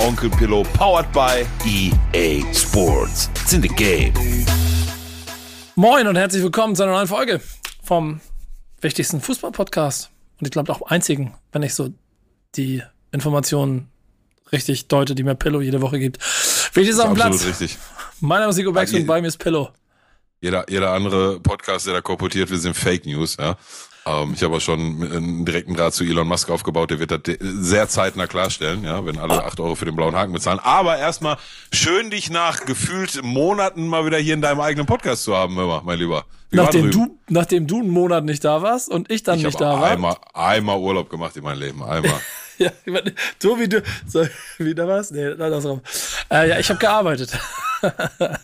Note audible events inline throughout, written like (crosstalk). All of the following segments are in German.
Onkel Pillow, powered by EA Sports. It's in the game. Moin und herzlich willkommen zu einer neuen Folge vom wichtigsten Fußball-Podcast. Und ich glaube auch einzigen, wenn ich so die Informationen richtig deute, die mir Pillow jede Woche gibt. Wichtig ist auf dem Platz. Absolut richtig. Mein Name ist Nico Beckspin, je- bei mir ist Pillow. Jeder, jeder andere Podcast, der da korportiert wird, sind Fake News. Ja? Ähm, ich habe auch schon einen direkten Draht zu Elon Musk aufgebaut. Der wird das sehr zeitnah klarstellen, ja, wenn alle acht Euro für den blauen Haken bezahlen. Aber erstmal schön, dich nach gefühlt Monaten mal wieder hier in deinem eigenen Podcast zu haben, immer, mein Lieber. Wie Nachdem du, nachdem du einen Monat nicht da warst und ich dann ich nicht da war. einmal, einmal Urlaub gemacht in meinem Leben. Einmal. (laughs) Ja, ich meine, so wie du. So, wie da war's? Nee, andersrum. Äh, ja, ich habe gearbeitet.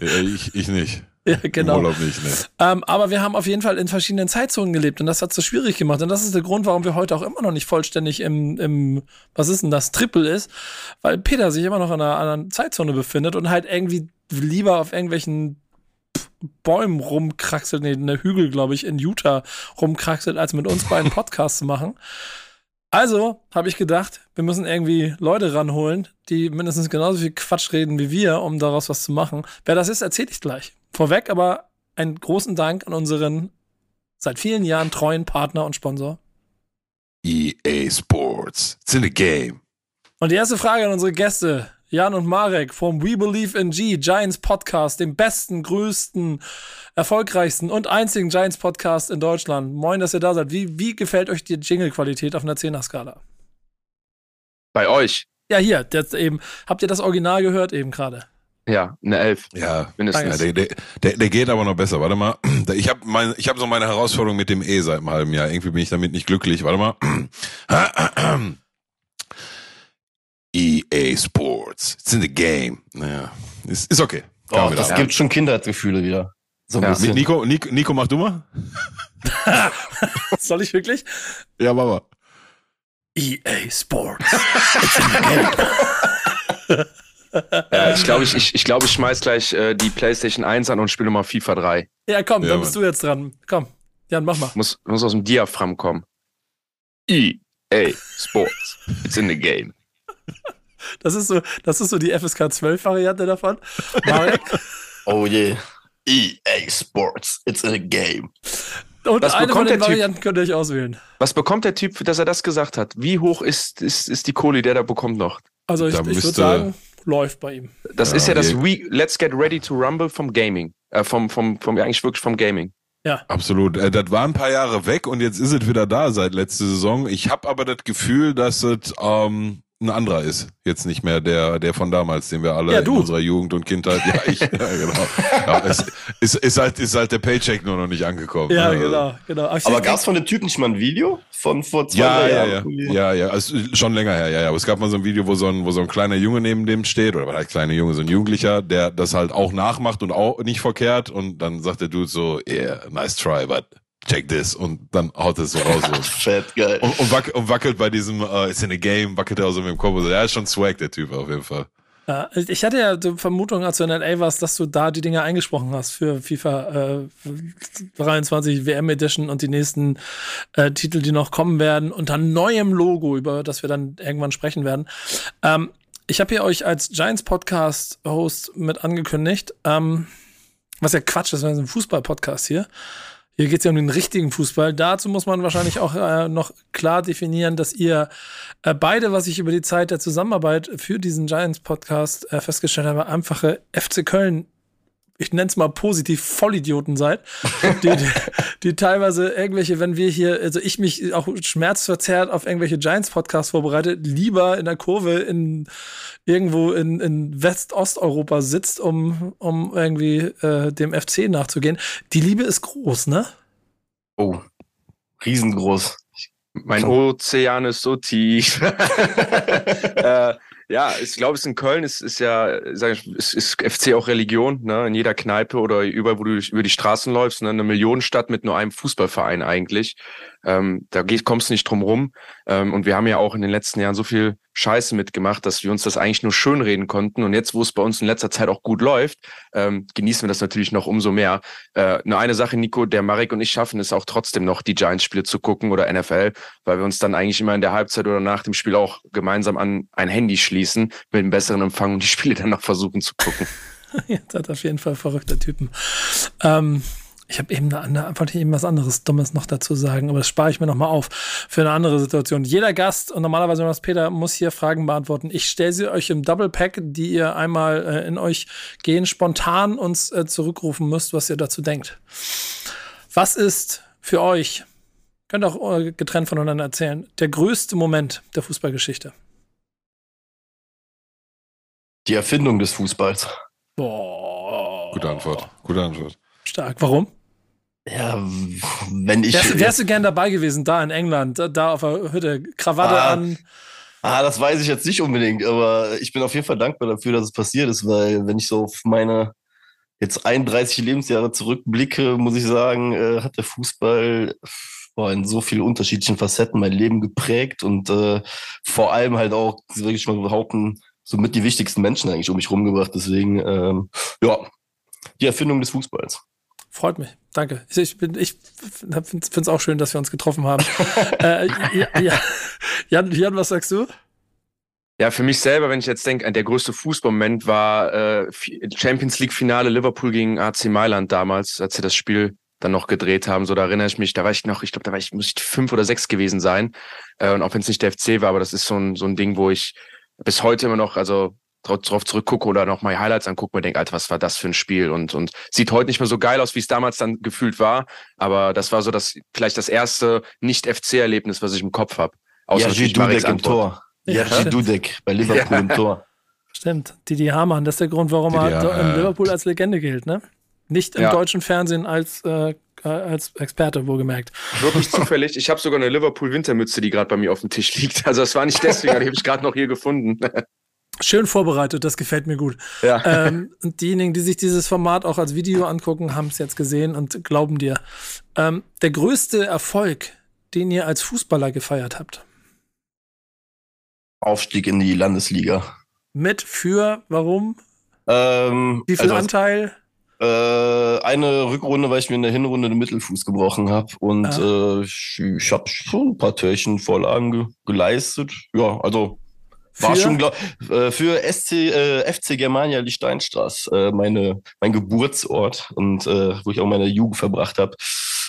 Äh, ich, ich nicht. Ja, genau. Urlaub nicht, ne. Ähm, aber wir haben auf jeden Fall in verschiedenen Zeitzonen gelebt und das hat es so schwierig gemacht. Und das ist der Grund, warum wir heute auch immer noch nicht vollständig im, im was ist denn das, Triple ist, weil Peter sich immer noch in einer anderen Zeitzone befindet und halt irgendwie lieber auf irgendwelchen Bäumen rumkraxelt, nee, in der Hügel, glaube ich, in Utah rumkraxelt, als mit uns beiden Podcasts zu machen. Also habe ich gedacht, wir müssen irgendwie Leute ranholen, die mindestens genauso viel Quatsch reden wie wir, um daraus was zu machen. Wer das ist, erzähle ich gleich. Vorweg aber einen großen Dank an unseren seit vielen Jahren treuen Partner und Sponsor. EA Sports. It's in the game. Und die erste Frage an unsere Gäste, Jan und Marek vom We Believe in G, Giants Podcast, dem besten, größten, erfolgreichsten und einzigen Giants Podcast in Deutschland. Moin, dass ihr da seid. Wie, wie gefällt euch die Jingle-Qualität auf einer 10er-Skala? Bei euch? Ja, hier, das eben. Habt ihr das Original gehört eben gerade? Ja, eine Elf. Ja, Mindestens. Ja, der, der, der, der geht aber noch besser. Warte mal. Ich habe mein, ich hab so meine Herausforderung mit dem E seit einem halben Jahr. Irgendwie bin ich damit nicht glücklich. Warte mal. (clears throat) EA Sports. It's in the game. Naja, ist, ist okay. Kann Oh, das gibt schon Kindheitsgefühle wieder. So ein Ja. bisschen. Nico, Nico, Nico, mach du mal. (laughs) Soll ich wirklich? Ja, mach mal. EA Sports. Ja, (laughs) ich glaube, ich, ich, ich, glaub, ich schmeiß gleich äh, die PlayStation 1 an und spiele mal FIFA 3. Ja, komm, Ja, dann bist du jetzt dran. Komm, Jan, mach mal. Muss, muss aus dem Diaphragm kommen. EA Sports. It's in the game. Das ist so, das ist so die FSK 12 Variante davon. Marek. (laughs) Oh je. EA Sports, it's in a game. Und Was eine von bekommt den der Typ? Varianten könnt ihr euch auswählen. Was bekommt der Typ, dass er das gesagt hat? Wie hoch ist, ist, ist die Kohle, die er da bekommt noch? Also ich, ich würde sagen, läuft bei ihm. Das Ja, ist ja das die- We Let's Get Ready to Rumble vom Gaming. Äh, vom, vom, vom, ja, eigentlich wirklich vom Gaming. Absolut. Äh, Das war ein paar Jahre weg und jetzt ist es wieder da seit letzter Saison. Ich habe aber das Gefühl, dass es ähm, ein anderer ist. Jetzt nicht mehr der, der von damals, den wir alle Ja, in unserer Jugend und Kindheit. Ja, ich, (laughs) ja, genau. Ja, es ist, ist, halt, ist halt der Paycheck nur noch nicht angekommen. Ja, Also, genau, genau. ich Aber denk- gab's von dem Typ nicht mal ein Video? Von vor zwei Ja, drei ja, Jahren? ja, ja, ja, also schon länger her, ja, ja. Aber es gab mal so ein Video, wo so ein, wo so ein kleiner Junge neben dem steht, oder heißt kleiner Junge, so ein Jugendlicher, der das halt auch nachmacht und auch nicht verkehrt und dann sagt der Dude so, yeah, nice try, but check this und dann haut es so raus (laughs) so. Fett geil. und, und, wack, und wackelt bei diesem äh, It's in a Game, wackelt er auch so mit dem Kopf. Also, der ist schon swag, der Typ auf jeden Fall. Ja, ich hatte ja die Vermutung, als du in LA warst, dass du da die Dinge eingesprochen hast für FIFA äh, 23 WM Edition und die nächsten äh, Titel, die noch kommen werden, unter neuem Logo, über das wir dann irgendwann sprechen werden. Ähm, ich habe hier euch als Giants Podcast Host mit angekündigt, ähm, was ja Quatsch ist, wir sind ein Fußball-Podcast hier. Hier geht es ja um den richtigen Fußball. Dazu muss man wahrscheinlich auch äh, noch klar definieren, dass ihr äh, beide, was ich über die Zeit der Zusammenarbeit für diesen Giants-Podcast äh, festgestellt habe, einfache FC Köln, ich nenne es mal positiv, Vollidioten seid, die, die, (laughs) die teilweise irgendwelche, wenn wir hier, also ich mich auch schmerzverzerrt auf irgendwelche Giants-Podcasts vorbereite, lieber in der Kurve in irgendwo in, in West-Osteuropa sitzt, um, um irgendwie äh, dem FC nachzugehen. Die Liebe ist groß, ne? Oh, riesengroß. Mein Ozean ist so tief. (laughs) äh, Ja, ich glaube, es in Köln ist, ist ja, sag ich, ist, ist FC auch Religion, ne? In jeder Kneipe oder überall, wo du über die Straßen läufst, ne? Eine Millionenstadt mit nur einem Fußballverein eigentlich. Ähm, da geht, kommst du nicht drum rum. Ähm, und wir haben ja auch in den letzten Jahren so viel Scheiße mitgemacht, dass wir uns das eigentlich nur schönreden konnten. Und jetzt, wo es bei uns in letzter Zeit auch gut läuft, ähm, genießen wir das natürlich noch umso mehr. Äh, nur eine Sache, Nico, der Marek und ich schaffen es auch trotzdem noch, die Giants-Spiele zu gucken oder NFL, weil wir uns dann eigentlich immer in der Halbzeit oder nach dem Spiel auch gemeinsam an ein Handy schließen mit einem besseren Empfang und die Spiele dann noch versuchen zu gucken. (laughs) Jetzt hat auf jeden Fall verrückte Typen. Ähm, ich habe eben eine, wollte eben was anderes Dummes noch dazu sagen, aber das spare ich mir noch mal auf für eine andere Situation. Jeder Gast und normalerweise was Peter muss hier Fragen beantworten. Ich stelle sie euch im Double Pack, die ihr einmal äh, in euch gehen, spontan uns äh, zurückrufen müsst, was ihr dazu denkt. Was ist für euch, könnt auch äh, getrennt voneinander erzählen, der größte Moment der Fußballgeschichte? Die Erfindung des Fußballs. Boah. Gute Antwort. Gute Antwort. Stark. Warum? Ja, wenn ich. Wärst, wärst du gern dabei gewesen, da in England, da, auf der Hütte, Krawatte Ah. an? Ah, das weiß ich jetzt nicht unbedingt, aber ich bin auf jeden Fall dankbar dafür, dass es passiert ist, weil wenn ich so auf meine jetzt 31 Lebensjahre zurückblicke, muss ich sagen, äh, hat der Fußball boah, in so vielen unterschiedlichen Facetten mein Leben geprägt und äh, vor allem halt auch, würde ich mal behaupten, somit die wichtigsten Menschen eigentlich um mich rumgebracht. Deswegen, ähm, ja, die Erfindung des Fußballs. Freut mich. Danke. Ich, ich, bin- ich finde es auch schön, dass wir uns getroffen haben. (laughs) äh, ja, ja. Jan, Jan, was sagst du? Ja, für mich selber, wenn ich jetzt denke, der größte Fußballmoment war äh, Champions League Finale Liverpool gegen AC Mailand damals, als sie das Spiel dann noch gedreht haben. So, da erinnere ich mich, da war ich noch, ich glaube, da war ich, muss ich fünf oder sechs gewesen sein. Äh, und auch wenn es nicht der FC war, aber das ist so ein, so ein Ding, wo ich bis heute immer noch, also drauf, zurückgucke oder noch mal Highlights angucke und denke, Alter, was war das für ein Spiel? Und, und sieht heute nicht mehr so geil aus, wie es damals dann gefühlt war. Aber das war so das, vielleicht das erste Nicht-FC-Erlebnis, was ich im Kopf habe. Außer Ja, Dudek im. Tor. Ja, Ja. Dudek bei Liverpool im Tor. Stimmt. Didi Hamann, das ist der Grund, warum Didi, er in äh, Liverpool als Legende gilt, ne? Nicht im Ja. deutschen Fernsehen als, äh, äh, als Experte, wohlgemerkt. Wirklich zufällig. Ich habe sogar eine Liverpool-Wintermütze, die gerade bei mir auf dem Tisch liegt. Also das war nicht deswegen, die habe ich gerade noch hier gefunden. Schön vorbereitet, das gefällt mir gut. ja. ähm, und diejenigen, die sich dieses Format auch als Video angucken, haben es jetzt gesehen und glauben dir. Ähm, der größte Erfolg, den ihr als Fußballer gefeiert habt, Aufstieg in die Landesliga. mit, für, warum, Ähm, wie viel also, Anteil? Äh, eine Rückrunde, weil ich mir in der Hinrunde den Mittelfuß gebrochen habe. Und Ah. äh, ich, ich habe schon ein paar Türchen Vorlagen ge geleistet. Ja, also war Für? schon glaub, äh, für SC, äh, FC Germania Lichtsteinstraß, äh, meine, mein Geburtsort und äh, wo ich auch meine Jugend verbracht habe.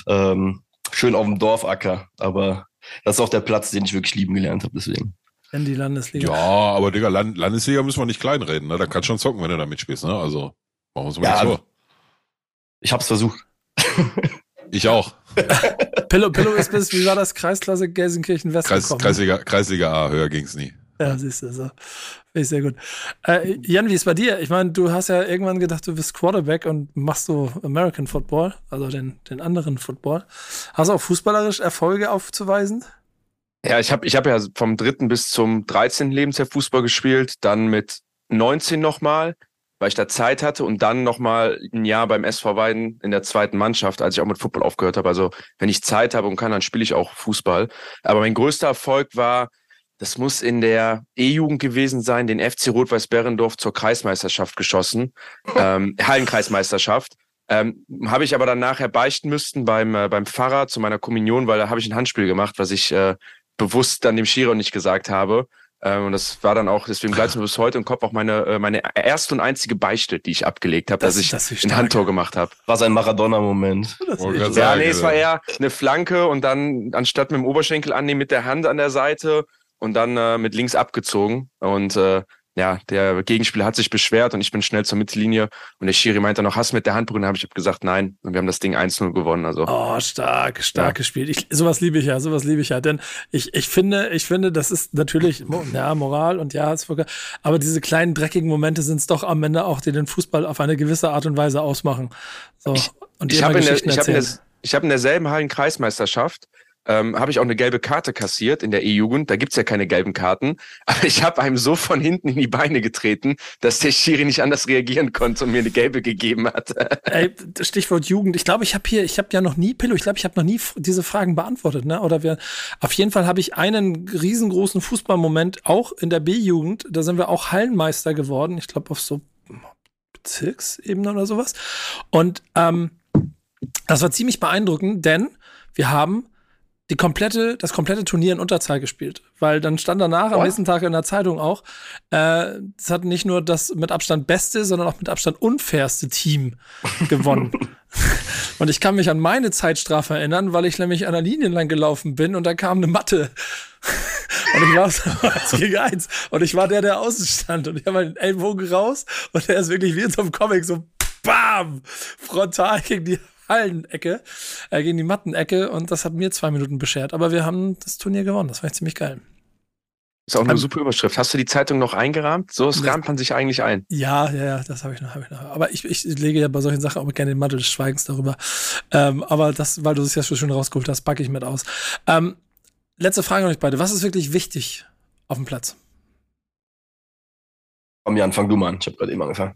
Ähm, schön auf dem Dorfacker, aber das ist auch der Platz, den ich wirklich lieben gelernt habe, deswegen. In die Landesliga. Ja, aber Digga, Land Landesliga müssen wir nicht kleinreden, ne? Da kannst du schon zocken, wenn du da mitspielst, ne? Also, machen wir uns mal Ja, nichts vor. Ich habe es versucht. (laughs) Ich auch. Pillow, Pillow ist bis, wie war das? Kreisklasse Gelsenkirchen West Kreis, gekommen. Kreisliga, Kreisliga A, höher ging's nie. (laughs) Ja, siehst du, so. Finde ich sehr gut. Äh, Jan, wie ist bei dir? Ich meine, du hast ja irgendwann gedacht, du bist Quarterback und machst so American Football, also den, den anderen Football. Hast du auch fußballerisch Erfolge aufzuweisen? Ja, ich habe ich hab ja vom dritten bis zum 13. Lebensjahr Fußball gespielt, dann mit 19 nochmal, weil ich da Zeit hatte und dann nochmal ein Jahr beim SV Weiden in der zweiten Mannschaft, als ich auch mit Football aufgehört habe. Also wenn ich Zeit habe und kann, dann spiele ich auch Fußball. Aber mein größter Erfolg war, das muss in der E-Jugend gewesen sein, den FC Rot-Weiß Berendorf zur Kreismeisterschaft geschossen, (laughs) ähm, Hallenkreismeisterschaft. Ähm, habe ich aber dann nachher beichten müssten beim, äh, beim Pfarrer zu meiner Kommunion, weil da habe ich ein Handspiel gemacht, was ich äh, bewusst dann dem Schiri nicht gesagt habe. Ähm, und das war dann auch, deswegen bleibt mir (laughs) bis heute im Kopf auch meine, äh, meine erste und einzige Beichte, die ich abgelegt habe, Das- dass ich das ein. Handtor gemacht habe. War sein Maradona-Moment. Grad Ja, sagen, nee, es war eher eine Flanke und dann anstatt mit dem Oberschenkel annehmen, mit der Hand an der Seite und dann äh, mit links abgezogen. Und äh, ja, der Gegenspieler hat sich beschwert und ich bin schnell zur Mittellinie und der Schiri meinte noch, hast du mit der Hand berührt? Habe ich gesagt, nein. Und wir haben das Ding 1-0 gewonnen. Also Oh, stark, stark Ja. gespielt. Ich, sowas liebe ich ja, sowas liebe ich ja. Denn ich, ich finde, ich finde, das ist natürlich, ja, Moral und ja, ist voll- aber diese kleinen dreckigen Momente sind es doch am Ende auch, die den Fußball auf eine gewisse Art und Weise ausmachen. So. und ich immer habe in, der, ich hab in, der, ich hab in derselben Hallen Kreismeisterschaft ähm, habe ich auch eine gelbe Karte kassiert in der E-Jugend. Da gibt's ja keine gelben Karten. Aber ich habe einem so von hinten in die Beine getreten, dass der Schiri nicht anders reagieren konnte und mir eine gelbe gegeben hat. (laughs) Ey, Stichwort Jugend. Ich glaube, ich habe hier, ich habe ja noch nie, Pillow, ich glaube, ich habe noch nie diese Fragen beantwortet. Ne? Oder wir, auf jeden Fall habe ich einen riesengroßen Fußballmoment auch in der B-Jugend. Da sind wir auch Hallenmeister geworden. Ich glaube, auf so Bezirksebene oder sowas. Und ähm, das war ziemlich beeindruckend, denn wir haben die komplette, das komplette Turnier in Unterzahl gespielt. Weil dann stand danach What? am nächsten Tag in der Zeitung auch, äh, es hat nicht nur das mit Abstand beste, sondern auch mit Abstand unfairste Team (laughs) gewonnen. und ich kann mich an meine Zeitstrafe erinnern, weil ich nämlich an der Linie lang gelaufen bin und da kam eine Matte. und ich war so (laughs) eins gegen eins. Und ich war der, der außen stand. Und ich habe den Ellbogen raus und der ist wirklich wie in so einem Comic so BAM! Frontal gegen die Hallenecke, äh, gegen die Mattenecke und das hat mir zwei Minuten beschert. Aber wir haben das Turnier gewonnen. Das war ziemlich geil. Ist auch eine um, super Überschrift. Hast du die Zeitung noch eingerahmt? So das rahmt man sich eigentlich ein. Ja, ja, ja, das habe ich noch, habe ich noch. Aber ich, ich lege ja bei solchen Sachen auch gerne den Mantel des Schweigens darüber. Ähm, aber das, weil du es ja schon schön rausgeholt hast, packe ich mit aus. Ähm, letzte Frage an euch beide. Was ist wirklich wichtig auf dem Platz? Komm, Jan, fang du mal an. Ich habe gerade eben angefangen.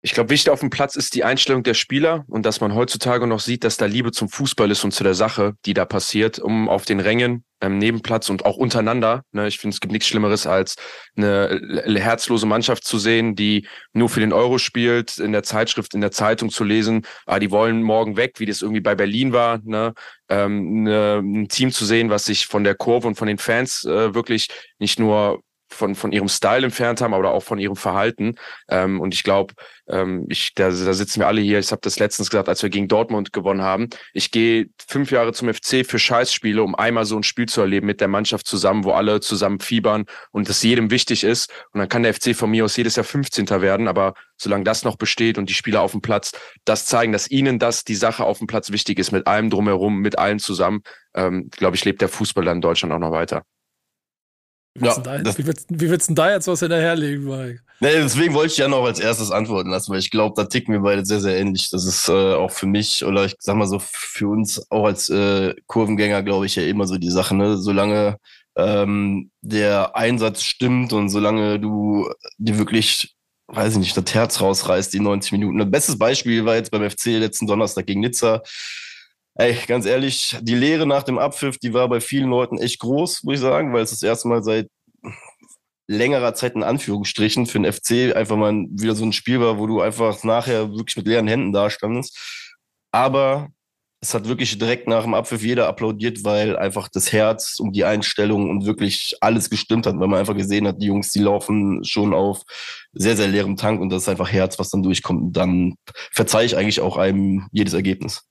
Ich glaube, wichtig auf dem Platz ist die Einstellung der Spieler und dass man heutzutage noch sieht, dass da Liebe zum Fußball ist und zu der Sache, die da passiert, um auf den Rängen, ähm, Nebenplatz und auch untereinander. Ne, ich finde, es gibt nichts Schlimmeres, als eine herzlose Mannschaft zu sehen, die nur für den Euro spielt, in der Zeitschrift, in der Zeitung zu lesen, ah, die wollen morgen weg, wie das irgendwie bei Berlin war. Ne, ähm, ne, ein Team zu sehen, was sich von der Kurve und von den Fans äh, wirklich nicht nur von, von ihrem Style entfernt haben, aber auch von ihrem Verhalten. Ähm, und ich glaube, ähm, ich, da, da sitzen wir alle hier. Ich habe das letztens gesagt, als wir gegen Dortmund gewonnen haben. Ich gehe fünf Jahre zum FC für Scheißspiele, um einmal so ein Spiel zu erleben mit der Mannschaft zusammen, wo alle zusammen fiebern und das jedem wichtig ist. Und dann kann der FC von mir aus jedes Jahr 15. werden, aber solange das noch besteht und die Spieler auf dem Platz das zeigen, dass ihnen das die Sache auf dem Platz wichtig ist, mit allem drumherum, mit allen zusammen, ähm, glaube ich, lebt der Fußball dann in Deutschland auch noch weiter. Wie willst, ja, da, wie, willst du da jetzt was hinterherlegen, Mike? Nee, deswegen wollte ich ja noch als erstes antworten lassen, weil ich glaube, da ticken wir beide sehr, sehr ähnlich. Das ist äh, auch für mich oder ich sag mal so für uns auch als äh, Kurvengänger, glaube ich, ja immer so die Sache, ne? Solange ähm, der Einsatz stimmt und solange du dir wirklich, weiß ich nicht, das Herz rausreißt, die 90 Minuten. Ein bestes Beispiel war jetzt beim FC letzten Donnerstag gegen Nizza. Ey, ganz ehrlich, die Lehre nach dem Abpfiff, die war bei vielen Leuten echt groß, muss ich sagen, weil es das erste Mal seit längerer Zeit in Anführungsstrichen für den FC einfach mal wieder so ein Spiel war, wo du einfach nachher wirklich mit leeren Händen dastandest. Aber es hat wirklich direkt nach dem Abpfiff jeder applaudiert, weil einfach das Herz und die Einstellung und wirklich alles gestimmt hat, weil man einfach gesehen hat, die Jungs, die laufen schon auf sehr, sehr leerem Tank und das ist einfach Herz, was dann durchkommt. Und dann verzeihe ich eigentlich auch einem jedes Ergebnis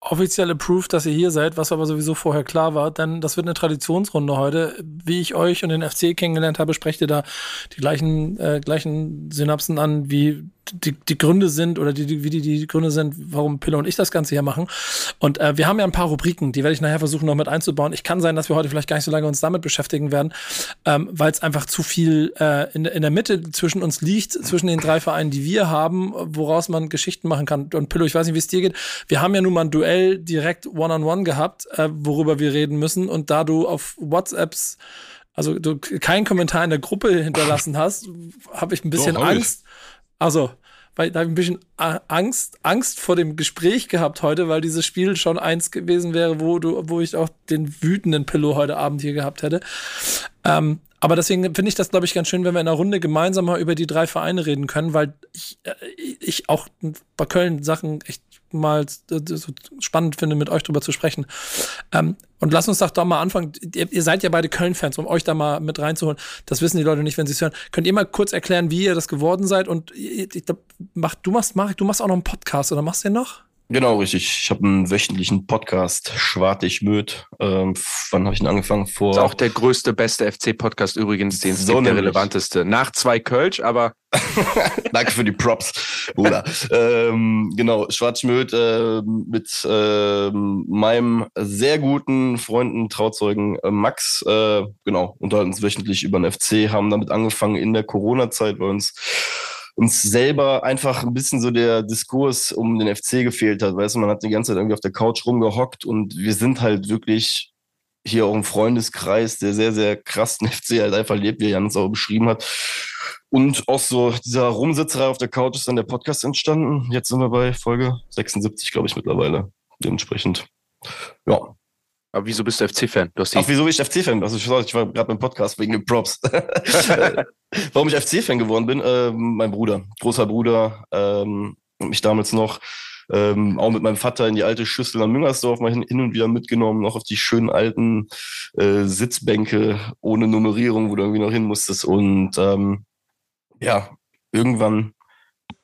offizielle Proof, dass ihr hier seid, was aber sowieso vorher klar war, denn das wird eine Traditionsrunde heute. Wie ich euch und den FC kennengelernt habe, sprecht ihr da die gleichen, äh, gleichen Synapsen an, wie die, die Gründe sind oder die, die, wie die, die Gründe sind, warum Pille und ich das Ganze hier machen. Und äh, wir haben ja ein paar Rubriken, die werde ich nachher versuchen noch mit einzubauen. Ich kann sein, dass wir heute vielleicht gar nicht so lange uns damit beschäftigen werden, ähm, weil es einfach zu viel äh, in, in der Mitte zwischen uns liegt, zwischen den drei Vereinen, die wir haben, woraus man Geschichten machen kann. Und Pillow, ich weiß nicht, wie es dir geht. Wir haben ja nun mal ein Duell direkt one-on-one -on -one gehabt, äh, worüber wir reden müssen. Und da du auf WhatsApps also du keinen Kommentar in der Gruppe hinterlassen hast, habe ich ein bisschen Doch, Angst. Also, weil da habe ich ein bisschen Angst, Angst vor dem Gespräch gehabt heute, weil dieses Spiel schon eins gewesen wäre, wo du, wo ich auch den wütenden Pillow heute Abend hier gehabt hätte. Ähm, aber deswegen finde ich das, glaube ich, ganz schön, wenn wir in einer Runde gemeinsam mal über die drei Vereine reden können, weil ich, äh, ich auch bei Köln Sachen echt mal so spannend finde, mit euch drüber zu sprechen. Ähm, und lass uns doch doch mal anfangen. Ihr, ihr seid ja beide Köln-Fans, um euch da mal mit reinzuholen. Das wissen die Leute nicht, wenn sie es hören. Könnt ihr mal kurz erklären, wie ihr das geworden seid? Und ich, ich, mach, du machst, Marek, du machst auch noch einen Podcast, oder machst du den noch? Genau, richtig. Ich habe einen wöchentlichen Podcast, Schwartig Möd. Ähm, wann habe ich ihn angefangen? Vor. Ist auch der größte, beste FC-Podcast übrigens, den so gibt, der relevanteste. Nach zwei Kölsch, aber. (laughs) Danke für die Props, Bruder. ähm, genau, Schwartig Möd äh, mit äh, meinem sehr guten Freunden, Trauzeugen äh, Max. Äh, genau, unterhalten uns wöchentlich über den FC, haben damit angefangen in der Corona-Zeit, weil uns uns selber einfach ein bisschen so der Diskurs um den FC gefehlt hat. Weißt du, man hat die ganze Zeit irgendwie auf der Couch rumgehockt und wir sind halt wirklich hier auch ein Freundeskreis, der sehr, sehr krass den (laughs) FC halt einfach lebt, wie Jan es auch beschrieben hat. Und aus so dieser Rumsitzerei auf der Couch ist dann der Podcast entstanden. Jetzt sind wir bei Folge 76, glaube ich, mittlerweile. Dementsprechend, ja. Aber wieso bist du FC-Fan? Ach, wieso bin ich FC-Fan? Also ich, ich war gerade beim Podcast wegen den Props. (laughs) Warum ich FC-Fan geworden bin? Äh, mein Bruder, großer Bruder, ähm, mich damals noch ähm, auch mit meinem Vater in die alte Schüssel am Müngersdorf mal hin, hin und wieder mitgenommen, noch auf die schönen alten äh, Sitzbänke ohne Nummerierung, wo du irgendwie noch hin musstest. Und ähm, ja, irgendwann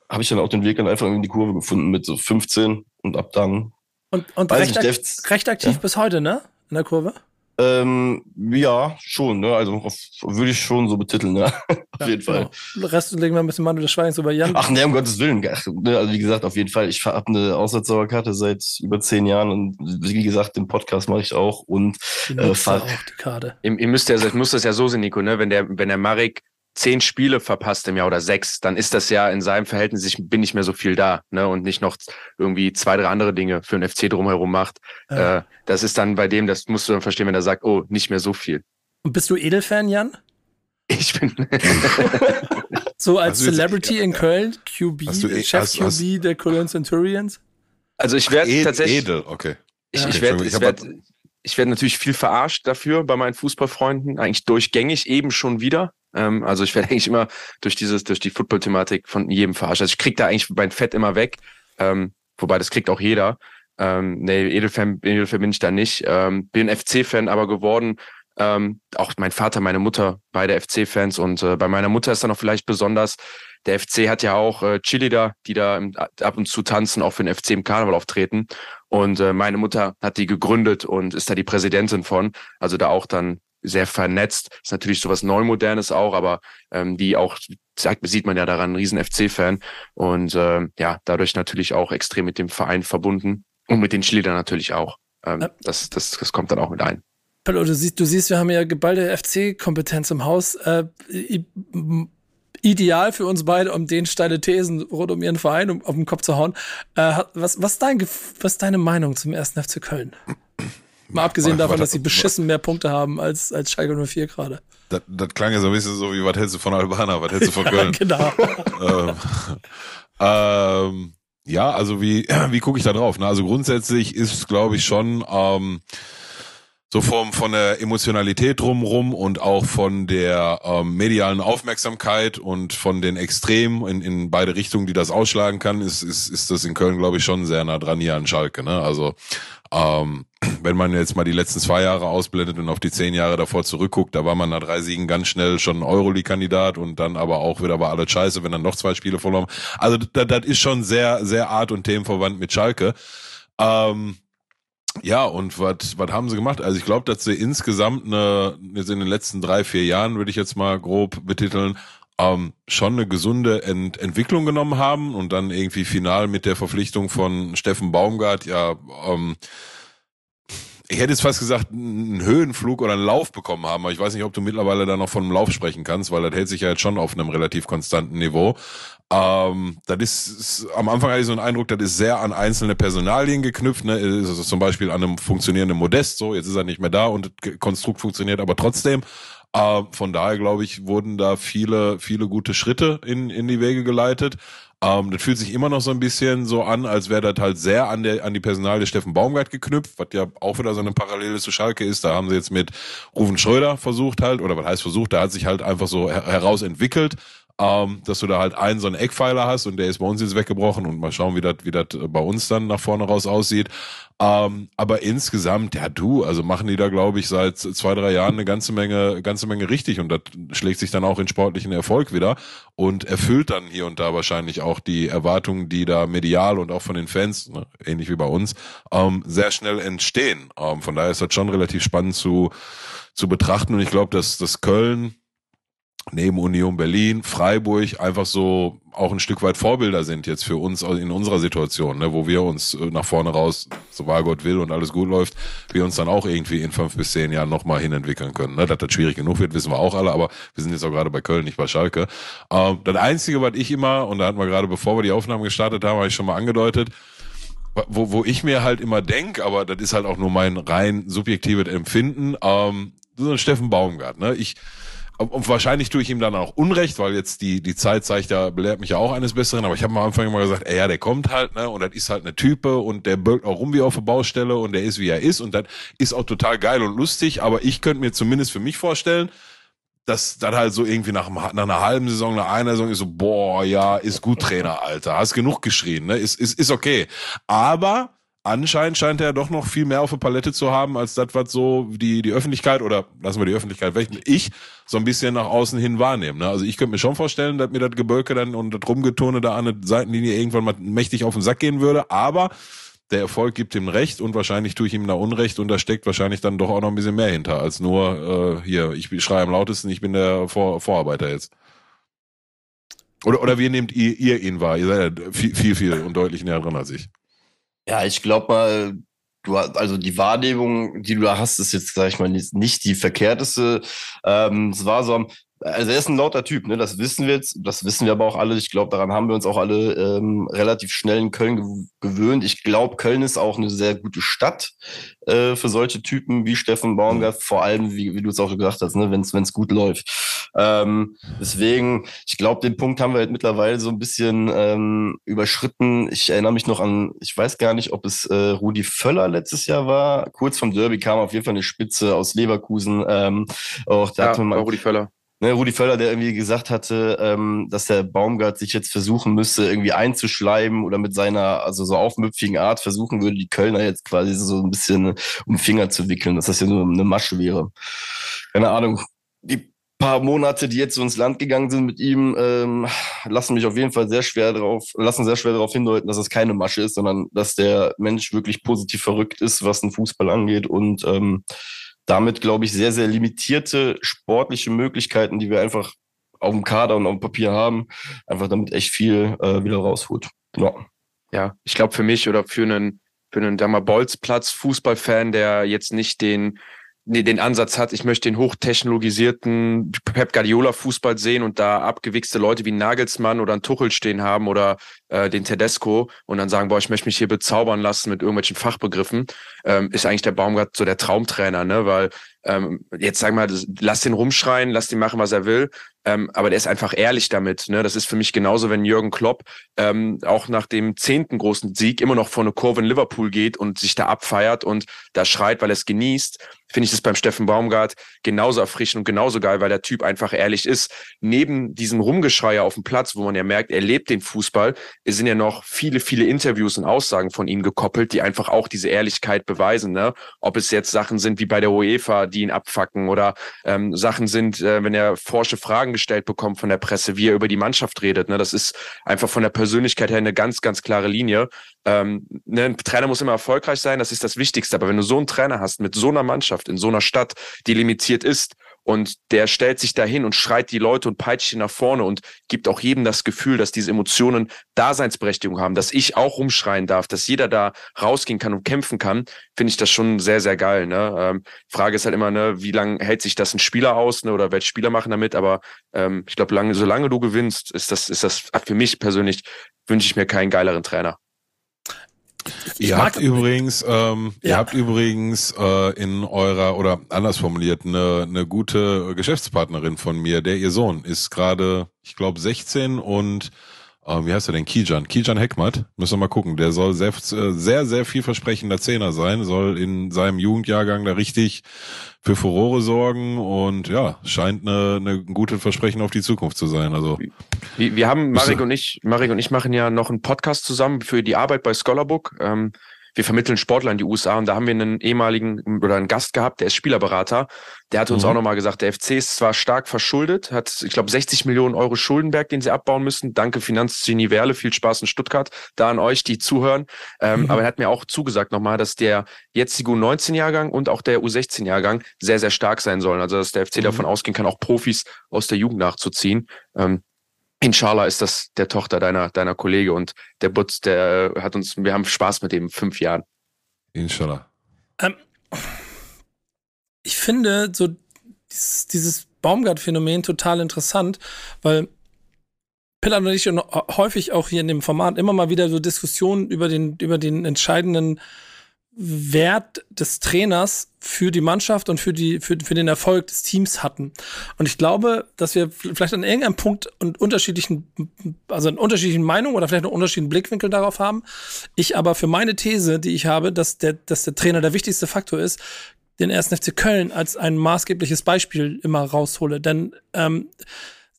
habe ich dann auch den Weg dann einfach in die Kurve gefunden mit so 15 und ab dann. Und, und recht, ak recht, aktiv ja. bis heute, ne? In der Kurve? Ähm, ja, schon, ne? Also würde ich schon so betiteln, ja. (laughs) auf ja, jeden Fall. Genau. Rest legen wir ein bisschen Mann des Schweigens über Jan. Ach ne, um Gottes Willen. Ne? Also wie gesagt, auf jeden Fall. Ich habe eine Auswärtsdauerkarte seit über zehn Jahren und wie gesagt, den Podcast mache ich auch und äh, auch die Karte. Ihr, ihr müsst ja, ich muss das ja so sehen, Nico, ne? Wenn der, wenn der Marek zehn Spiele verpasst im Jahr oder sechs, dann ist das ja in seinem Verhältnis, ich bin nicht mehr so viel da, ne? Und nicht noch irgendwie zwei, drei andere Dinge für den FC drumherum macht. Ja. Äh, das ist dann bei dem, das musst du dann verstehen, wenn er sagt, oh, nicht mehr so viel. Und bist du Edelfan, Jan? Ich bin. (laughs) so als Celebrity in Köln, QB, du, Chef hast, QB hast, der Cologne Centurions? Also ich werde Ed, tatsächlich. Edel, okay. Ich, okay, ich werde ich werd, ich werd natürlich viel verarscht dafür bei meinen Fußballfreunden, eigentlich durchgängig eben schon wieder. Ähm, also ich werde (laughs) eigentlich immer durch dieses, durch die Football-Thematik von jedem verarscht. Also ich krieg da eigentlich mein Fett immer weg. Ähm, wobei das kriegt auch jeder. Ähm, nee, Edelfan, Edelfan bin ich da nicht. Ähm, bin FC-Fan aber geworden. Ähm, auch mein Vater, meine Mutter, beide FC-Fans. Und äh, bei meiner Mutter ist dann auch vielleicht besonders, der FC hat ja auch äh, Chili da, die da im, ab und zu tanzen, auch für den FC im Karneval auftreten. Und äh, meine Mutter hat die gegründet und ist da die Präsidentin von. Also da auch dann sehr vernetzt. Ist natürlich sowas Neumodernes auch, aber ähm, die auch, sagt, sieht man ja daran, ein riesen FC-Fan. Und ähm, ja, dadurch natürlich auch extrem mit dem Verein verbunden und mit den Schliedern natürlich auch. Ähm, das, das, das kommt dann auch mit ein. Pello, du siehst, du siehst, wir haben ja geballte FC-Kompetenz im Haus. Äh, ideal für uns beide, um den steile Thesen rund um ihren Verein um, auf den Kopf zu hauen. Äh, was, was, dein, was ist deine Meinung zum ersten FC Köln? Mal abgesehen davon, dass sie beschissen mehr Punkte haben als, als Schalke 04 gerade. Das, das klang ja so ein bisschen so wie, was hältst du von Albana, was hältst du von (laughs) Köln? genau. ähm, (laughs) ähm, ja, also wie, (clears throat) wie gucke ich da drauf? Ne? Also grundsätzlich ist, glaube ich, schon ähm, so vom, von der Emotionalität drumrum und auch von der ähm, medialen Aufmerksamkeit und von den Extremen in, in beide Richtungen, die das ausschlagen kann, ist, ist, ist das in Köln, glaube ich, schon sehr nah dran hier an Schalke. Ne? Also ähm, (clears throat) wenn man jetzt mal die letzten zwei Jahre ausblendet und auf die zehn Jahre davor zurückguckt, da war man nach drei Siegen ganz schnell schon Euroleague-Kandidat und dann aber auch wieder war alles scheiße, wenn dann noch zwei Spiele verloren. Also das, das ist schon sehr, sehr art- und themenverwandt mit Schalke. Ähm, ja, und was was haben sie gemacht? Also ich glaube, dass sie insgesamt eine, jetzt in den letzten drei, vier Jahren, würde ich jetzt mal grob betiteln, ähm, schon eine gesunde Ent Entwicklung genommen haben und dann irgendwie final mit der Verpflichtung von Steffen Baumgart ja ähm, ich hätte jetzt fast gesagt, einen Höhenflug oder einen Lauf bekommen haben, aber ich weiß nicht, ob du mittlerweile da noch von einem Lauf sprechen kannst, weil das hält sich ja jetzt schon auf einem relativ konstanten Niveau. Ähm, das ist, ist, am Anfang hatte ich so einen Eindruck, das ist sehr an einzelne Personalien geknüpft, ne? Ist also zum Beispiel an einem funktionierenden Modest, so, jetzt ist er nicht mehr da und Konstrukt funktioniert aber trotzdem. Äh, von daher, glaube ich, wurden da viele, viele gute Schritte in, in die Wege geleitet. Ähm, das fühlt sich immer noch so ein bisschen so an, als wäre das halt sehr an, der, an die Personalie Steffen Baumgart geknüpft, was ja auch wieder so eine Parallele zu Schalke ist. Da haben sie jetzt mit Rufen Schröder versucht halt, oder was heißt versucht, da hat sich halt einfach so her herausentwickelt ähm, dass du da halt einen so einen Eckpfeiler hast und der ist bei uns jetzt weggebrochen und mal schauen, wie das wie das bei uns dann nach vorne raus aussieht. Ähm, aber insgesamt, ja du, also machen die da, glaube ich, seit zwei, drei Jahren eine ganze Menge, ganze Menge richtig und das schlägt sich dann auch in sportlichen Erfolg wieder und erfüllt dann hier und da wahrscheinlich auch die Erwartungen, die da medial und auch von den Fans, ne, ähnlich wie bei uns, ähm, sehr schnell entstehen. Ähm, von daher ist das schon relativ spannend zu, zu betrachten und ich glaube, dass, dass Köln neben Union Berlin, Freiburg einfach so auch ein Stück weit Vorbilder sind jetzt für uns in unserer Situation, ne, wo wir uns äh, nach vorne raus, so wahr Gott will und alles gut läuft, wir uns dann auch irgendwie in fünf bis zehn Jahren nochmal hinentwickeln können. Ne? Dass das schwierig genug wird, wissen wir auch alle, aber wir sind jetzt auch gerade bei Köln, nicht bei Schalke. Ähm, das Einzige, was ich immer, und da hatten wir gerade, bevor wir die Aufnahmen gestartet haben, habe ich schon mal angedeutet, wo, wo ich mir halt immer denk, aber das ist halt auch nur mein rein subjektives Empfinden, ähm, so ein Steffen Baumgart, ne? Ich, und wahrscheinlich tue ich ihm dann auch Unrecht, weil jetzt die, die Zeit zeigt ja, belehrt mich ja auch eines Besseren, aber ich habe am Anfang immer gesagt, ey, ja, der kommt halt, ne, und das ist halt eine Type und der birgt auch rum wie auf der Baustelle und der ist wie er ist und das ist auch total geil und lustig, aber ich könnte mir zumindest für mich vorstellen, dass dann halt so irgendwie nach, nach einer halben Saison, nach einer Saison ist so, boah, ja, ist gut Trainer, Alter, hast genug geschrien, ne, ist, ist, ist okay. Aber anscheinend scheint er doch noch viel mehr auf der Palette zu haben, als das, was so die, die Öffentlichkeit oder lassen wir die Öffentlichkeit weg, ich so ein bisschen nach außen hin wahrnehmen. Ne? Also ich könnte mir schon vorstellen, dass mir das Gebölke dann und das Rumgeturne da an der Seitenlinie irgendwann mal mächtig auf den Sack gehen würde, aber der Erfolg gibt ihm Recht und wahrscheinlich tue ich ihm da Unrecht und da steckt wahrscheinlich dann doch auch noch ein bisschen mehr hinter, als nur äh, hier, ich schreie am lautesten, ich bin der Vor Vorarbeiter jetzt. Oder, oder wie nehmt ihr, ihr ihn wahr? Ihr seid ja viel, viel, viel und deutlich näher dran als ich. Ja, ich glaube mal, du also die Wahrnehmung, die du da hast, ist jetzt, sag ich mal, nicht die verkehrteste. Ähm, es war so, also er ist ein lauter Typ, ne? Das wissen wir jetzt, das wissen wir aber auch alle. Ich glaube, daran haben wir uns auch alle ähm, relativ schnell in Köln gewöhnt. Ich glaube, Köln ist auch eine sehr gute Stadt äh, für solche Typen wie Steffen Baumgart, vor allem, wie, wie du es auch gesagt hast, ne? wenn es gut läuft. Ähm, deswegen, ich glaube, den Punkt haben wir halt mittlerweile so ein bisschen ähm, überschritten. Ich erinnere mich noch an, ich weiß gar nicht, ob es äh, Rudi Völler letztes Jahr war. Kurz vom Derby kam auf jeden Fall eine Spitze aus Leverkusen. Ähm, auch da ja, hatte man, Rudi Völler ne, Rudi Völler, der irgendwie gesagt hatte, ähm, dass der Baumgart sich jetzt versuchen müsste, irgendwie einzuschleimen oder mit seiner, also so aufmüpfigen Art versuchen würde, die Kölner jetzt quasi so ein bisschen um den Finger zu wickeln, dass das ja nur eine Masche wäre. Keine Ahnung. Die paar Monate, die jetzt so ins Land gegangen sind mit ihm, ähm, lassen mich auf jeden Fall sehr schwer darauf, lassen sehr schwer darauf hindeuten, dass es keine Masche ist, sondern dass der Mensch wirklich positiv verrückt ist, was den Fußball angeht und ähm, damit, glaube ich, sehr, sehr limitierte sportliche Möglichkeiten, die wir einfach auf dem Kader und auf dem Papier haben, einfach damit echt viel äh, wieder rausholt. Ja, ja ich glaube für mich oder für einen, für einen Dammer Bolzplatz Fußballfan, der jetzt nicht den den Ansatz hat, ich möchte den hochtechnologisierten Pep Guardiola Fußball sehen und da abgewichste Leute wie Nagelsmann oder ein Tuchel stehen haben oder äh, den Tedesco und dann sagen, boah, ich möchte mich hier bezaubern lassen mit irgendwelchen Fachbegriffen, ähm, ist eigentlich der Baumgart so der Traumtrainer, ne? Weil ähm, jetzt sag mal, lass den rumschreien, lass den machen, was er will. Ähm, aber der ist einfach ehrlich damit. Ne? Das ist für mich genauso, wenn Jürgen Klopp ähm, auch nach dem zehnten großen Sieg immer noch vor eine Kurve in Liverpool geht und sich da abfeiert und da schreit, weil er es genießt. Finde ich das beim Steffen Baumgart genauso erfrischend und genauso geil, weil der Typ einfach ehrlich ist. Neben diesem Rumgeschrei auf dem Platz, wo man ja merkt, er lebt den Fußball, sind ja noch viele, viele Interviews und Aussagen von ihm gekoppelt, die einfach auch diese Ehrlichkeit beweisen. Ne? Ob es jetzt Sachen sind wie bei der UEFA, die ihn abfacken oder ähm, Sachen sind, äh, wenn er forsche Fragen gestellt bekommt von der Presse, wie er über die Mannschaft redet. Ne? Das ist einfach von der Persönlichkeit her eine ganz, ganz klare Linie. Ähm, ne? Ein Trainer muss immer erfolgreich sein, das ist das Wichtigste. Aber wenn du so einen Trainer hast mit so einer Mannschaft in so einer Stadt, die limitiert ist, und der stellt sich dahin und schreit die Leute und peitscht sie nach vorne und gibt auch jedem das Gefühl, dass diese Emotionen Daseinsberechtigung haben, dass ich auch rumschreien darf, dass jeder da rausgehen kann und kämpfen kann, finde ich das schon sehr, sehr geil. Ne? Ähm, Frage ist halt immer, ne, wie lange hält sich das ein Spieler aus ne, oder welche Spieler machen damit, aber ähm, ich glaube, lange, solange du gewinnst, ist das, ist das für mich persönlich, wünsche ich mir keinen geileren Trainer. Ihr habt übrigens, ähm, ja. ihr habt übrigens äh, in eurer oder anders formuliert eine, eine gute Geschäftspartnerin von mir, der ihr Sohn ist gerade, ich glaube 16 und äh, wie heißt er denn? Kijan. Kijan Heckmat. Müssen wir mal gucken. Der soll sehr, sehr, sehr vielversprechender Zehner sein, soll in seinem Jugendjahrgang da richtig für Furore sorgen und ja, scheint eine, eine gute Versprechen auf die Zukunft zu sein. Also wir, wir haben Marek und ich, Marek und ich machen ja noch einen Podcast zusammen für die Arbeit bei Scholarbook. Ähm, wir vermitteln Sportler in die USA und da haben wir einen ehemaligen oder einen Gast gehabt, der ist Spielerberater. Der hat uns mhm. auch nochmal gesagt, der FC ist zwar stark verschuldet, hat, ich glaube, 60 Millionen Euro Schuldenberg, den sie abbauen müssen. Danke, Finanzgenie Werle, viel Spaß in Stuttgart, da an euch, die zuhören. Ähm, mhm. Aber er hat mir auch zugesagt nochmal, dass der jetzige U19-Jahrgang und auch der U16-Jahrgang sehr, sehr stark sein sollen. Also, dass der FC mhm. davon ausgehen kann, auch Profis aus der Jugend nachzuziehen. Ähm, Inshallah ist das der Tochter deiner, deiner Kollege und der Butz, der hat uns, wir haben Spaß mit dem fünf Jahren. Inshallah. Ähm, ich finde so dieses, dieses Baumgart-Phänomen total interessant, weil Pillard und ich häufig auch hier in dem Format immer mal wieder so Diskussionen über den, über den entscheidenden Wert des Trainers für die Mannschaft und für, die, für, für den Erfolg des Teams hatten. Und ich glaube, dass wir vielleicht an irgendeinem Punkt und unterschiedlichen, also einen unterschiedlichen Meinungen oder vielleicht einen unterschiedlichen Blickwinkel darauf haben. Ich aber für meine These, die ich habe, dass der, dass der Trainer der wichtigste Faktor ist, den ersten FC Köln als ein maßgebliches Beispiel immer raushole. Denn ähm,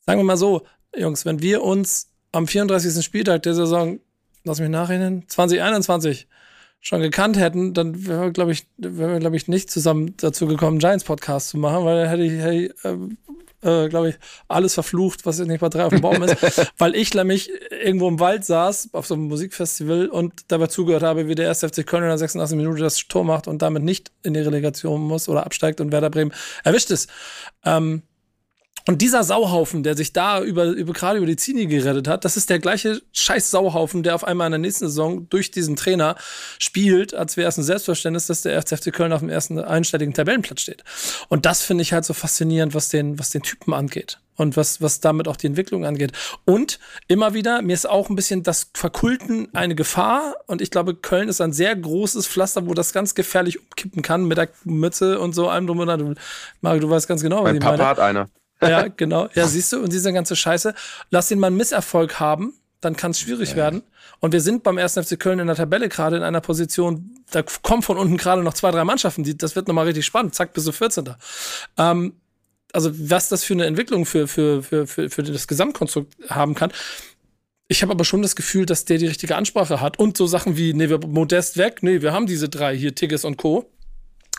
sagen wir mal so, Jungs, wenn wir uns am 34. Spieltag der Saison, lass mich nachrechnen, 2021 schon gekannt hätten, dann wären wir, glaube ich, wären wir, glaube ich, nicht zusammen dazu gekommen, Giants Podcast zu machen, weil dann hätte ich, hey, äh, äh, glaube ich, alles verflucht, was nicht bei drei auf dem Baum ist, (laughs) weil ich nämlich irgendwo im Wald saß, auf so einem Musikfestival und dabei zugehört habe, wie der erste FC Köln in der 86 Minute das Tor macht und damit nicht in die Relegation muss oder absteigt und Werder Bremen erwischt ist. Ähm, und dieser Sauhaufen, der sich da über, über gerade über die Zini gerettet hat, das ist der gleiche scheiß Sauhaufen, der auf einmal in der nächsten Saison durch diesen Trainer spielt, als wäre es ein Selbstverständnis, dass der FC Köln auf dem ersten einstelligen Tabellenplatz steht. Und das finde ich halt so faszinierend, was den, was den Typen angeht und was, was damit auch die Entwicklung angeht. Und immer wieder, mir ist auch ein bisschen das Verkulten eine Gefahr und ich glaube, Köln ist ein sehr großes Pflaster, wo das ganz gefährlich umkippen kann mit der Mütze und so allem drum und dran. Mario, du weißt ganz genau, was mein ich Papa meine. hat eine. Ja, genau. Ja, siehst du, und diese ganze Scheiße. Lass ihn mal einen Misserfolg haben, dann kann es schwierig ja. werden. Und wir sind beim 1. FC Köln in der Tabelle gerade in einer Position, da kommen von unten gerade noch zwei, drei Mannschaften, die, das wird nochmal richtig spannend. Zack, bis zu 14. Ähm, also, was das für eine Entwicklung für, für, für, für, für das Gesamtkonstrukt haben kann. Ich habe aber schon das Gefühl, dass der die richtige Ansprache hat. Und so Sachen wie, nee, wir modest weg, nee, wir haben diese drei hier, Tigges und Co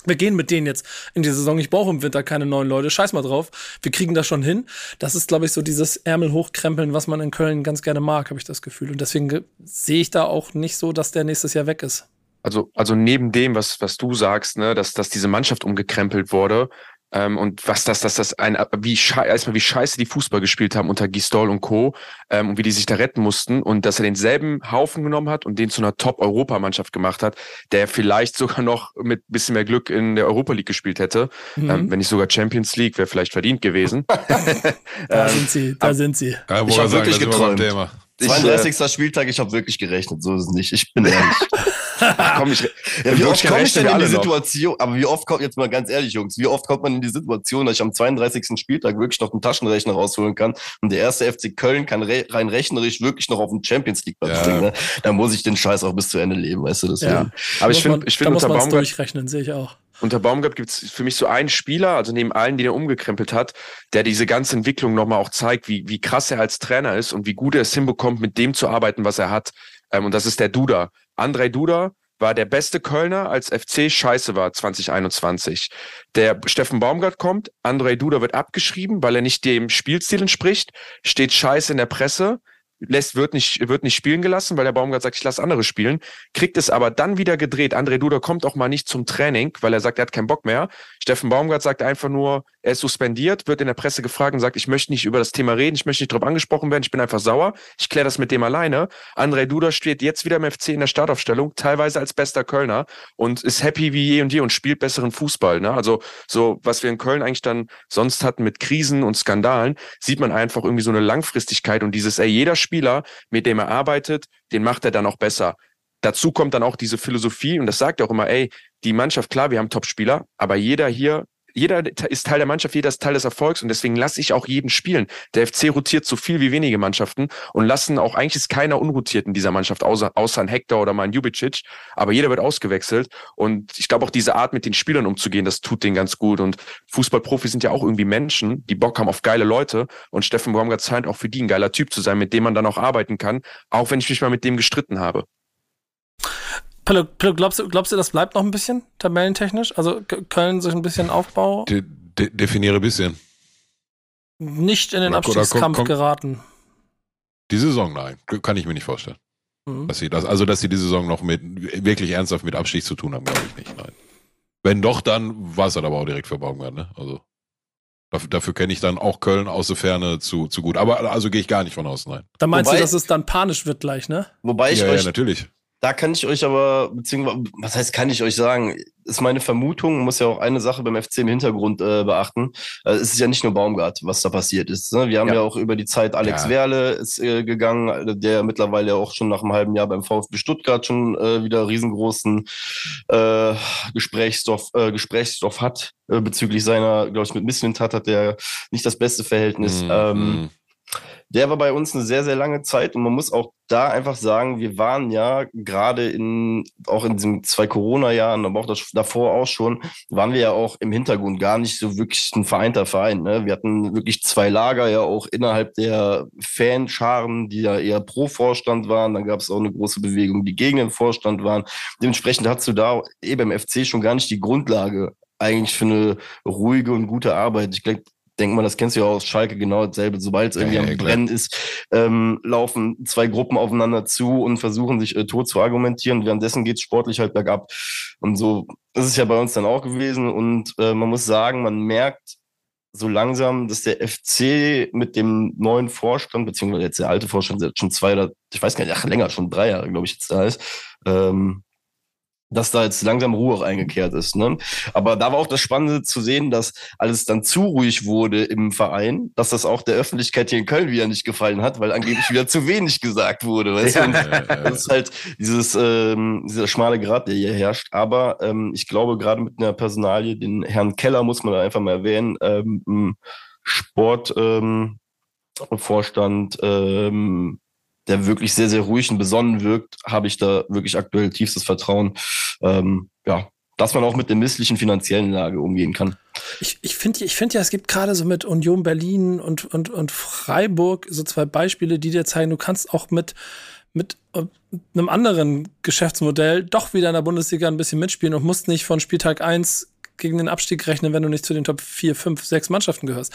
wir gehen mit denen jetzt in die Saison. Ich brauche im Winter keine neuen Leute. Scheiß mal drauf. Wir kriegen das schon hin. Das ist, glaube ich, so dieses Ärmel hochkrempeln, was man in Köln ganz gerne mag, habe ich das Gefühl. Und deswegen sehe ich da auch nicht so, dass der nächstes Jahr weg ist. Also, also neben dem, was, was du sagst, ne, dass, dass diese Mannschaft umgekrempelt wurde, ähm, und was das, dass das ein, wie erstmal wie scheiße die Fußball gespielt haben unter Gistol und Co. Ähm, und wie die sich da retten mussten und dass er denselben Haufen genommen hat und den zu einer Top-Europamannschaft gemacht hat, der vielleicht sogar noch mit bisschen mehr Glück in der Europa League gespielt hätte. Mhm. Ähm, wenn nicht sogar Champions League, wäre vielleicht verdient gewesen. (laughs) da ähm, sind sie, da sind sie. Ja, ich habe wirklich geträumt. 32. Ich, Spieltag, ich habe wirklich gerechnet, so ist es nicht. Ich bin ehrlich. (laughs) (laughs) (laughs) komm, ich, ja, wie oft komme ich denn in die Situation, noch. aber wie oft kommt, jetzt mal ganz ehrlich, Jungs, wie oft kommt man in die Situation, dass ich am 32. Spieltag wirklich noch einen Taschenrechner rausholen kann und der erste FC Köln kann re rein rechnerisch wirklich noch auf den Champions League Platz ja. bringen, ne? Dann muss ich den Scheiß auch bis zu Ende leben, weißt du, deswegen. Ja. Aber ich finde, ich finde unter Baumgart durchrechnen, sehe ich auch. Unter Baumgart gibt es für mich so einen Spieler, also neben allen, die er umgekrempelt hat, der diese ganze Entwicklung nochmal auch zeigt, wie, wie krass er als Trainer ist und wie gut er es hinbekommt, mit dem zu arbeiten, was er hat. Ähm, und das ist der Duda. Andrei Duda, war der beste Kölner, als FC scheiße war 2021. Der Steffen Baumgart kommt, André Duda wird abgeschrieben, weil er nicht dem Spielstil entspricht, steht scheiße in der Presse lässt, wird nicht, wird nicht spielen gelassen, weil der Baumgart sagt, ich lasse andere spielen, kriegt es aber dann wieder gedreht. André Duda kommt auch mal nicht zum Training, weil er sagt, er hat keinen Bock mehr. Steffen Baumgart sagt einfach nur, er ist suspendiert, wird in der Presse gefragt und sagt, ich möchte nicht über das Thema reden, ich möchte nicht darauf angesprochen werden, ich bin einfach sauer, ich kläre das mit dem alleine. André Duda steht jetzt wieder im FC in der Startaufstellung, teilweise als bester Kölner und ist happy wie je und je und spielt besseren Fußball. Ne? Also so, was wir in Köln eigentlich dann sonst hatten mit Krisen und Skandalen, sieht man einfach irgendwie so eine Langfristigkeit und dieses, ey, jeder Spieler, mit dem er arbeitet, den macht er dann auch besser. Dazu kommt dann auch diese Philosophie, und das sagt er auch immer, ey, die Mannschaft, klar, wir haben Top-Spieler, aber jeder hier jeder ist Teil der Mannschaft, jeder ist Teil des Erfolgs und deswegen lasse ich auch jeden spielen. Der FC rotiert so viel wie wenige Mannschaften und lassen auch eigentlich ist keiner unrotiert in dieser Mannschaft, außer, außer ein Hector oder mal ein Jubicic, aber jeder wird ausgewechselt und ich glaube auch diese Art mit den Spielern umzugehen, das tut denen ganz gut und Fußballprofis sind ja auch irgendwie Menschen, die Bock haben auf geile Leute und Steffen Baumgart scheint auch für die ein geiler Typ zu sein, mit dem man dann auch arbeiten kann, auch wenn ich mich mal mit dem gestritten habe. Pillow, glaubst, du, glaubst du, das bleibt noch ein bisschen tabellentechnisch? Also Köln sich ein bisschen Aufbau? De, de, definiere ein bisschen. Nicht in den Abstiegskampf geraten. Die Saison, nein. Kann ich mir nicht vorstellen. Mhm. Dass sie das, also, dass sie die Saison noch mit, wirklich ernsthaft mit Abstieg zu tun haben, glaube ich nicht, nein. Wenn doch, dann war es dann aber auch direkt für Baumgart, ne? Also. Dafür, dafür kenne ich dann auch Köln aus der Ferne zu, zu gut. Aber also gehe ich gar nicht von aus, nein. Da meinst Wobei, du, dass es dann panisch wird gleich, ne? Wobei ich ja, euch, ja, natürlich. Da kann ich euch aber, beziehungsweise, was heißt, kann ich euch sagen? Ist meine Vermutung, muss ja auch eine Sache beim FC im Hintergrund äh, beachten. Äh, es ist ja nicht nur Baumgart, was da passiert ist. Ne? Wir haben ja. ja. auch über die Zeit Alex ja. Werle ist äh, gegangen, der mittlerweile auch schon nach einem halben Jahr beim VfB Stuttgart schon äh, wieder riesengroßen äh, Gesprächsstoff, äh, Gesprächsstoff hat äh, bezüglich seiner, glaube ich, mit Misswind hat, hat der nicht das beste Verhältnis. Mm, ähm, mm. Der war bei uns eine sehr, sehr lange Zeit und man muss auch da einfach sagen, wir waren ja gerade in, auch in diesen zwei Corona-Jahren, aber auch das, davor auch schon, waren wir ja auch im Hintergrund gar nicht so wirklich ein vereinter Verein. Ne? Wir hatten wirklich zwei Lager ja auch innerhalb der Fanscharen, die ja eher pro Vorstand waren. Dann gab es auch eine große Bewegung, die gegen den Vorstand waren. Dementsprechend hast du da eben im FC schon gar nicht die Grundlage eigentlich für eine ruhige und gute Arbeit. Ich glaube, denke mal, das kennst du ja aus Schalke genau dasselbe. Sobald es irgendwie ja, am Brennen ist, ähm, laufen zwei Gruppen aufeinander zu und versuchen sich äh, tot zu argumentieren. Währenddessen geht es sportlich halt bergab. Und so ist es ja bei uns dann auch gewesen. Und äh, man muss sagen, man merkt so langsam, dass der FC mit dem neuen Vorstand, beziehungsweise jetzt der alte Vorstand, der schon zwei oder ich weiß gar nicht, ach, länger, schon drei Jahre, glaube ich, jetzt da ist, ähm, dass da jetzt langsam Ruhe auch eingekehrt ist. Ne? Aber da war auch das Spannende zu sehen, dass alles dann zu ruhig wurde im Verein, dass das auch der Öffentlichkeit hier in Köln wieder nicht gefallen hat, weil angeblich wieder zu wenig gesagt wurde. Weißt ja. du? das ist halt dieses, ähm, dieser schmale Grad, der hier herrscht. Aber ähm, ich glaube, gerade mit einer Personalie, den Herrn Keller muss man da einfach mal erwähnen, ähm, Sport, ähm, Vorstand, ähm, der wirklich sehr, sehr ruhig und besonnen wirkt, habe ich da wirklich aktuell tiefstes Vertrauen. Ähm, ja, dass man auch mit der misslichen finanziellen Lage umgehen kann. Ich, ich finde ich finde ja, es gibt gerade so mit Union Berlin und, und, und Freiburg so zwei Beispiele, die dir zeigen, du kannst auch mit, mit äh, einem anderen Geschäftsmodell doch wieder in der Bundesliga ein bisschen mitspielen und musst nicht von Spieltag 1 gegen den Abstieg rechnen, wenn du nicht zu den Top 4, 5, 6 Mannschaften gehörst.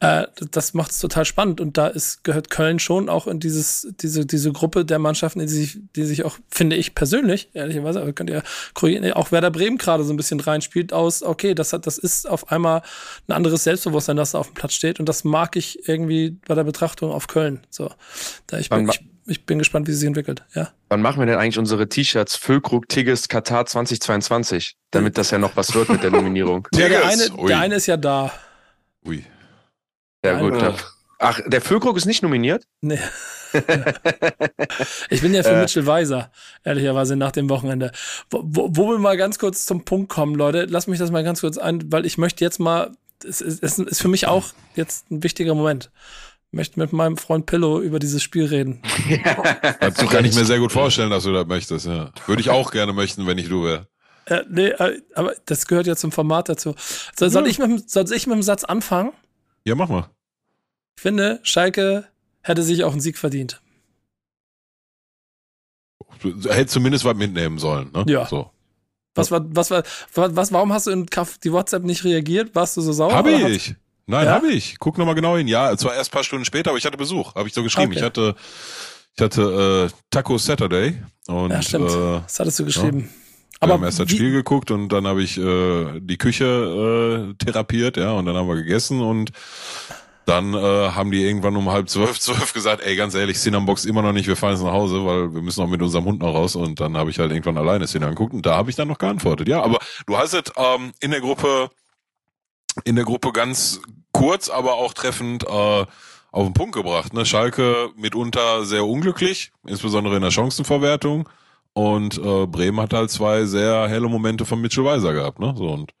Äh, das macht es total spannend und da ist, gehört Köln schon auch in dieses, diese, diese Gruppe der Mannschaften, die sich, die sich auch, finde ich persönlich, ehrlicherweise, aber könnt ihr auch Werder Bremen gerade so ein bisschen reinspielt aus, okay, das hat, das ist auf einmal ein anderes Selbstbewusstsein, das da auf dem Platz steht und das mag ich irgendwie bei der Betrachtung auf Köln. So, da ich bin, ich, ich bin gespannt, wie sie sich entwickelt. Ja. Wann machen wir denn eigentlich unsere T-Shirts Füllkrug Tigges Katar 2022, damit das ja noch was wird mit der Nominierung? ja, (laughs) der eine, der eine ist ja da. Ui. Ja, gut. Ach, der Füllkrug ist nicht nominiert? Nee. (laughs) ich bin ja für äh. Mitchell Weiser, ehrlicherweise nach dem Wochenende. Wo, wo, wo, wir mal ganz kurz zum Punkt kommen, Leute, lass mich das mal ganz kurz ein, weil ich möchte jetzt mal, es, es, es ist für mich auch jetzt ein wichtiger Moment möchte mit meinem Freund Pillow über dieses Spiel reden. Dazu kann ich mir sehr gut vorstellen, dass du das möchtest. Ja. Würde ich auch gerne möchten, wenn ich du wäre. Äh, nee, äh, aber das gehört ja zum Format dazu. Soll, soll, ja. ich mit, soll ich mit dem Satz anfangen? Ja, mach mal. Ich finde, Schalke hätte sich auch einen Sieg verdient. Hätte zumindest was mitnehmen sollen, ne? Ja. So. Was war, was war, was, warum hast du in die WhatsApp nicht reagiert? Warst du so sauer? Habe ich. Nein, ja? habe ich. Guck noch mal genau hin. Ja, zwar erst paar Stunden später, aber ich hatte Besuch. Habe ich so geschrieben. Okay. Ich hatte, ich hatte äh, Taco Saturday und ja, stimmt. Äh, das hattest du geschrieben. Ja. Wir aber haben erst das Spiel geguckt und dann habe ich äh, die Küche äh, therapiert, ja, und dann haben wir gegessen und dann äh, haben die irgendwann um halb zwölf, (laughs) zwölf gesagt, ey, ganz ehrlich, Cinnamon Box immer noch nicht, wir fahren jetzt nach Hause, weil wir müssen auch mit unserem Hund noch raus. Und dann habe ich halt irgendwann alleine Cinnamon geguckt und da habe ich dann noch geantwortet. Ja, aber du hast es ähm, in der Gruppe in der Gruppe ganz kurz, aber auch treffend äh, auf den Punkt gebracht. Ne? Schalke mitunter sehr unglücklich, insbesondere in der Chancenverwertung. Und äh, Bremen hat halt zwei sehr helle Momente von Mitchell Weiser gehabt. Ne? So, und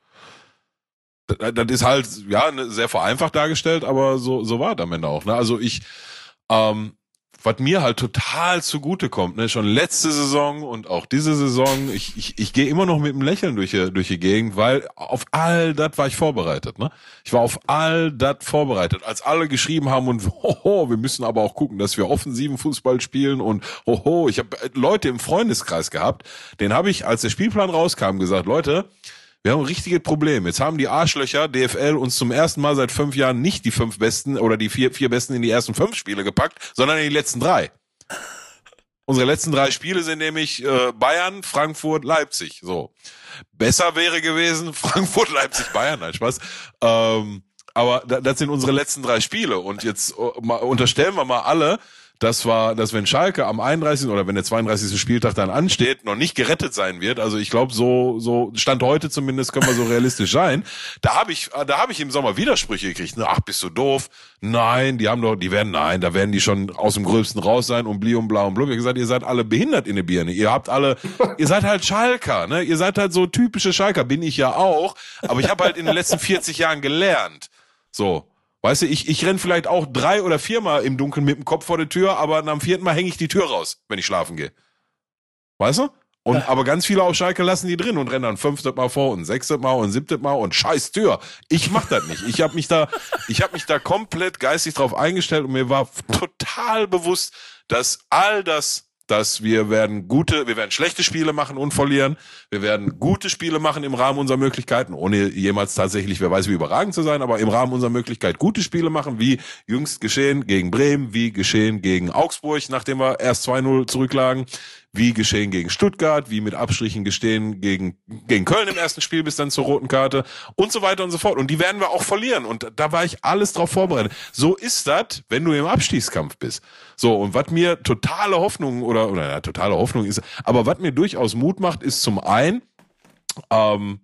das ist halt ja ne, sehr vereinfacht dargestellt, aber so, so war es am Ende auch. Ne? Also ich ähm, was mir halt total zugute kommt, ne, schon letzte Saison und auch diese Saison, ich, ich, ich gehe immer noch mit einem Lächeln durch die, durch die Gegend, weil auf all das war ich vorbereitet, ne? Ich war auf all das vorbereitet, als alle geschrieben haben und (laughs) hoho, wir müssen aber auch gucken, dass wir offensiven Fußball spielen und hoho, ich habe Leute im Freundeskreis gehabt, den habe ich, als der Spielplan rauskam, gesagt, Leute, wir haben ein richtiges Problem. Jetzt haben die Arschlöcher DFL uns zum ersten Mal seit fünf Jahren nicht die fünf besten oder die vier, vier besten in die ersten fünf Spiele gepackt, sondern in die letzten drei. (laughs) Unsere letzten drei Spiele sind nämlich äh, Bayern, Frankfurt, Leipzig. So. Besser wäre gewesen, (laughs) Frankfurt, Leipzig, Bayern, nein, Spaß. Ähm, aber das sind unsere letzten drei Spiele. Und jetzt mal, unterstellen wir mal alle, das war, dass wenn Schalke am 31. oder wenn der 32. Spieltag dann ansteht, noch nicht gerettet sein wird. Also ich glaube, so, so Stand heute zumindest können wir so realistisch (laughs) sein. Da habe ich, da habe ich im Sommer Widersprüche gekriegt. Ach, bist du doof? Nein, die haben doch, die werden, nein, da werden die schon aus dem Gröbsten raus sein und bli und bla und blub. Ich gesagt, ihr seid alle behindert in der Birne. Ihr habt alle, (laughs) ihr seid halt Schalker, ne? Ihr seid halt so typische Schalker, bin ich ja auch. Aber ich habe halt in den letzten 40 Jahren gelernt. So, Weißt du, ich, ich renn vielleicht auch drei oder viermal im Dunkeln mit dem Kopf vor der Tür, aber am vierten Mal hänge ich die Tür raus, wenn ich schlafen gehe. Weißt du? Und ja. aber ganz viele auf Schalke lassen die drin und rennen dann fünftes Mal vor und sechstes Mal und siebtes Mal und scheiß Tür. Ich mach das nicht. Ich habe mich da, ich habe mich da komplett geistig drauf eingestellt und mir war total bewusst, dass all das dass wir werden gute, wir werden schlechte Spiele machen und verlieren. Wir werden gute Spiele machen im Rahmen unserer Möglichkeiten, ohne jemals tatsächlich, wer weiß wie überragend zu sein, aber im Rahmen unserer Möglichkeit gute Spiele machen, wie jüngst geschehen gegen Bremen, wie geschehen gegen Augsburg, nachdem wir erst 2-0 zurücklagen wie geschehen gegen Stuttgart, wie mit Abstrichen gestehen gegen, gegen Köln im ersten Spiel bis dann zur roten Karte und so weiter und so fort. Und die werden wir auch verlieren. Und da war ich alles drauf vorbereitet. So ist das, wenn du im Abstiegskampf bist. So, und was mir totale Hoffnung oder, oder ja, totale Hoffnung ist, aber was mir durchaus Mut macht, ist zum einen, ähm,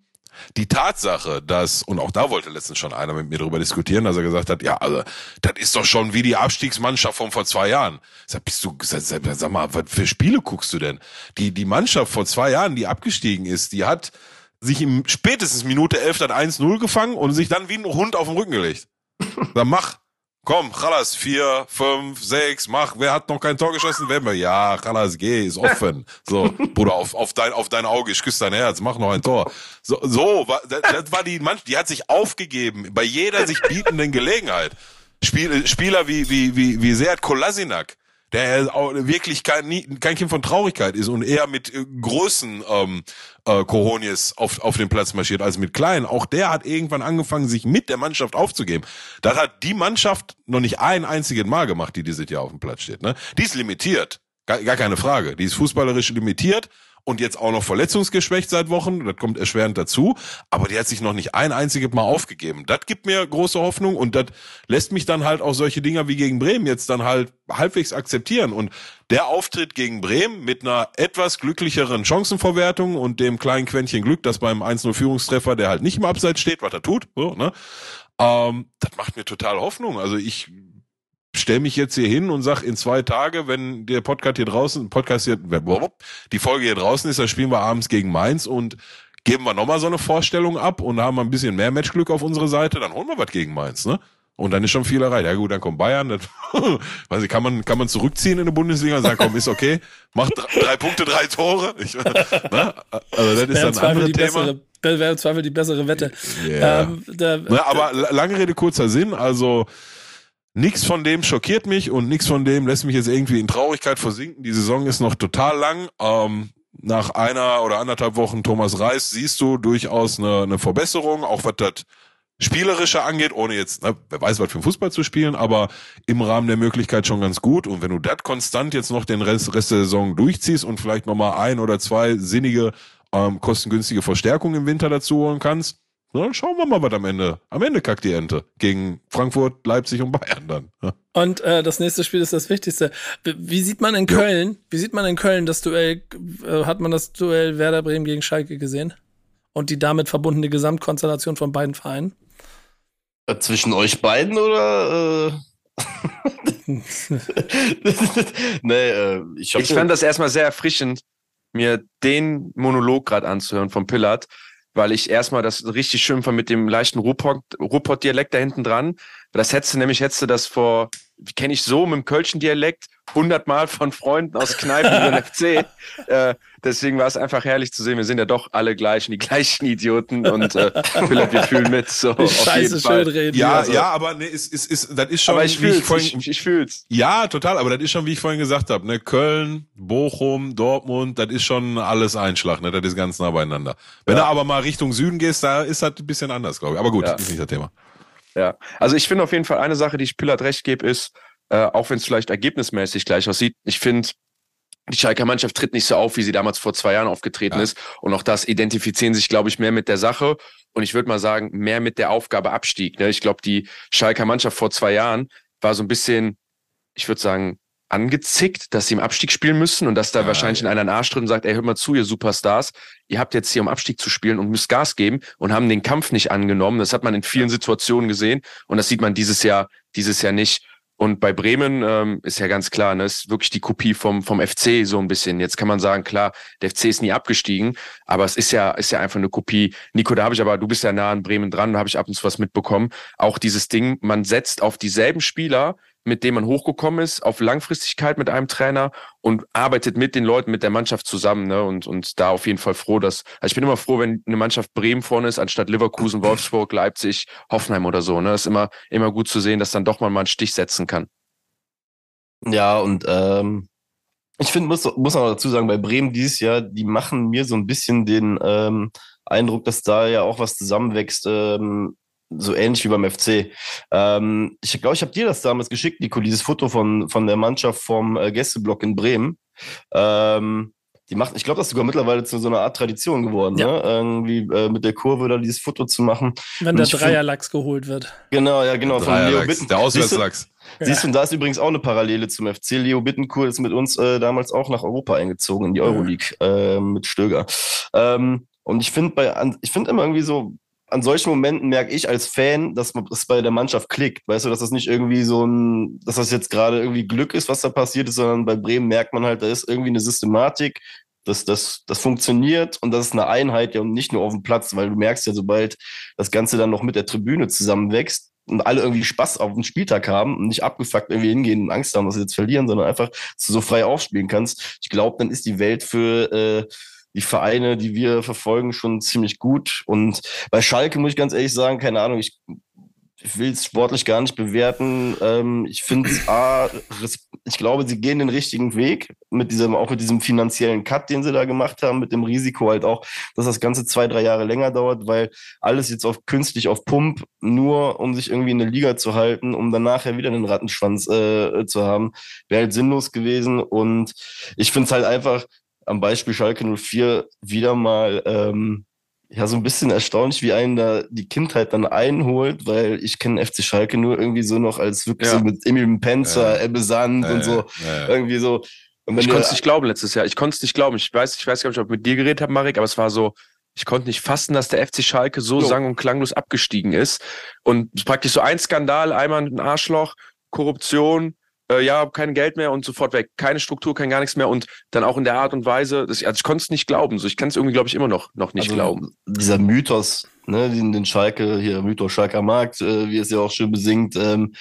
die Tatsache, dass, und auch da wollte letztens schon einer mit mir darüber diskutieren, dass er gesagt hat, ja, also, das ist doch schon wie die Abstiegsmannschaft von vor zwei Jahren. Sag, bist du, sag, sag mal, was für Spiele guckst du denn? Die, die Mannschaft vor zwei Jahren, die abgestiegen ist, die hat sich im spätestens Minute 11 dann 1-0 gefangen und sich dann wie ein Hund auf den Rücken gelegt. Sag, mach. Komm, Chalas, vier, fünf, sechs, mach. Wer hat noch kein Tor geschossen? Wer wir? Ja, Chalas, geh, ist offen. So, Bruder, auf, auf dein, auf dein Auge, ich küsse dein Herz, mach noch ein Tor. So, so, das, (laughs) das war die Mannschaft, die hat sich aufgegeben bei jeder sich bietenden Gelegenheit. Spiel, Spieler wie, wie, wie, wie Seat Kolasinak, der wirklich kein, kein Kind von Traurigkeit ist und eher mit äh, großen ähm, äh, Coronies auf, auf den Platz marschiert als mit kleinen. Auch der hat irgendwann angefangen, sich mit der Mannschaft aufzugeben. Das hat die Mannschaft noch nicht ein einziges Mal gemacht, die dieses Jahr auf dem Platz steht. Ne? Die ist limitiert, gar, gar keine Frage. Die ist fußballerisch limitiert und jetzt auch noch verletzungsgeschwächt seit Wochen. Das kommt erschwerend dazu. Aber die hat sich noch nicht ein einziges Mal aufgegeben. Das gibt mir große Hoffnung und das lässt mich dann halt auch solche Dinger wie gegen Bremen jetzt dann halt halbwegs akzeptieren. Und der Auftritt gegen Bremen mit einer etwas glücklicheren Chancenverwertung und dem kleinen Quäntchen Glück, das beim 1-0 Führungstreffer, der halt nicht im Abseits steht, was er tut, so, ne? Ähm, das macht mir total Hoffnung. Also ich stell mich jetzt hier hin und sag in zwei Tage, wenn der Podcast hier draußen, Podcast hier, die Folge hier draußen ist, dann spielen wir abends gegen Mainz und geben wir nochmal so eine Vorstellung ab und haben ein bisschen mehr Matchglück auf unsere Seite, dann holen wir was gegen Mainz, ne? Und dann ist schon viel erreicht. Ja gut, dann kommt Bayern. Das, (laughs) weiß ich, kann man, kann man zurückziehen in der Bundesliga und sagen, komm, ist okay. Macht drei, drei Punkte, drei Tore. Ich, ne? Also das ist dann ein anderes Thema. Bessere, wäre im Zweifel die bessere Wette. Yeah. Ähm, da, Na, aber lange Rede, kurzer Sinn. Also, Nichts von dem schockiert mich und nichts von dem lässt mich jetzt irgendwie in Traurigkeit versinken. Die Saison ist noch total lang. Ähm, nach einer oder anderthalb Wochen Thomas Reis siehst du durchaus eine, eine Verbesserung, auch was das Spielerische angeht, ohne jetzt, ne, wer weiß, was für Fußball zu spielen, aber im Rahmen der Möglichkeit schon ganz gut. Und wenn du das konstant jetzt noch den Rest, Rest der Saison durchziehst und vielleicht nochmal ein oder zwei sinnige, ähm, kostengünstige Verstärkungen im Winter dazu holen kannst, na, schauen wir mal, was am Ende. Am Ende kackt die Ente. Gegen Frankfurt, Leipzig und Bayern dann. Ja. Und äh, das nächste Spiel ist das Wichtigste. Wie sieht man in Köln, ja. wie sieht man in Köln das Duell, äh, hat man das Duell Werder Bremen gegen Schalke gesehen? Und die damit verbundene Gesamtkonstellation von beiden Vereinen? Äh, zwischen euch beiden oder? Äh? (laughs) nee, äh, ich, ich fand das erstmal sehr erfrischend, mir den Monolog gerade anzuhören von Pillard weil ich erstmal das richtig schön fand mit dem leichten Ruhrpott-Dialekt da hinten dran. Das hättest du nämlich, hättest du das vor kenne ich so mit dem Kölschen Dialekt hundertmal von Freunden aus Kneipen den (laughs) FC. Äh, deswegen war es einfach herrlich zu sehen. Wir sind ja doch alle gleichen, die gleichen Idioten und äh, Philipp, wir fühlen mit. So, Scheiße schön reden. Ja, also. ja, aber ne, ist, ist, ist, das ist schon. Aber ich fühl's, ich, vorhin, ich, ich, fühl's. Ja, total. Aber das ist schon, wie ich vorhin gesagt habe, ne, Köln, Bochum, Dortmund, das ist schon alles Einschlag, ne, das ist ganz nah beieinander. Wenn ja. du aber mal Richtung Süden gehst, da ist das ein bisschen anders, glaube ich. Aber gut, ja. ist nicht das Thema. Ja, also ich finde auf jeden Fall eine Sache, die ich Pillard recht gebe, ist, äh, auch wenn es vielleicht ergebnismäßig gleich aussieht, ich finde, die Schalker Mannschaft tritt nicht so auf, wie sie damals vor zwei Jahren aufgetreten ja. ist. Und auch das identifizieren sich, glaube ich, mehr mit der Sache. Und ich würde mal sagen, mehr mit der Aufgabe Abstieg. Ne? Ich glaube, die Schalker Mannschaft vor zwei Jahren war so ein bisschen, ich würde sagen, angezickt, dass sie im Abstieg spielen müssen und dass da ja, wahrscheinlich ja. in einer Arsch drin sagt, ey, hört mal zu, ihr Superstars, ihr habt jetzt hier um Abstieg zu spielen und müsst Gas geben und haben den Kampf nicht angenommen. Das hat man in vielen Situationen gesehen und das sieht man dieses Jahr, dieses Jahr nicht. Und bei Bremen ähm, ist ja ganz klar, ne, ist wirklich die Kopie vom, vom FC so ein bisschen. Jetzt kann man sagen, klar, der FC ist nie abgestiegen, aber es ist ja, ist ja einfach eine Kopie. Nico, da habe ich aber, du bist ja nah an Bremen dran, da habe ich ab und zu was mitbekommen. Auch dieses Ding, man setzt auf dieselben Spieler, mit dem man hochgekommen ist, auf Langfristigkeit mit einem Trainer und arbeitet mit den Leuten, mit der Mannschaft zusammen. Ne? Und, und da auf jeden Fall froh, dass, also ich bin immer froh, wenn eine Mannschaft Bremen vorne ist, anstatt Leverkusen, Wolfsburg, Leipzig, Hoffenheim oder so. Ne? Ist immer, immer gut zu sehen, dass dann doch mal mal einen Stich setzen kann. Ja, und ähm, ich finde, muss, muss man auch dazu sagen, bei Bremen dieses Jahr, die machen mir so ein bisschen den ähm, Eindruck, dass da ja auch was zusammenwächst, ähm, so ähnlich wie beim FC. Ähm, ich glaube, ich habe dir das damals geschickt, Nico, dieses Foto von, von der Mannschaft vom äh, Gästeblock in Bremen. Ähm, die macht, ich glaube, das ist sogar mittlerweile zu so einer Art Tradition geworden, ja. ne? Irgendwie äh, mit der Kurve da dieses Foto zu machen. Wenn der Dreierlachs geholt wird. Genau, ja, genau. Von Leo Bitten. Der Auswärtslachs. Siehst, siehst du, und da ist übrigens auch eine Parallele zum FC. Leo Bittencourt ist mit uns äh, damals auch nach Europa eingezogen, in die Euroleague, äh, mit Stöger. Ähm, und ich finde bei, ich finde immer irgendwie so, an solchen Momenten merke ich als Fan, dass es bei der Mannschaft klickt. Weißt du, dass das nicht irgendwie so ein, dass das jetzt gerade irgendwie Glück ist, was da passiert ist, sondern bei Bremen merkt man halt, da ist irgendwie eine Systematik, dass das, das funktioniert und das ist eine Einheit ja und nicht nur auf dem Platz, weil du merkst ja, sobald das Ganze dann noch mit der Tribüne zusammenwächst und alle irgendwie Spaß auf den Spieltag haben und nicht abgefuckt irgendwie hingehen und Angst haben, dass sie jetzt verlieren, sondern einfach so frei aufspielen kannst. Ich glaube, dann ist die Welt für äh, die Vereine, die wir verfolgen, schon ziemlich gut. Und bei Schalke muss ich ganz ehrlich sagen, keine Ahnung, ich, will es sportlich gar nicht bewerten. Ähm, ich finde es ich glaube, sie gehen den richtigen Weg mit diesem, auch mit diesem finanziellen Cut, den sie da gemacht haben, mit dem Risiko halt auch, dass das Ganze zwei, drei Jahre länger dauert, weil alles jetzt auf künstlich auf Pump, nur um sich irgendwie in der Liga zu halten, um dann nachher wieder einen Rattenschwanz äh, zu haben, wäre halt sinnlos gewesen. Und ich finde es halt einfach, am Beispiel Schalke 04 wieder mal ähm, ja so ein bisschen erstaunlich, wie einen da die Kindheit dann einholt, weil ich kenne FC Schalke nur irgendwie so noch als wirklich ja. so mit Emil Penzer, ja. Ebbe Sand ja, und so irgendwie so. ich konnte es nicht glauben letztes Jahr. Ich konnte es nicht glauben. Ich weiß, ich weiß gar nicht, ob ich mit dir geredet habe, Marek, aber es war so, ich konnte nicht fassen, dass der FC Schalke so, so. sang- und klanglos abgestiegen ist. Und praktisch so ein Skandal, einmal ein Arschloch, Korruption, äh, ja, kein Geld mehr und sofort weg. Keine Struktur, kein gar nichts mehr und dann auch in der Art und Weise, dass ich, also ich konnte es nicht glauben. So, ich kann es irgendwie, glaube ich, immer noch, noch nicht also, glauben. Dieser Mythos, ne, den, den Schalke, hier Mythos Schalker Markt, äh, wie es ja auch schön besingt, ähm,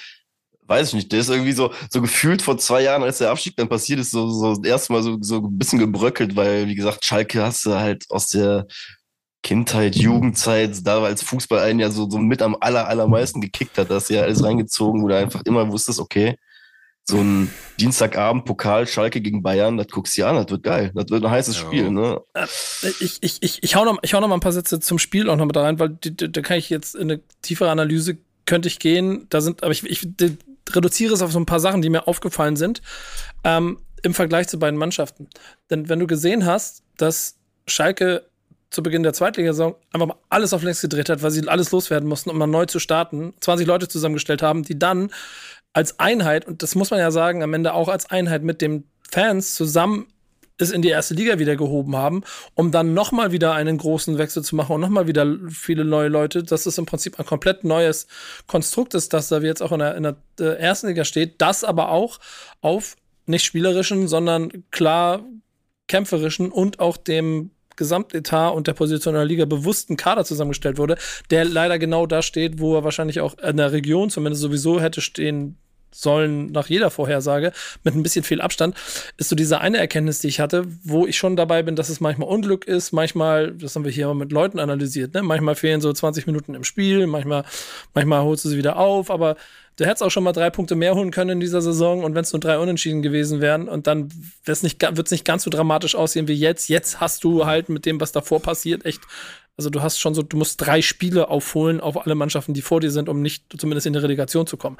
weiß ich nicht, der ist irgendwie so, so gefühlt vor zwei Jahren, als der Abstieg dann passiert ist, so, so erstmal so, so ein bisschen gebröckelt, weil, wie gesagt, Schalke hast du halt aus der Kindheit, Jugendzeit, da als Fußball einen ja so, so mit am aller, allermeisten gekickt hat, dass ja alles reingezogen, wo du einfach immer wusstest, okay, so ein Dienstagabend Pokal Schalke gegen Bayern, das guckst du ja an, das wird geil. Das wird ein heißes ja. Spiel, ne? Äh, ich, ich, ich, ich hau noch, ich hau noch mal ein paar Sätze zum Spiel auch noch mit rein, weil da kann ich jetzt in eine tiefere Analyse könnte ich gehen. Da sind, aber ich, ich reduziere es auf so ein paar Sachen, die mir aufgefallen sind, ähm, im Vergleich zu beiden Mannschaften. Denn wenn du gesehen hast, dass Schalke zu Beginn der Zweitligasaison einfach mal alles auf links gedreht hat, weil sie alles loswerden mussten, um mal neu zu starten, 20 Leute zusammengestellt haben, die dann als Einheit, und das muss man ja sagen, am Ende auch als Einheit mit den Fans zusammen es in die erste Liga wieder gehoben haben, um dann nochmal wieder einen großen Wechsel zu machen und nochmal wieder viele neue Leute. Das ist im Prinzip ein komplett neues Konstrukt ist, das da jetzt auch in der, in der äh, ersten Liga steht, das aber auch auf nicht spielerischen, sondern klar kämpferischen und auch dem Gesamtetat und der Position in der Liga bewussten Kader zusammengestellt wurde, der leider genau da steht, wo er wahrscheinlich auch in der Region zumindest sowieso hätte stehen sollen nach jeder Vorhersage mit ein bisschen viel Abstand, ist so diese eine Erkenntnis, die ich hatte, wo ich schon dabei bin, dass es manchmal Unglück ist, manchmal, das haben wir hier mit Leuten analysiert, ne? manchmal fehlen so 20 Minuten im Spiel, manchmal, manchmal holst du sie wieder auf, aber du hättest auch schon mal drei Punkte mehr holen können in dieser Saison und wenn es nur drei Unentschieden gewesen wären und dann wird es nicht, nicht ganz so dramatisch aussehen wie jetzt. Jetzt hast du halt mit dem, was davor passiert, echt also du hast schon so, du musst drei Spiele aufholen auf alle Mannschaften, die vor dir sind, um nicht zumindest in die Relegation zu kommen.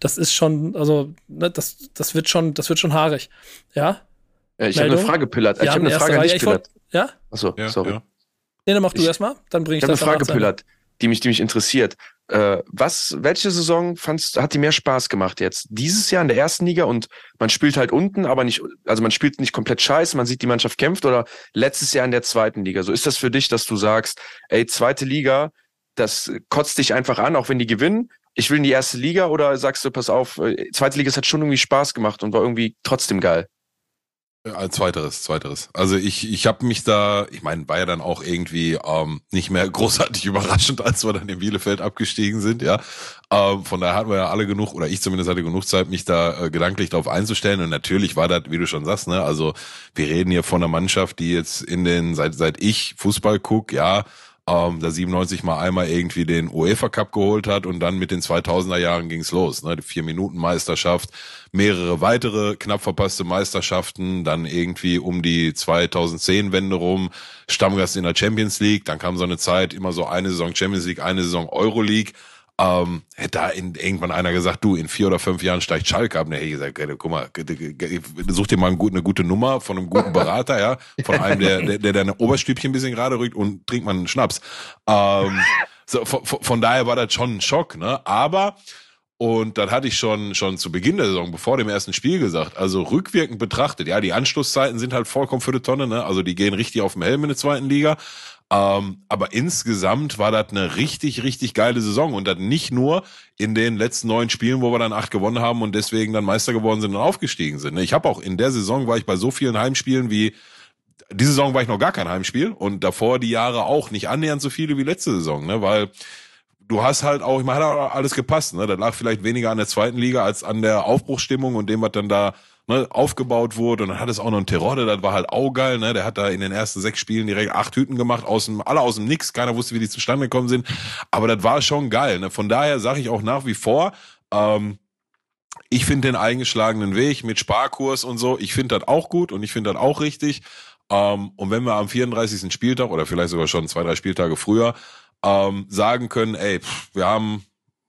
Das ist schon, also ne, das, das wird schon, das wird schon haarig. Ja. ja ich habe eine Frage, Pillard. Ich habe eine Frage an dich, Pillard. Ja? Achso, ja, sorry. Ja. Nee, dann mach du erstmal, dann bring ich, ich das. Ich habe eine Frage, Pillard, die mich, die mich interessiert. Äh, was, welche Saison fandst, hat dir mehr Spaß gemacht jetzt? Dieses Jahr in der ersten Liga und man spielt halt unten, aber nicht, also man spielt nicht komplett scheiße, man sieht, die Mannschaft kämpft oder letztes Jahr in der zweiten Liga? So ist das für dich, dass du sagst, ey, zweite Liga, das kotzt dich einfach an, auch wenn die gewinnen. Ich will in die erste Liga oder sagst du, pass auf, äh, zweite Liga, es hat schon irgendwie Spaß gemacht und war irgendwie trotzdem geil? Als zweiteres, zweiteres. Also ich, ich habe mich da, ich meine, war ja dann auch irgendwie ähm, nicht mehr (laughs) großartig überraschend, als wir dann in Bielefeld abgestiegen sind, ja. Ähm, von daher hatten wir ja alle genug, oder ich zumindest hatte genug Zeit, mich da äh, gedanklich darauf einzustellen. Und natürlich war das, wie du schon sagst, ne, also wir reden hier von einer Mannschaft, die jetzt in den, seit seit ich Fußball guck, ja, ähm, da 97 mal einmal irgendwie den UEFA Cup geholt hat und dann mit den 2000er Jahren ging's los. Ne? Die vier Minuten Meisterschaft, mehrere weitere knapp verpasste Meisterschaften, dann irgendwie um die 2010 Wende rum Stammgast in der Champions League, dann kam so eine Zeit immer so eine Saison Champions League, eine Saison Euroleague ähm, hätte da in, irgendwann einer gesagt, du, in vier oder fünf Jahren steigt Schalke ab. Ne, ich gesagt, guck mal, such dir mal eine gute Nummer von einem guten Berater, ja, von einem, der, der, der deine Oberstübchen ein bisschen gerade rückt und trinkt mal einen Schnaps. Ähm, so, von, von daher war das schon ein Schock, ne? Aber und dann hatte ich schon, schon zu Beginn der Saison, bevor dem ersten Spiel gesagt, also rückwirkend betrachtet, ja, die Anschlusszeiten sind halt vollkommen für die Tonne, ne? Also die gehen richtig auf dem Helm in der zweiten Liga. Ähm, aber insgesamt war das eine richtig, richtig geile Saison und das nicht nur in den letzten neun Spielen, wo wir dann acht gewonnen haben und deswegen dann Meister geworden sind und aufgestiegen sind. Ich habe auch in der Saison war ich bei so vielen Heimspielen wie diese Saison war ich noch gar kein Heimspiel und davor die Jahre auch nicht annähernd so viele wie letzte Saison, ne? Weil du hast halt auch, ich meine, hat auch alles gepasst, ne? Das lag vielleicht weniger an der zweiten Liga als an der Aufbruchsstimmung und dem, was dann da ne, aufgebaut wurde. Und dann hat es auch noch einen Terodde, das war halt auch geil, ne? Der hat da in den ersten sechs Spielen direkt acht Hüten gemacht, aus dem, alle aus dem Nix. Keiner wusste, wie die zustande gekommen sind. Aber das war schon geil. Ne? Von daher sage ich auch nach wie vor, ähm, ich finde den eingeschlagenen Weg mit Sparkurs und so, ich finde das auch gut und ich finde das auch richtig. Ähm, und wenn wir am 34. Spieltag oder vielleicht sogar schon zwei, drei Spieltage früher ähm, sagen können, ey, pff, wir haben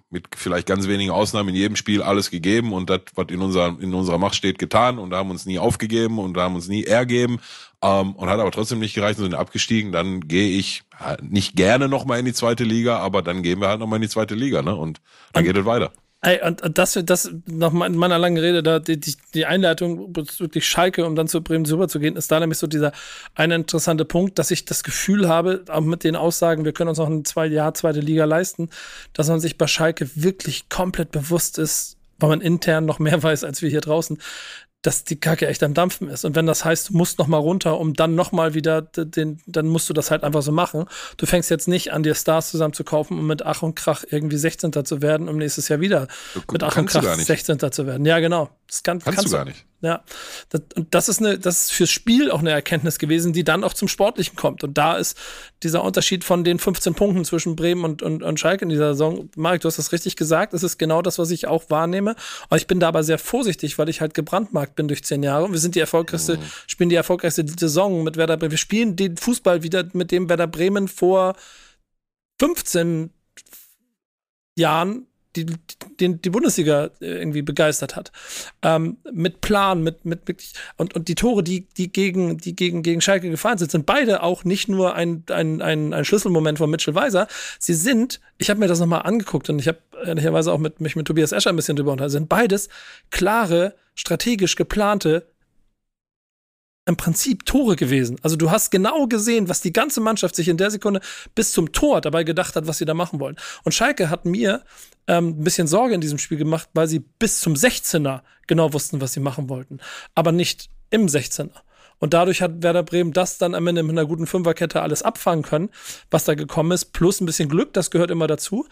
mit vielleicht ganz wenigen Ausnahmen in jedem Spiel alles gegeben und das, was in, unserer in unserer Macht steht, getan und da haben uns nie aufgegeben und da haben uns nie ergeben ähm, und hat aber trotzdem nicht gereicht und sind abgestiegen, dann gehe ich nicht gerne nochmal in die zweite Liga, aber dann gehen wir halt nochmal in die zweite Liga, ne? Und dann geht es weiter. Ey, und das, das nach meiner langen Rede, da die, die Einleitung bezüglich Schalke, um dann zu Bremen rüberzugehen, ist da nämlich so dieser eine interessante Punkt, dass ich das Gefühl habe, auch mit den Aussagen, wir können uns noch ein zwei Jahr zweite Liga leisten, dass man sich bei Schalke wirklich komplett bewusst ist, weil man intern noch mehr (laughs) weiß als wir hier draußen, dass die Kacke echt am Dampfen ist. Und wenn das heißt, du musst noch mal runter, um dann noch mal wieder den, dann musst du das halt einfach so machen. Du fängst jetzt nicht an, dir Stars zusammen zu kaufen, um mit Ach und Krach irgendwie 16. zu werden, um nächstes Jahr wieder du, mit Ach und Krach 16. zu werden. Ja, genau. Das kann, kannst, kannst du gar nicht. Ja, das, und das ist eine, das ist fürs Spiel auch eine Erkenntnis gewesen, die dann auch zum Sportlichen kommt. Und da ist dieser Unterschied von den 15 Punkten zwischen Bremen und, und, und Schalke in dieser Saison. Marek, du hast das richtig gesagt. Es ist genau das, was ich auch wahrnehme. Aber ich bin da aber sehr vorsichtig, weil ich halt gebrandmarkt bin durch zehn Jahre. Und wir sind die erfolgreichste, mhm. spielen die erfolgreichste Saison mit Werder Bremen. Wir spielen den Fußball wieder, mit dem Werder Bremen vor 15 Jahren die, die, die Bundesliga äh, irgendwie begeistert hat. Ähm, mit Plan, mit, mit wirklich, und, und die Tore, die, die gegen, die gegen, gegen Schalke gefahren sind, sind beide auch nicht nur ein, ein, ein, ein Schlüsselmoment von Mitchell Weiser. Sie sind, ich habe mir das nochmal angeguckt und ich habe ehrlicherweise auch mit, mich mit Tobias Escher ein bisschen drüber unterhalten, sind beides klare, strategisch geplante im Prinzip Tore gewesen. Also du hast genau gesehen, was die ganze Mannschaft sich in der Sekunde bis zum Tor dabei gedacht hat, was sie da machen wollen. Und Schalke hat mir ähm, ein bisschen Sorge in diesem Spiel gemacht, weil sie bis zum 16er genau wussten, was sie machen wollten. Aber nicht im 16er. Und dadurch hat Werder Bremen das dann am Ende mit einer guten Fünferkette alles abfangen können, was da gekommen ist. Plus ein bisschen Glück, das gehört immer dazu.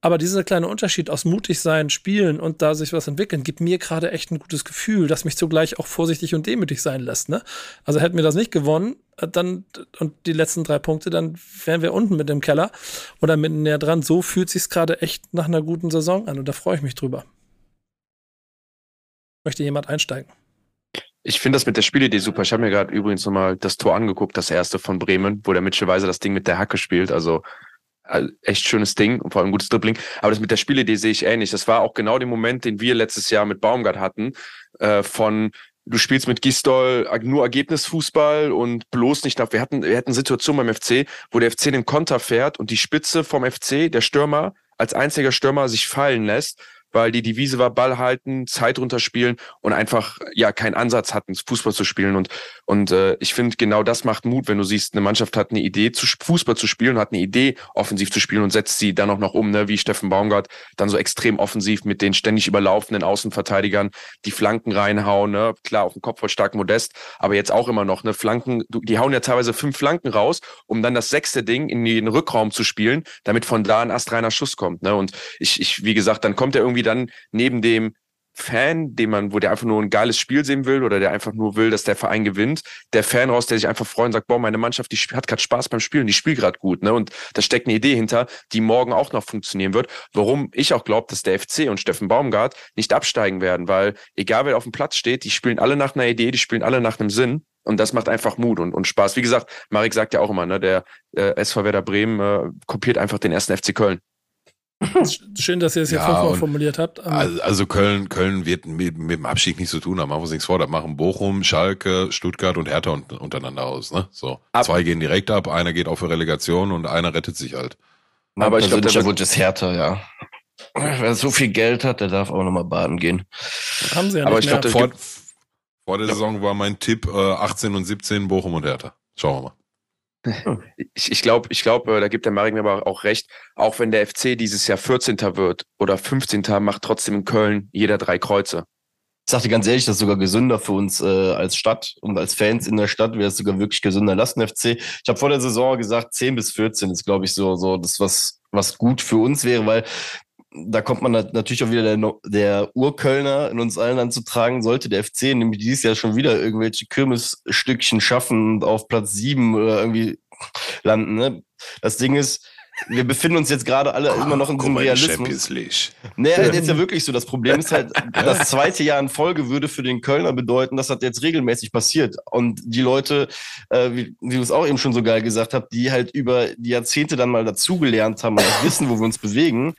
Aber dieser kleine Unterschied aus mutig sein, spielen und da sich was entwickeln, gibt mir gerade echt ein gutes Gefühl, das mich zugleich auch vorsichtig und demütig sein lässt. Ne? Also hätten wir das nicht gewonnen, äh, dann und die letzten drei Punkte, dann wären wir unten mit dem Keller oder mitten näher dran. So fühlt sich gerade echt nach einer guten Saison an und da freue ich mich drüber. Möchte jemand einsteigen? Ich finde das mit der Spielidee super. Ich habe mir gerade übrigens nochmal das Tor angeguckt, das erste von Bremen, wo der Mitchell Weiser das Ding mit der Hacke spielt. Also äh, echt schönes Ding und vor allem gutes Dribbling. Aber das mit der Spielidee sehe ich ähnlich. Das war auch genau der Moment, den wir letztes Jahr mit Baumgart hatten, äh, von du spielst mit Gistol nur Ergebnisfußball und bloß nicht nach. Wir hatten, wir hatten Situationen beim FC, wo der FC den Konter fährt und die Spitze vom FC, der Stürmer, als einziger Stürmer sich fallen lässt weil die Devise war Ball halten, Zeit runterspielen und einfach ja keinen Ansatz hatten, Fußball zu spielen. Und, und äh, ich finde, genau das macht Mut, wenn du siehst, eine Mannschaft hat eine Idee, zu Fußball zu spielen, hat eine Idee, offensiv zu spielen und setzt sie dann auch noch um, ne, wie Steffen Baumgart, dann so extrem offensiv mit den ständig überlaufenden Außenverteidigern, die Flanken reinhauen, ne, klar, auf dem Kopf voll stark modest, aber jetzt auch immer noch, ne, Flanken, die hauen ja teilweise fünf Flanken raus, um dann das sechste Ding in den Rückraum zu spielen, damit von da ein astreiner Schuss kommt, ne, und ich, ich, wie gesagt, dann kommt er irgendwie irgendwie dann neben dem Fan, dem man, wo der einfach nur ein geiles Spiel sehen will oder der einfach nur will, dass der Verein gewinnt, der Fan raus, der sich einfach freut und sagt, boah, meine Mannschaft, die hat gerade Spaß beim Spielen, die spielt gerade gut, ne? Und da steckt eine Idee hinter, die morgen auch noch funktionieren wird. Warum ich auch glaube, dass der FC und Steffen Baumgart nicht absteigen werden, weil egal wer auf dem Platz steht, die spielen alle nach einer Idee, die spielen alle nach einem Sinn. Und das macht einfach Mut und, und Spaß. Wie gesagt, Marek sagt ja auch immer, ne, der äh, SV Werder Bremen äh, kopiert einfach den ersten FC Köln. Schön, dass ihr es ja, fünfmal formuliert habt. Also, also, Köln, Köln wird mit, mit, dem Abstieg nichts zu tun haben. Machen wir uns nichts vor. Da machen Bochum, Schalke, Stuttgart und Hertha untereinander aus. Ne? So. Ab. Zwei gehen direkt ab, einer geht auf für Relegation und einer rettet sich halt. Aber ich glaube, der Wunsch ist Hertha, ja. Wer so viel Geld hat, der darf auch nochmal baden gehen. Haben sie ja Aber nicht ich glaube, vor, vor der Saison war mein Tipp äh, 18 und 17 Bochum und Hertha. Schauen wir mal. Ich, ich glaube, ich glaub, äh, da gibt der Marek mir aber auch recht, auch wenn der FC dieses Jahr 14. wird oder 15. macht trotzdem in Köln jeder drei Kreuze. Ich sagte ganz ehrlich, das ist sogar gesünder für uns äh, als Stadt und als Fans in der Stadt wäre es sogar wirklich gesünder. Lassen FC. Ich habe vor der Saison gesagt, 10 bis 14 ist, glaube ich, so, so das, was, was gut für uns wäre, weil da kommt man natürlich auch wieder der, der Urkölner in uns allen anzutragen, sollte der FC nämlich dieses Jahr schon wieder irgendwelche Kirmesstückchen schaffen und auf Platz sieben oder irgendwie landen. Ne? Das Ding ist, wir befinden uns jetzt gerade alle oh, immer noch in diesem Realismus. Champions League. Naja, jetzt ja wirklich so. Das Problem ist halt, das zweite Jahr in Folge würde für den Kölner bedeuten, dass das jetzt regelmäßig passiert. Und die Leute, äh, wie, wie du es auch eben schon so geil gesagt hast, die halt über die Jahrzehnte dann mal dazugelernt haben und wissen, wo wir uns bewegen,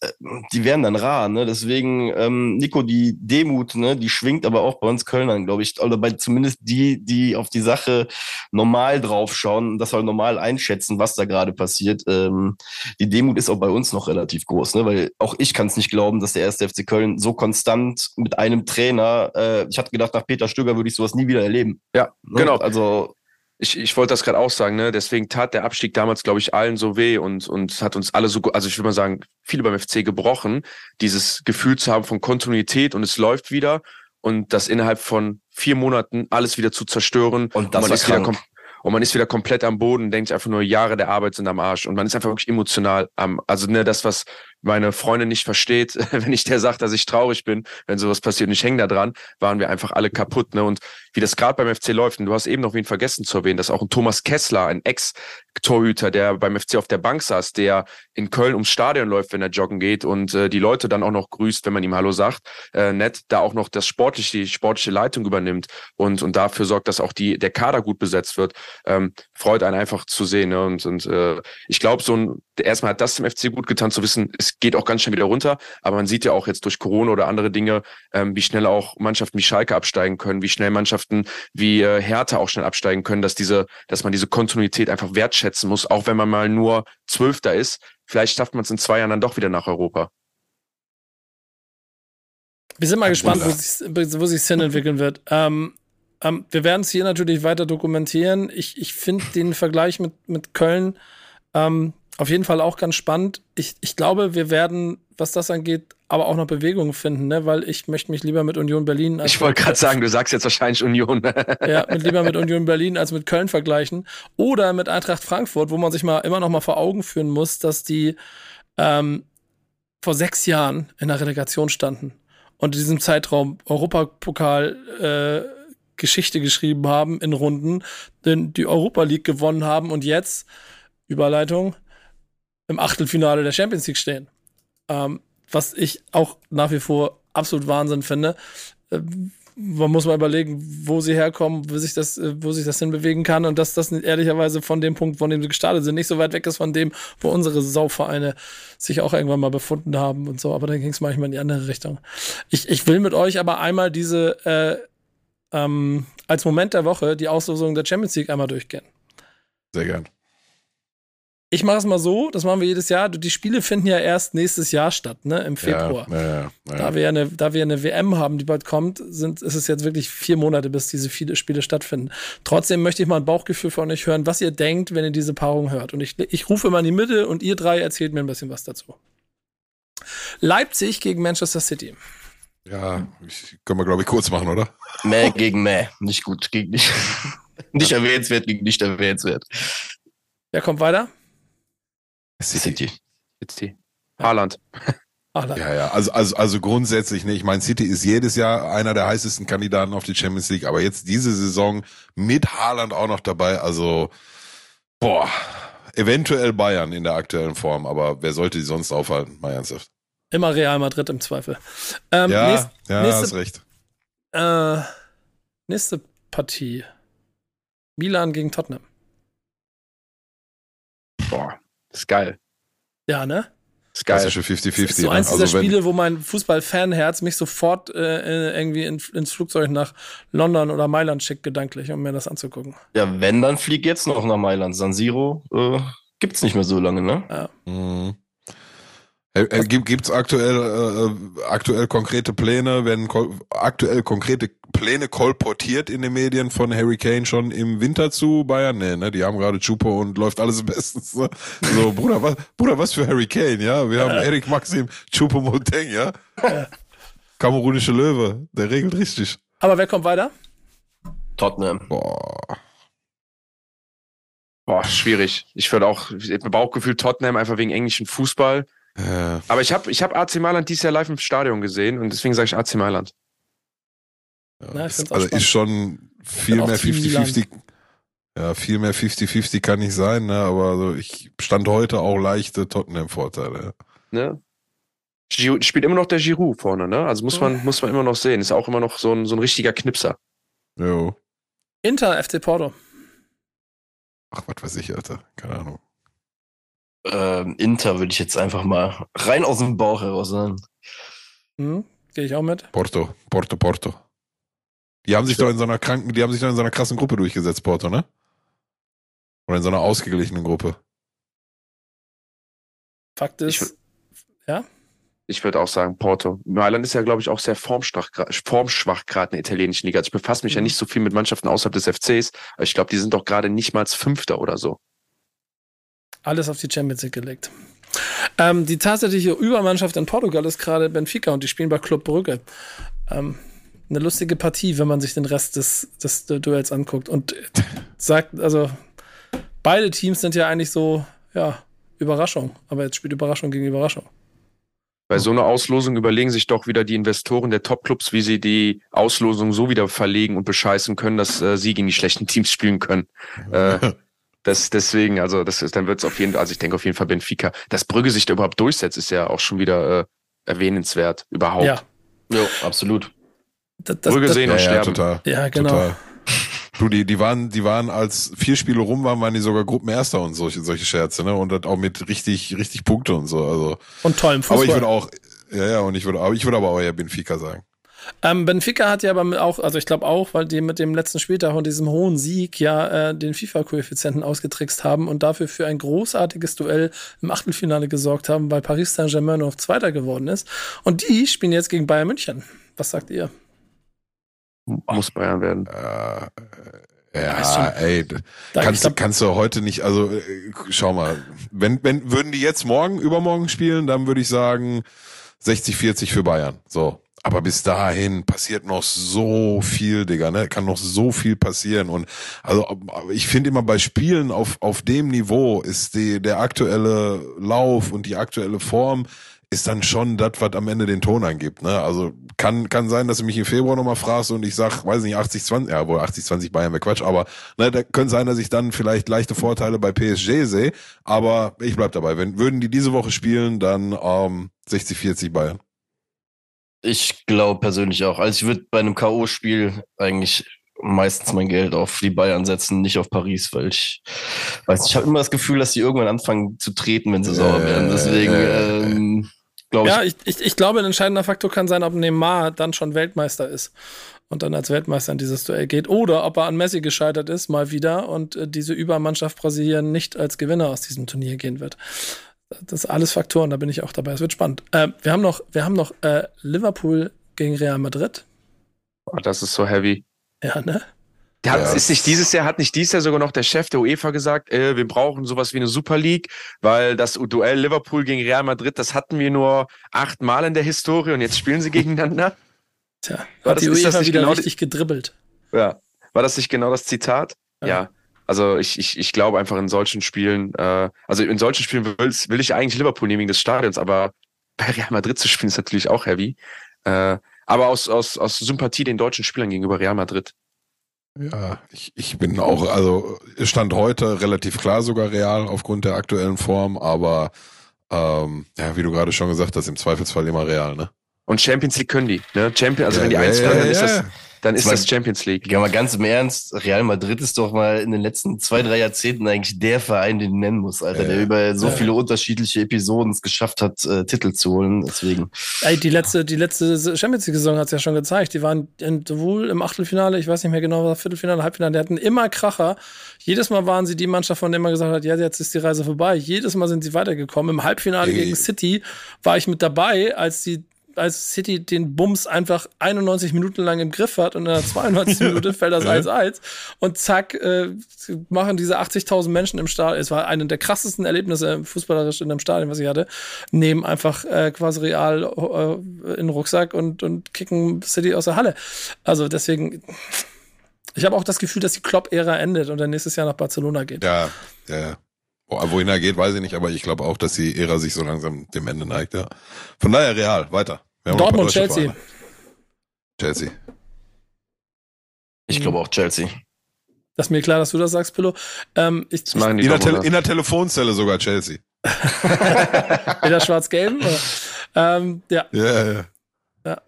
äh, die werden dann rar. Ne? Deswegen, ähm, Nico, die Demut, ne, die schwingt aber auch bei uns Kölnern, glaube ich. Oder bei zumindest die, die auf die Sache normal draufschauen und das halt normal einschätzen, was da gerade passiert. Ähm, ähm, die Demut ist auch bei uns noch relativ groß, ne? weil auch ich kann es nicht glauben, dass der erste FC Köln so konstant mit einem Trainer, äh, ich hatte gedacht, nach Peter Stöger würde ich sowas nie wieder erleben. Ja, ne? genau. Also ich, ich wollte das gerade auch sagen, ne? Deswegen tat der Abstieg damals, glaube ich, allen so weh und, und hat uns alle so, also ich würde mal sagen, viele beim FC gebrochen, dieses Gefühl zu haben von Kontinuität und es läuft wieder und das innerhalb von vier Monaten alles wieder zu zerstören. Und das und man ist wieder und man ist wieder komplett am Boden, denkt einfach nur, Jahre der Arbeit sind am Arsch. Und man ist einfach wirklich emotional am, also ne, das, was meine Freundin nicht versteht, (laughs) wenn ich der sage, dass ich traurig bin, wenn sowas passiert und ich hänge da dran, waren wir einfach alle kaputt. Ne? Und wie das gerade beim FC läuft, und du hast eben noch wen vergessen zu erwähnen, dass auch ein Thomas Kessler, ein Ex-Torhüter, der beim FC auf der Bank saß, der in Köln ums Stadion läuft, wenn er joggen geht und äh, die Leute dann auch noch grüßt, wenn man ihm Hallo sagt, äh, nett, da auch noch das sportliche, die sportliche Leitung übernimmt und, und dafür sorgt, dass auch die, der Kader gut besetzt wird, ähm, freut einen einfach zu sehen. Ne? Und, und äh, ich glaube, so ein, erstmal hat das dem FC gut getan zu wissen, es geht auch ganz schnell wieder runter. Aber man sieht ja auch jetzt durch Corona oder andere Dinge, ähm, wie schnell auch Mannschaften wie Schalke absteigen können, wie schnell Mannschaften wie äh, Hertha auch schnell absteigen können, dass diese, dass man diese Kontinuität einfach wertschätzen muss, auch wenn man mal nur Zwölfter ist. Vielleicht schafft man es in zwei Jahren dann doch wieder nach Europa. Wir sind mal gespannt, wo sich wo sich's hin entwickeln wird. Ähm, ähm, wir werden es hier natürlich weiter dokumentieren. Ich, ich finde den Vergleich mit, mit Köln ähm, auf jeden Fall auch ganz spannend. Ich, ich glaube, wir werden, was das angeht, aber auch noch Bewegungen finden, ne? weil ich möchte mich lieber mit Union Berlin als Ich wollte gerade sagen, du sagst jetzt wahrscheinlich Union. (laughs) ja, mit, lieber mit Union Berlin als mit Köln vergleichen. Oder mit Eintracht Frankfurt, wo man sich mal immer noch mal vor Augen führen muss, dass die ähm, vor sechs Jahren in der Relegation standen und in diesem Zeitraum Europapokal äh, Geschichte geschrieben haben in Runden, denn die Europa League gewonnen haben und jetzt Überleitung im Achtelfinale der Champions League stehen. Ähm, was ich auch nach wie vor absolut Wahnsinn finde. Äh, man muss mal überlegen, wo sie herkommen, wo sich das, äh, wo sich das hinbewegen kann und dass das ehrlicherweise von dem Punkt, von dem sie gestartet sind, nicht so weit weg ist von dem, wo unsere Sauvereine sich auch irgendwann mal befunden haben und so. Aber dann ging es manchmal in die andere Richtung. Ich, ich will mit euch aber einmal diese äh, ähm, als Moment der Woche die Auslosung der Champions League einmal durchgehen. Sehr gern. Ich mache es mal so, das machen wir jedes Jahr. Die Spiele finden ja erst nächstes Jahr statt, ne? Im Februar. Ja, ja, ja, da, wir ja eine, da wir eine WM haben, die bald kommt, sind, ist es jetzt wirklich vier Monate, bis diese viele Spiele stattfinden. Trotzdem möchte ich mal ein Bauchgefühl von euch hören, was ihr denkt, wenn ihr diese Paarung hört. Und ich, ich rufe mal in die Mitte und ihr drei erzählt mir ein bisschen was dazu. Leipzig gegen Manchester City. Ja, ich, können wir, glaube ich, kurz machen, oder? Mäh gegen Mäh. Nicht gut, gegen nicht. (laughs) nicht erwähnenswert gegen nicht erwähnenswert. Wer kommt weiter? City. City. Haaland. Haaland. Ja, ja, also, also, also grundsätzlich, ne, ich meine, City ist jedes Jahr einer der heißesten Kandidaten auf die Champions League, aber jetzt diese Saison mit Haaland auch noch dabei, also, boah, eventuell Bayern in der aktuellen Form, aber wer sollte die sonst aufhalten, mal ernsthaft? Immer Real Madrid im Zweifel. Ähm, ja, nächst, ja, nächste, hast recht. Äh, nächste Partie. Milan gegen Tottenham. Boah, ist geil. Ja, ne? ist geil. Klassische 50-50. So eins ne? dieser also Spiele, wo mein Fußball-Fanherz mich sofort äh, irgendwie in, ins Flugzeug nach London oder Mailand schickt, gedanklich, um mir das anzugucken. Ja, wenn, dann flieg jetzt noch nach Mailand. San Siro äh, gibt's nicht mehr so lange, ne? Ja. Mhm. Äh, äh gibt es aktuell, äh, äh, aktuell konkrete Pläne, werden aktuell konkrete Pläne kolportiert in den Medien von Harry Kane schon im Winter zu Bayern? Nee, ne? Die haben gerade Chupo und läuft alles (laughs) bestens. Ne? So, Bruder, was, Bruder, was für Harry Kane, ja? Wir haben Erik Maxim, Chupo Moteng, ja? Kamerunische Löwe, der regelt richtig. Aber wer kommt weiter? Tottenham. Boah. Boah, schwierig. Ich würde auch, Bauchgefühl Tottenham einfach wegen englischen Fußball. Äh, Aber ich habe ich hab AC Mailand dieses Jahr live im Stadion gesehen und deswegen sage ich AC Mailand. Ja, Na, ist, also ist schon viel mehr 50-50. Ja, viel mehr 50-50 kann nicht sein, ne? aber so, ich stand heute auch leichte Tottenham-Vorteile. Ne? Spielt immer noch der Giroud vorne, ne? Also muss man, muss man immer noch sehen. Ist auch immer noch so ein, so ein richtiger Knipser. Jo. Inter, FC Porto. Ach, was weiß ich, Alter. Keine Ahnung. Ähm, Inter würde ich jetzt einfach mal rein aus dem Bauch heraus sagen. Mhm, Gehe ich auch mit. Porto, Porto, Porto. Die haben sich ja. doch in so einer kranken, die haben sich doch in so einer krassen Gruppe durchgesetzt, Porto, ne? Oder in so einer ausgeglichenen Gruppe. Fakt ist, ich, ja? Ich würde auch sagen Porto. Mailand ist ja, glaube ich, auch sehr formschwach, formschwach gerade in der italienischen Liga. Also ich befasse mich mhm. ja nicht so viel mit Mannschaften außerhalb des FCs, aber ich glaube, die sind doch gerade nicht mal Fünfter oder so. Alles auf die Champions League gelegt. Ähm, die tatsächliche Übermannschaft in Portugal ist gerade Benfica und die spielen bei Club Brügge. Ähm, eine lustige Partie, wenn man sich den Rest des, des Duells anguckt. Und (laughs) sagt, also beide Teams sind ja eigentlich so, ja, Überraschung. Aber jetzt spielt Überraschung gegen Überraschung. Bei so einer Auslosung überlegen sich doch wieder die Investoren der Topclubs, wie sie die Auslosung so wieder verlegen und bescheißen können, dass äh, sie gegen die schlechten Teams spielen können. (laughs) Äh, Das, deswegen, also das ist, dann wird es auf jeden Fall, also ich denke auf jeden Fall Benfica. Dass Brügge sich da überhaupt durchsetzt, ist ja auch schon wieder äh, erwähnenswert, überhaupt. Ja, jo, absolut. Das, das, Brügge sehen und ja, sterben. Ja, total. Ja, genau. Total. Du, die, die waren, die waren, als vier Spiele rum waren, waren die sogar Gruppenerster und solche, solche Scherze, ne? Und das auch mit richtig, richtig Punkte und so. Also. Und tollem Fußball. Aber ich würde auch, ja, ja, und ich würde, aber ich würde aber auch eher Benfica sagen. Ähm, Benfica hat ja aber auch, also ich glaube auch, weil die mit dem letzten Spieltag und diesem hohen Sieg ja äh, den FIFA-Koeffizienten ausgetrickst haben und dafür für ein großartiges Duell im Achtelfinale gesorgt haben, weil Paris Saint-Germain noch Zweiter geworden ist. Und die spielen jetzt gegen Bayern München. Was sagt ihr? Muss Bayern werden. Äh, ja, ey, kannst, glaub, kannst du heute nicht, also äh, schau mal, wenn, wenn würden die jetzt morgen, übermorgen spielen, dann würde ich sagen, 60-40 für Bayern. So. Aber bis dahin passiert noch so viel, Digga, ne? Kann noch so viel passieren. Und also ich finde immer bei Spielen auf, auf dem Niveau ist die, der aktuelle Lauf und die aktuelle Form ist dann schon das, was am Ende den Ton angibt. Ne? Also kann, kann sein, dass du mich im Februar nochmal fragst und ich sag, weiß nicht, 80, 20, ja wohl 80, 20 Bayern wäre Quatsch, aber ne, da könnte sein, dass ich dann vielleicht leichte Vorteile bei PSG sehe, aber ich bleib dabei. Wenn, würden die diese Woche spielen, dann ähm, 60, 40 Bayern. Ich glaube persönlich auch. Also ich würde bei einem K.O.-Spiel eigentlich meistens mein Geld auf die Bayern setzen, nicht auf Paris, weil ich weiß ich habe immer das Gefühl, dass die irgendwann anfangen zu treten, wenn sie sauer werden. Deswegen äh, ähm, glaube. Ja, ich, ich, ich glaube, ein entscheidender Faktor kann sein, ob Neymar dann schon Weltmeister ist und dann als Weltmeister in dieses Duell geht oder ob er an Messi gescheitert ist, mal wieder und äh, diese Übermannschaft Brasilien nicht als Gewinner aus diesem Turnier gehen wird das ist alles Faktoren, da bin ich auch dabei. Es wird spannend. Äh, wir haben noch, wir haben noch äh, Liverpool gegen Real Madrid. Oh, das ist so heavy. Ja, ne? Der ja. ist nicht dieses Jahr, hat nicht dieses Jahr sogar noch der Chef der UEFA gesagt, äh, wir brauchen sowas wie eine Super League, weil das Duell Liverpool gegen Real Madrid, das hatten wir nur achtmal in der Historie und jetzt spielen sie gegeneinander. (laughs) Tja, war hat das, die UEFA wieder genau richtig gedribbelt. Ja, war das nicht genau das Zitat? ja. ja. Also ich, ich, ich glaube einfach in solchen Spielen, äh, also in solchen Spielen will, will ich eigentlich Liverpool nehmen wegen des Stadions, aber bei Real Madrid zu spielen ist natürlich auch heavy. Äh, aber aus, aus, aus Sympathie den deutschen Spielern gegenüber Real Madrid. Ja, ich, ich bin auch, also stand heute relativ klar sogar real aufgrund der aktuellen Form, aber ähm, ja, wie du gerade schon gesagt hast, im Zweifelsfall immer real, ne? Und Champions League können die, ne? Champion, also ja, wenn die eins ja, können, dann ist das dann ist das, das Champions League. Ja, mal ganz im Ernst, Real Madrid ist doch mal in den letzten zwei, drei Jahrzehnten eigentlich der Verein, den du nennen muss, Alter, ja, der über so ja. viele unterschiedliche Episoden es geschafft hat, äh, Titel zu holen. Deswegen. Ey, die letzte, die letzte Champions League-Saison hat es ja schon gezeigt. Die waren sowohl im Achtelfinale, ich weiß nicht mehr genau, was Viertelfinale, Halbfinale, die hatten immer Kracher. Jedes Mal waren sie die Mannschaft, von der man gesagt hat, ja, jetzt ist die Reise vorbei. Jedes Mal sind sie weitergekommen. Im Halbfinale Ey. gegen City war ich mit dabei, als die als City den Bums einfach 91 Minuten lang im Griff hat und in der 92. (laughs) Minute fällt das 1-1 und zack, äh, machen diese 80.000 Menschen im Stadion, es war eine der krassesten Erlebnisse fußballerisch in einem Stadion, was ich hatte, nehmen einfach äh, quasi real äh, in den Rucksack und, und kicken City aus der Halle. Also deswegen, ich habe auch das Gefühl, dass die Klopp-Ära endet und dann nächstes Jahr nach Barcelona geht. Ja, ja. Wohin er geht, weiß ich nicht, aber ich glaube auch, dass die Ära sich so langsam dem Ende neigt, ja. Von daher real, weiter. Dortmund, Chelsea. Vereine. Chelsea. Ich glaube auch Chelsea. Das ist mir klar, dass du das sagst, Pillow. Ähm, ich, ich, in, der in, der Telefonzelle sogar Chelsea. (laughs) in der schwarz-gelben? ähm, ja. Ja, ja. ja.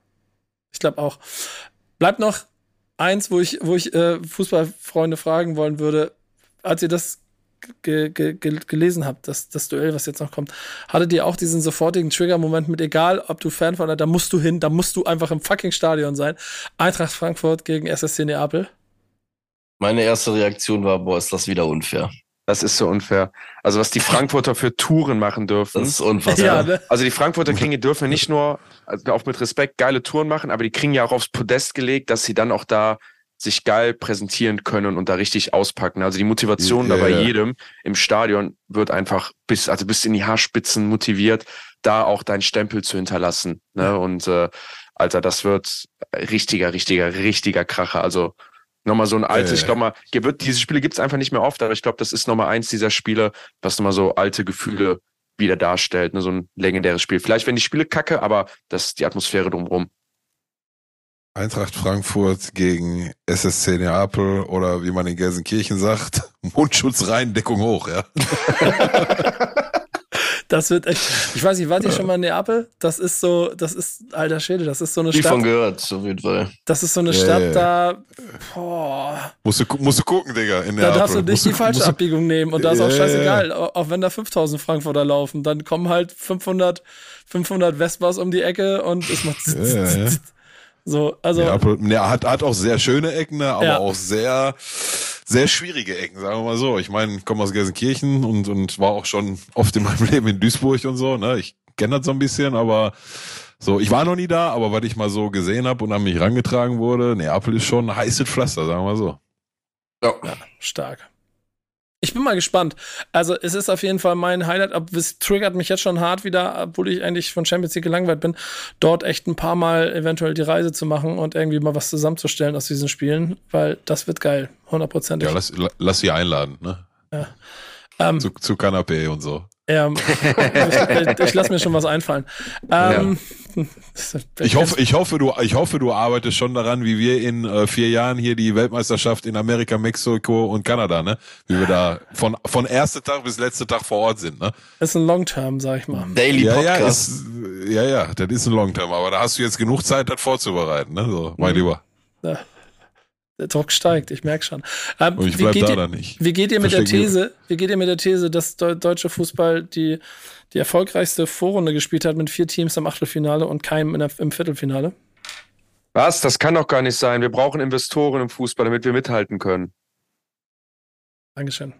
Ich glaube auch. Bleibt noch eins, wo ich, wo ich äh, Fußballfreunde fragen wollen würde. Als ihr das ge ge gelesen habe, das, das Duell, was jetzt noch kommt, hattet ihr auch diesen sofortigen Trigger-Moment mit, egal ob du Fan von, da musst du hin, da musst du einfach im fucking Stadion sein. Eintracht Frankfurt gegen SSC Neapel. Meine erste Reaktion war, boah, ist das wieder unfair. Das ist so unfair. Also was die Frankfurter für Touren machen dürfen. Das ist unfassbar. Ja, ne? Also die Frankfurter (laughs) Klinge dürfen nicht nur, also auch mit Respekt, geile Touren machen, aber die kriegen ja auch aufs Podest gelegt, dass sie dann auch da sich geil präsentieren können und da richtig auspacken. Also die Motivation yeah. da bei jedem im Stadion wird einfach bis, also bis in die Haarspitzen motiviert, da auch deinen Stempel zu hinterlassen. Ne? Und äh, Alter, das wird richtiger, richtiger, richtiger Kracher. Also nochmal so ein altes, yeah. ich glaube mal, wird, diese Spiele gibt's einfach nicht mehr oft, aber ich glaube, das ist nochmal eins dieser Spiele, was nochmal so alte Gefühle wieder darstellt, ne? so ein legendäres Spiel. Vielleicht werden die Spiele kacke, aber das ist die Atmosphäre drumherum. Eintracht Frankfurt gegen SSC Neapel oder wie man in Gelsenkirchen sagt, (laughs) Mundschutz rein, Deckung hoch, ja. (laughs) das wird echt, ich weiß nicht, wart ihr schon mal in Neapel? Das ist so, das ist, alter Schäde, das ist so eine Stadt. Stadt. von gehört, auf jeden Fall. Das ist so eine yeah, Stadt, yeah. da, boah. Musst du, musst du gucken, Digga, in Neapel. Da darfst du nicht musst die falsche Abbiegung nehmen und da ist auch scheißegal, auch wenn da 5000 Frankfurter laufen, dann kommen halt 500, 500 Vespas um die Ecke und es macht (laughs) so, also. Ja, er hat, hat auch sehr schöne Ecken, ne, aber ja. auch sehr, sehr schwierige Ecken, sagen wir mal so. Ich meine, ich komme aus Gelsenkirchen und, und war auch schon oft in meinem (laughs) Leben in Duisburg und so, ne. Ich kenne das so ein bisschen, aber so, ich war noch nie da, aber was ich mal so gesehen habe und an mich rangetragen wurde, Neapel ist schon ein heißes Pflaster, sagen wir mal so. Ja, ja stark. Ich bin mal gespannt. Also es ist auf jeden Fall mein Highlight. Aber es triggert mich jetzt schon hart wieder, obwohl ich eigentlich von Champions League gelangweilt bin, dort echt ein paar Mal eventuell die Reise zu machen und irgendwie mal was zusammenzustellen aus diesen Spielen, weil das wird geil, hundertprozentig. Ja, lass, lass sie einladen, ne? Ja. Ähm, zu, zu Kanapé und so. Ja, (laughs) ich, ich lasse mir schon was einfallen. Ähm, ja. (laughs) Ich hoffe, ich hoffe, du, ich hoffe, du arbeitest schon daran, wie wir in äh, vier Jahren hier die Weltmeisterschaft in Amerika, Mexiko und Kanada, ne? Wie wir da von von erster Tag bis letzter Tag vor Ort sind, ne? Das ist ein Long-Term, sag ich mal. Daily ja, Podcast. Ja, ist, ja, ja, das ist ein Long-Term, aber da hast du jetzt genug Zeit, das vorzubereiten, ne? So, mein mhm. Lieber. Ja. Der Druck steigt, ich merke schon. Ähm, Und ich bleib da dann nicht. Wie geht ihr mit der These, wie geht ihr mit der These, dass der deutsche Fußball die, die erfolgreichste Vorrunde gespielt hat mit vier Teams im Achtelfinale und keinem der, im Viertelfinale? Was? Das kann doch gar nicht sein. Wir brauchen Investoren im Fußball, damit wir mithalten können. Dankeschön.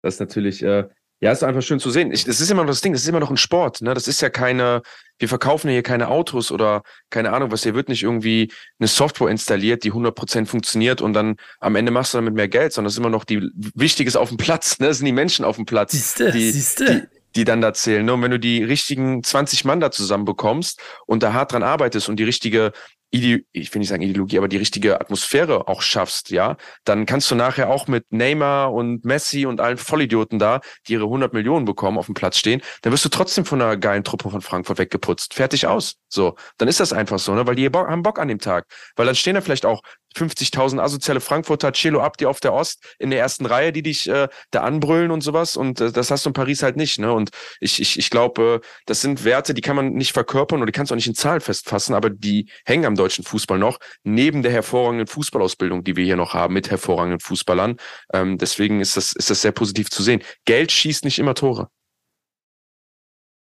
Das ist natürlich, äh, ja, ist einfach schön zu sehen. Ich, das ist immer noch das Ding, das ist immer noch ein Sport. Ne? Das ist ja keine, wir verkaufen hier keine Autos oder keine Ahnung was. Hier wird nicht irgendwie eine Software installiert, die 100% funktioniert und dann am Ende machst du damit mehr Geld, sondern das ist immer noch die Wichtiges auf dem Platz. Ne? Das sind die Menschen auf dem Platz, siehste, die, siehste. die, die dann da zählen. Ne? Und wenn du die richtigen 20 Mann da zusammenbekommst und da hart dran arbeitest und die richtige Ide ich will nicht sagen Ideologie, aber die richtige Atmosphäre auch schaffst, ja, dann kannst du nachher auch mit Neymar und Messi und allen Vollidioten da, die ihre 100 Millionen bekommen, auf dem Platz stehen, dann wirst du trotzdem von einer geilen Truppe von Frankfurt weggeputzt. Fertig aus. So, dann ist das einfach so, ne, weil die haben Bock an dem Tag. Weil dann stehen da vielleicht auch 50.000 asoziale Frankfurter Cello ab, die auf der Ost in der ersten Reihe, die dich äh, da anbrüllen und sowas. Und äh, das hast du in Paris halt nicht. Ne? Und ich, ich, ich glaube, äh, das sind Werte, die kann man nicht verkörpern oder die kannst du auch nicht in Zahlen festfassen, aber die hängen am deutschen Fußball noch, neben der hervorragenden Fußballausbildung, die wir hier noch haben, mit hervorragenden Fußballern. Ähm, deswegen ist das, ist das sehr positiv zu sehen. Geld schießt nicht immer Tore.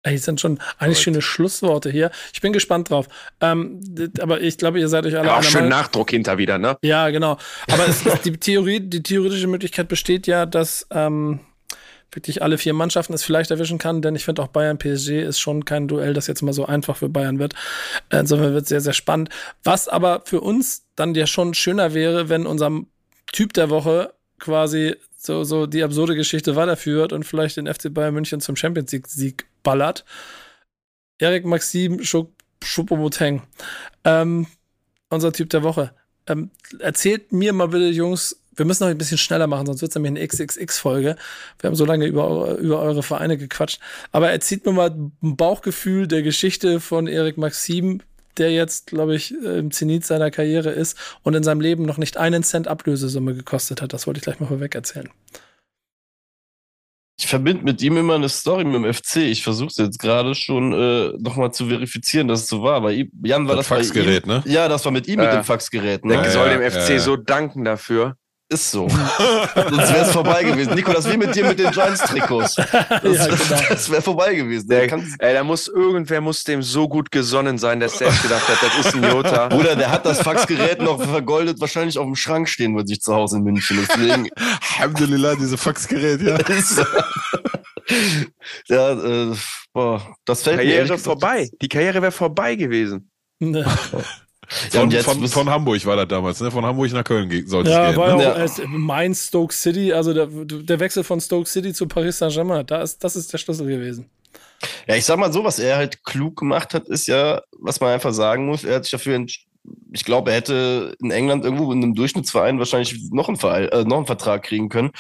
Ey, sind schon eigentlich schöne Schlussworte hier. Ich bin gespannt drauf. Ähm, aber ich glaube, ihr seid euch alle. Ja, auch schön Nachdruck hinter wieder, ne? Ja, genau. Aber es, die Theorie, die theoretische Möglichkeit besteht ja, dass ähm, wirklich alle vier Mannschaften es vielleicht erwischen kann, denn ich finde auch Bayern PSG ist schon kein Duell, das jetzt mal so einfach für Bayern wird. Insofern wird es sehr, sehr spannend. Was aber für uns dann ja schon schöner wäre, wenn unser Typ der Woche quasi so, so die absurde Geschichte weiterführt und vielleicht den FC Bayern München zum Champions League-Sieg ballert. Erik Maxim Schupomoteng, ähm, unser Typ der Woche. Ähm, erzählt mir mal bitte, Jungs, wir müssen noch ein bisschen schneller machen, sonst wird es nämlich eine XXX-Folge. Wir haben so lange über, über eure Vereine gequatscht. Aber erzählt mir mal ein Bauchgefühl der Geschichte von Erik Maxim, der jetzt, glaube ich, im Zenit seiner Karriere ist und in seinem Leben noch nicht einen Cent Ablösesumme gekostet hat. Das wollte ich gleich mal vorweg erzählen. Ich verbinde mit ihm immer eine Story mit dem FC. Ich versuche es jetzt gerade schon äh, nochmal zu verifizieren, dass es so war. Aber Jan war das, das Faxgerät, ne? Ja, das war mit ihm äh, mit dem Faxgerät. Ne? Der soll dem FC so danken dafür. Ist so. Sonst wäre es vorbei gewesen. Nico, das wie mit dir mit den Giants-Trikots. (laughs) Das, ja, genau. das wäre vorbei gewesen. Der, ey, da muss irgendwer muss dem so gut gesonnen sein, dass der gedacht hat, das ist ein Jota. Bruder, der hat das Faxgerät noch vergoldet wahrscheinlich auf dem Schrank stehen bei sich zu Hause in München. Deswegen. Alhamdulillah, diese Faxgerät, ja. (laughs) ja, äh, boah, das fällt Karriere mir vorbei. Die Karriere wäre vorbei gewesen. (laughs) Von, ja, von, von, Hamburg war das damals, ne? Von Hamburg nach Köln sollte ja, es gehen. War ne? ja auch erst mein Stoke City, also der, der Wechsel von Stoke City zu Paris Saint-Germain, da ist, das ist der Schlüssel gewesen. Ja, ich sag mal so, was er halt klug gemacht hat, ist ja, was man einfach sagen muss, er hat sich dafür ich glaube, er hätte in England irgendwo in einem Durchschnittsverein wahrscheinlich noch einen, Verein, äh, noch einen Vertrag kriegen können.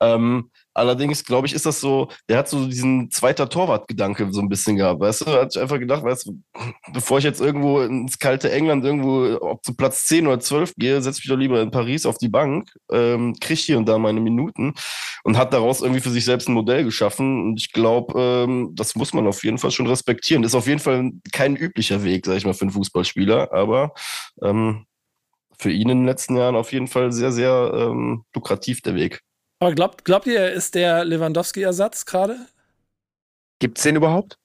Ähm, Allerdings, glaube ich, ist das so, der hat so diesen zweiter Torwart-Gedanke so ein bisschen gehabt, weißt du? Hat einfach gedacht, weißt du, bevor ich jetzt irgendwo ins kalte England irgendwo, ob zu Platz 10 oder 12 gehe, setze mich doch lieber in Paris auf die Bank, ähm, kriege hier und da meine Minuten und hat daraus irgendwie für sich selbst ein Modell geschaffen. Und ich glaube, ähm, das muss man auf jeden Fall schon respektieren. Ist auf jeden Fall kein üblicher Weg, sag ich mal, für einen Fußballspieler, aber ähm, für ihn in den letzten Jahren auf jeden Fall sehr, sehr ähm, lukrativ der Weg. Aber glaubt, glaubt ihr, er ist der Lewandowski-Ersatz gerade? Gibt es den überhaupt?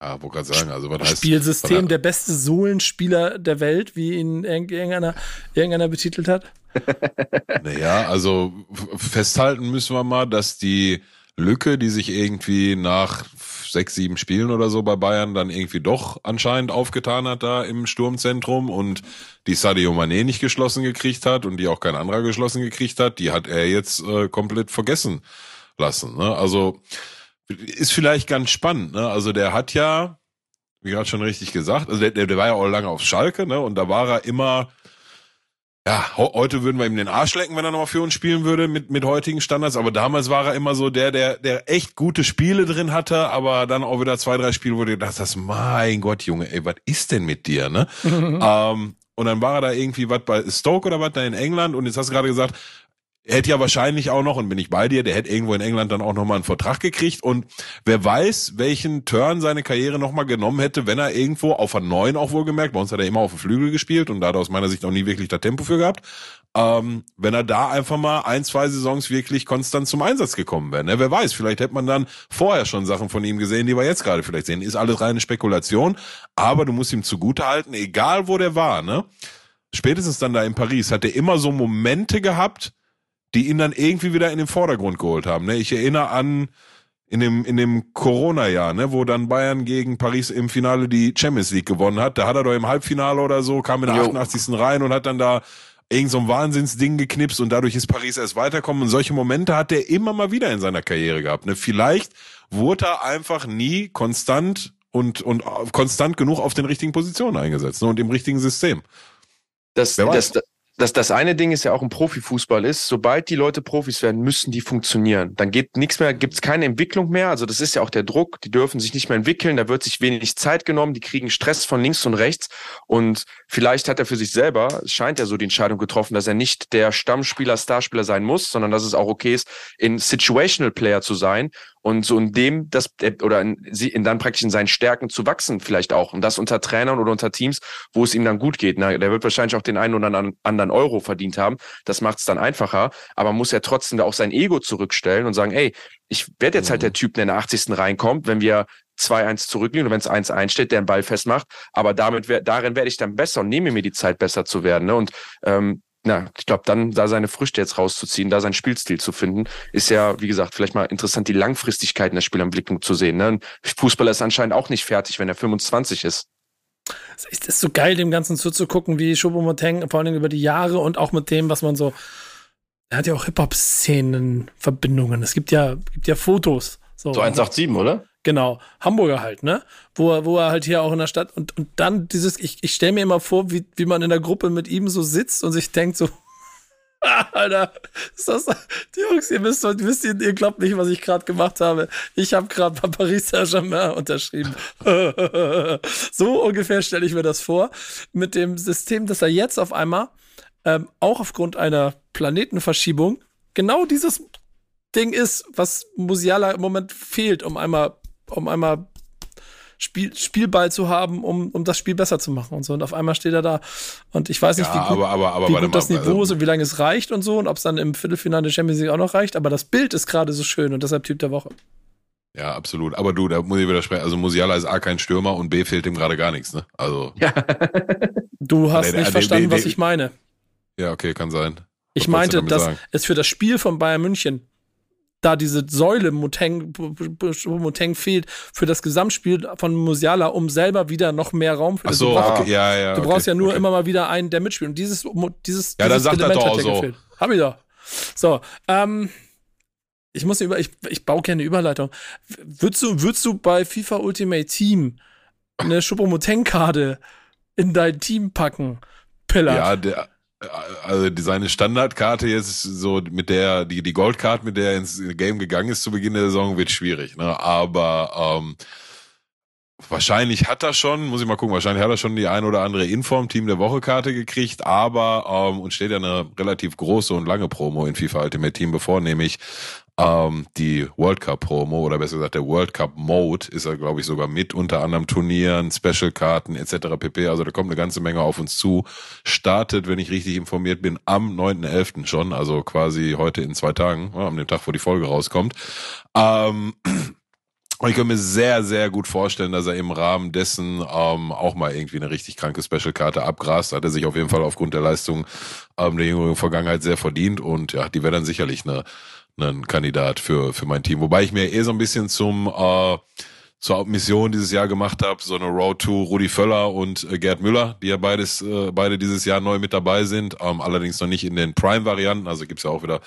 Ja, wo gerade sagen, also was heißt. Spielsystem, der beste Sohlenspieler der Welt, wie ihn irgendeiner, irgendeiner betitelt hat? (laughs) naja, also festhalten müssen wir mal, dass die Lücke, die sich irgendwie nach sechs, sieben Spielen oder so bei Bayern dann irgendwie doch anscheinend aufgetan hat da im Sturmzentrum und die Sadio Mané nicht geschlossen gekriegt hat und die auch kein anderer geschlossen gekriegt hat, die hat er jetzt äh, komplett vergessen lassen. Ne? Also ist vielleicht ganz spannend. Ne? Also der hat ja, wie gerade schon richtig gesagt, also der, der war ja auch lange auf Schalke, ne? Und da war er immer ja, heute würden wir ihm den Arsch lecken, wenn er nochmal für uns spielen würde mit, mit heutigen Standards. Aber damals war er immer so der, der, der echt gute Spiele drin hatte, aber dann auch wieder zwei, drei Spiele, wo du gedacht hast, mein Gott, Junge, ey, was ist denn mit dir, ne? (laughs) ähm, und dann war er da irgendwie was bei Stoke oder was da in England und jetzt hast du gerade gesagt, hätte ja wahrscheinlich auch noch, und bin ich bei dir, der hätte irgendwo in England dann auch nochmal einen Vertrag gekriegt. Und wer weiß, welchen Turn seine Karriere nochmal genommen hätte, wenn er irgendwo auf einer neuen auch wohlgemerkt, bei uns hat er immer auf dem Flügel gespielt und da hat er aus meiner Sicht auch nie wirklich das Tempo für gehabt. Ähm, wenn er da einfach mal ein, zwei Saisons wirklich konstant zum Einsatz gekommen wäre. Ne? Wer weiß, vielleicht hätte man dann vorher schon Sachen von ihm gesehen, die wir jetzt gerade vielleicht sehen. Ist alles reine Spekulation, aber du musst ihm zugute halten, egal wo der war, ne? Spätestens dann da in Paris hat er immer so Momente gehabt, die ihn dann irgendwie wieder in den Vordergrund geholt haben. Ne? Ich erinnere an in dem, in dem Corona-Jahr, ne, wo dann Bayern gegen Paris im Finale die Champions League gewonnen hat. Da hat er doch im Halbfinale oder so, kam in der jo. 88. rein und hat dann da irgend so ein Wahnsinnsding geknipst und dadurch ist Paris erst weiterkommen. Und solche Momente hat er immer mal wieder in seiner Karriere gehabt. Ne? Vielleicht wurde er einfach nie konstant und, und konstant genug auf den richtigen Positionen eingesetzt ne? und im richtigen System. Das, das, das, das eine Ding ist ja auch im Profifußball ist, sobald die Leute Profis werden, müssen die funktionieren. Dann geht nichts mehr, gibt es keine Entwicklung mehr. Also das ist ja auch der Druck, die dürfen sich nicht mehr entwickeln, da wird sich wenig Zeit genommen, die kriegen Stress von links und rechts. Und vielleicht hat er für sich selber, scheint ja so die Entscheidung getroffen, dass er nicht der Stammspieler, Starspieler sein muss, sondern dass es auch okay ist, in Situational Player zu sein und so in dem das oder in, in dann praktisch in seinen Stärken zu wachsen vielleicht auch und das unter Trainern oder unter Teams, wo es ihm dann gut geht. Na, der wird wahrscheinlich auch den einen oder anderen Euro verdient haben. Das macht es dann einfacher, aber muss er trotzdem da auch sein Ego zurückstellen und sagen, ey, ich werde jetzt halt der Typ, der in der 80. reinkommt, wenn wir 2-1 zurückliegen und wenn es 1-1 steht, der den Ball festmacht. Aber damit darin werde ich dann besser und nehme mir die Zeit, besser zu werden. Ne? Und ähm, na, ich glaube, dann da seine Früchte jetzt rauszuziehen, da seinen Spielstil zu finden, ist ja, wie gesagt, vielleicht mal interessant, die Langfristigkeit in der Spielentwicklung zu sehen. Ne? Fußballer ist anscheinend auch nicht fertig, wenn er 25 ist. Es ist so geil, dem Ganzen zuzugucken, wie Choupo-Moteng vor allem über die Jahre und auch mit dem, was man so. Er hat ja auch Hip-Hop-Szenen-Verbindungen. Es gibt ja, gibt ja Fotos. So, so 187, oder? Genau, Hamburger halt, ne? Wo er, wo er halt hier auch in der Stadt und, und dann dieses, ich, ich stelle mir immer vor, wie, wie man in der Gruppe mit ihm so sitzt und sich denkt so, (laughs) Alter, ist das, die Jungs, ihr wisst, wisst ihr, ihr glaubt nicht, was ich gerade gemacht habe. Ich habe gerade bei Paris Saint-Germain unterschrieben. (laughs) so ungefähr stelle ich mir das vor. Mit dem System, dass er jetzt auf einmal ähm, auch aufgrund einer Planetenverschiebung genau dieses Ding ist, was Musiala im Moment fehlt, um einmal um einmal Spiel, Spielball zu haben, um, um das Spiel besser zu machen und so. Und auf einmal steht er da. Und ich weiß nicht, ja, wie gut, aber, aber, aber, wie gut das Niveau also, ist und wie lange es reicht und so und ob es dann im Viertelfinale der Champions League auch noch reicht. Aber das Bild ist gerade so schön und deshalb Typ der Woche. Ja, absolut. Aber du, da muss ich widersprechen. Also Musiala ist A kein Stürmer und B fehlt ihm gerade gar nichts, ne? Also. Ja. (laughs) du hast nee, nicht nee, verstanden, nee, was ich meine. Ja, okay, kann sein. Ich meinte, dass es für das Spiel von Bayern München da diese Säule Moteng, Moteng fehlt für das Gesamtspiel von Musiala, um selber wieder noch mehr Raum für Ach so, okay, ja, ja. Du okay, brauchst ja nur okay. immer mal wieder einen, der mitspielt. Und dieses, dieses, ja, dieses Element er doch so. gefehlt. Hab ich doch. So, ähm, ich muss über, ich, ich baue gerne Überleitung. Würdest du, würdest du bei FIFA Ultimate Team eine Schupomoteng-Karte in dein Team packen? Pillar. Ja, der, also seine Standardkarte jetzt so mit der die die Goldcard mit der er ins Game gegangen ist zu Beginn der Saison wird schwierig ne? Aber ähm, wahrscheinlich hat er schon muss ich mal gucken wahrscheinlich hat er schon die ein oder andere Inform Team der Woche Karte gekriegt aber ähm, und steht ja eine relativ große und lange Promo in FIFA Ultimate Team bevor nämlich ähm, die World Cup Promo oder besser gesagt der World Cup Mode ist er, glaube ich, sogar mit unter anderem Turnieren, Special-Karten etc. pp. Also da kommt eine ganze Menge auf uns zu. Startet, wenn ich richtig informiert bin, am 9.11. schon, also quasi heute in zwei Tagen, ja, am dem Tag, wo die Folge rauskommt. Ähm, ich kann mir sehr, sehr gut vorstellen, dass er im Rahmen dessen ähm, auch mal irgendwie eine richtig kranke Special-Karte abgrast. Hat er sich auf jeden Fall aufgrund der Leistung ähm, der jüngeren Vergangenheit sehr verdient. Und ja, die wäre dann sicherlich eine ein Kandidat für, für mein Team. Wobei ich mir eh so ein bisschen zum, äh, zur Mission dieses Jahr gemacht habe, so eine Road to Rudi Völler und äh, Gerd Müller, die ja beides, äh, beide dieses Jahr neu mit dabei sind, ähm, allerdings noch nicht in den Prime-Varianten, also gibt's ja auch wieder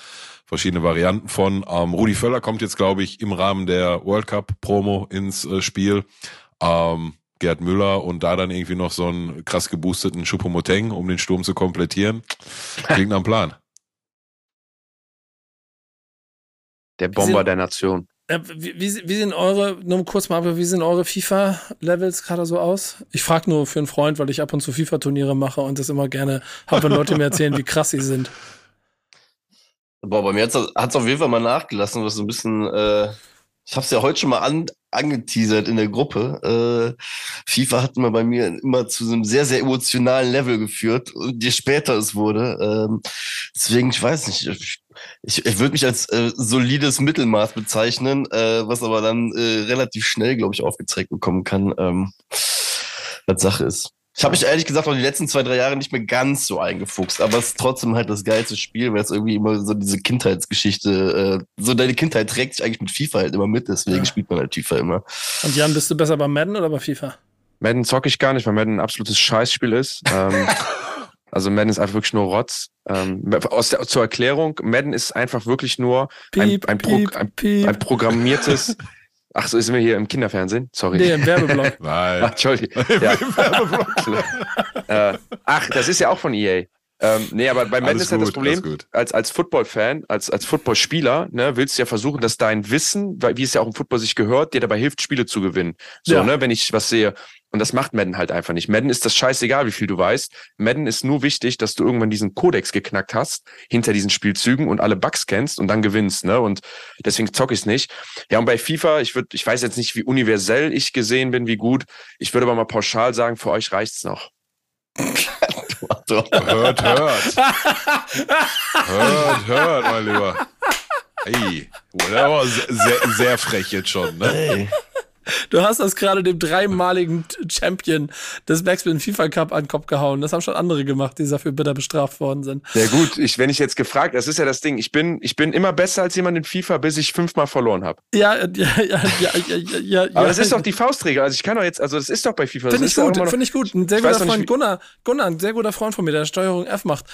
verschiedene Varianten von. Ähm, Rudi Völler kommt jetzt, glaube ich, im Rahmen der World Cup-Promo ins äh, Spiel. Ähm, Gerd Müller und da dann irgendwie noch so einen krass geboosteten Schupomoteng, um den Sturm zu komplettieren. Klingt einem Plan. Der Bomber der Nation. Äh, wie, wie, wie sehen eure, nur kurz mal, wie sehen eure FIFA-Levels gerade so aus? Ich frage nur für einen Freund, weil ich ab und zu FIFA-Turniere mache und das immer gerne habe, wenn Leute mir erzählen, wie krass sie sind. Boah, bei mir hat es auf jeden Fall mal nachgelassen, was so ein bisschen, äh, ich habe es ja heute schon mal an, angeteasert in der Gruppe. Äh, FIFA hat mal bei mir immer zu so einem sehr, sehr emotionalen Level geführt, je später es wurde. Ähm, deswegen, ich weiß nicht, ich, ich, ich würde mich als äh, solides Mittelmaß bezeichnen, äh, was aber dann äh, relativ schnell, glaube ich, aufgezeigt bekommen kann, ähm, was Sache ist. Ich habe mich ehrlich gesagt auch die letzten zwei, drei Jahre nicht mehr ganz so eingefuchst, aber es ist trotzdem halt das geilste Spiel, weil es irgendwie immer so diese Kindheitsgeschichte, äh, so deine Kindheit trägt sich eigentlich mit FIFA halt immer mit, deswegen ja. spielt man halt FIFA immer. Und Jan, bist du besser bei Madden oder bei FIFA? Madden zocke ich gar nicht, weil Madden ein absolutes Scheißspiel ist. ähm, (laughs) also Madden ist einfach wirklich nur Rotz. Ähm, aus der, zur Erklärung, Madden ist einfach wirklich nur ein, ein, Pro, ein, ein programmiertes (laughs) Ach so, sind wir hier im Kinderfernsehen? Sorry. Nee, im Werbeblock. (laughs) Nein. Ach, Entschuldigung. (laughs) Ja. Im Werbeblock. äh, ach, das ist ja auch von EA. Ähm, nee, aber bei Madden ist halt das Problem, als, als Football-Fan, als, als Football-Spieler, ne, willst du ja versuchen, dass dein Wissen, wie es ja auch im Football sich gehört, dir dabei hilft, Spiele zu gewinnen. So, ja. ne, wenn ich was sehe. Und das macht Madden halt einfach nicht. Madden ist das scheißegal, wie viel du weißt. Madden ist nur wichtig, dass du irgendwann diesen Kodex geknackt hast hinter diesen Spielzügen und alle Bugs kennst und dann gewinnst, ne? Und deswegen zock ich es nicht. Ja, und bei FIFA, ich würde, ich weiß jetzt nicht, wie universell ich gesehen bin, wie gut. Ich würde aber mal pauschal sagen, für euch reicht's noch. hört, hört. hört, hört, mein Lieber. Hey, der war sehr, sehr frech jetzt schon, ne? Hey. Du hast das gerade dem dreimaligen Champion des Backspin FIFA Cup an den Kopf gehauen. Das haben schon andere gemacht, die dafür bitter bestraft worden sind. Ja gut, ich, wenn ich jetzt gefragt, das ist ja das Ding, ich bin, ich bin immer besser als jemand in FIFA, bis ich fünfmal verloren habe. Ja, ja, ja, ja, ja, ja, Aber das ist doch die Faustregel. Also ich kann doch jetzt, also das ist doch bei FIFA. Finde ich gut, finde ich gut. Ein sehr guter Freund, nicht, Gunnar, Gunnar, ein sehr guter Freund von mir, der Steuerung F macht,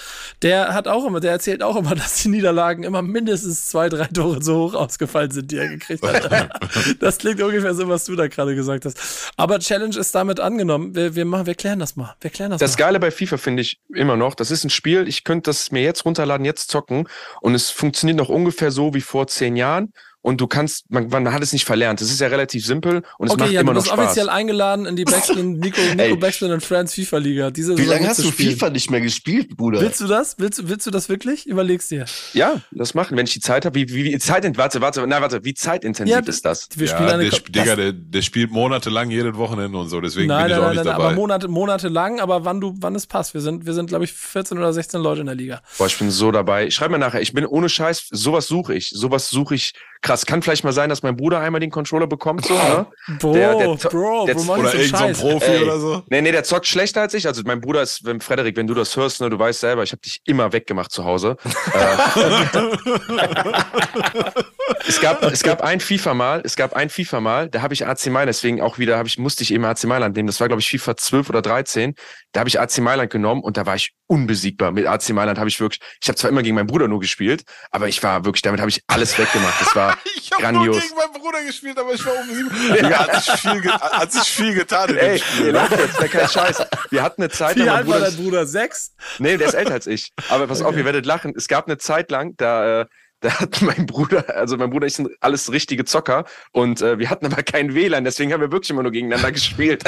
der hat auch immer, der erzählt auch immer, (laughs) dass die Niederlagen immer mindestens zwei, drei Tore so hoch ausgefallen sind, die er gekriegt hat. (laughs) das klingt ungefähr so, was du da gerade gesagt hast. Aber Challenge ist damit angenommen. Wir, wir, machen, wir klären das mal. Wir klären das, das mal. Geile bei FIFA finde ich immer noch, das ist ein Spiel, ich könnte das mir jetzt runterladen, jetzt zocken und es funktioniert noch ungefähr so wie vor zehn Jahren und du kannst, man, man hat es nicht verlernt. Es ist ja relativ simpel und es okay, macht ja, immer noch Spaß. du bist offiziell eingeladen in die Backspin, Nico, (laughs) Nico Backspin und Friends FIFA Liga. Diese Wie lange hast du spielen. FIFA nicht mehr gespielt, Bruder? Willst du das? Willst, willst du das wirklich? Überlegst dir. Ja, das machen, wenn ich die Zeit habe. Wie, wie, wie Zeit, warte, warte, na, warte, wie zeitintensiv ja, ist das? Wir spielen ja, eine der, Digga, der, der spielt monatelang jedes Wochenende und so, deswegen nein, bin ich nein, auch nein, nicht nein, dabei. Aber Monate, monatelang, aber wann du, wann es passt. Wir sind, wir sind, glaube ich, 14 oder 16 Leute in der Liga. Boah, ich bin so dabei. Schreib mir nachher, ich bin ohne Scheiß, sowas suche ich. Sowas suche ich krass. Kann vielleicht mal sein, dass mein Bruder einmal den Controller bekommt, so, ne? Bro, der, der, Bro, der, Bro, oder irgendein so Profi Ey, oder so. Nee, nee, der zockt schlechter als ich. Also mein Bruder ist, wenn Frederik, wenn du das hörst, ne, du weißt selber, ich habe dich immer weggemacht zu Hause. (laughs) (laughs) Es gab, es gab ein FIFA mal, es gab ein FIFA mal, da habe ich AC Mailand, deswegen auch wieder, habe ich, musste ich eben AC Mailand nehmen. Das war, glaube ich, FIFA 12 oder 13. Da habe ich AC Mailand genommen und da war ich unbesiegbar. Mit AC Mailand habe ich wirklich, ich habe zwar immer gegen meinen Bruder nur gespielt, aber ich war wirklich, damit habe ich alles weggemacht. Das war (laughs) ich habe nur gegen meinen Bruder gespielt, aber ich war unbesiegbar. (laughs) ja. hat, sich viel hat sich viel getan in Ey, dem Spiel. Ey, jetzt, der kein Scheiß. Wir hatten eine Zeit lang. Wie alt war dein Bruder? Sechs? Nee, der ist älter als ich. Aber pass okay. auf, ihr werdet lachen. Es gab eine Zeit lang, da, äh, da hat (laughs) mein Bruder, also mein Bruder ich sind alles richtige Zocker und äh, wir hatten aber kein WLAN, deswegen haben wir wirklich immer nur gegeneinander (laughs) gespielt.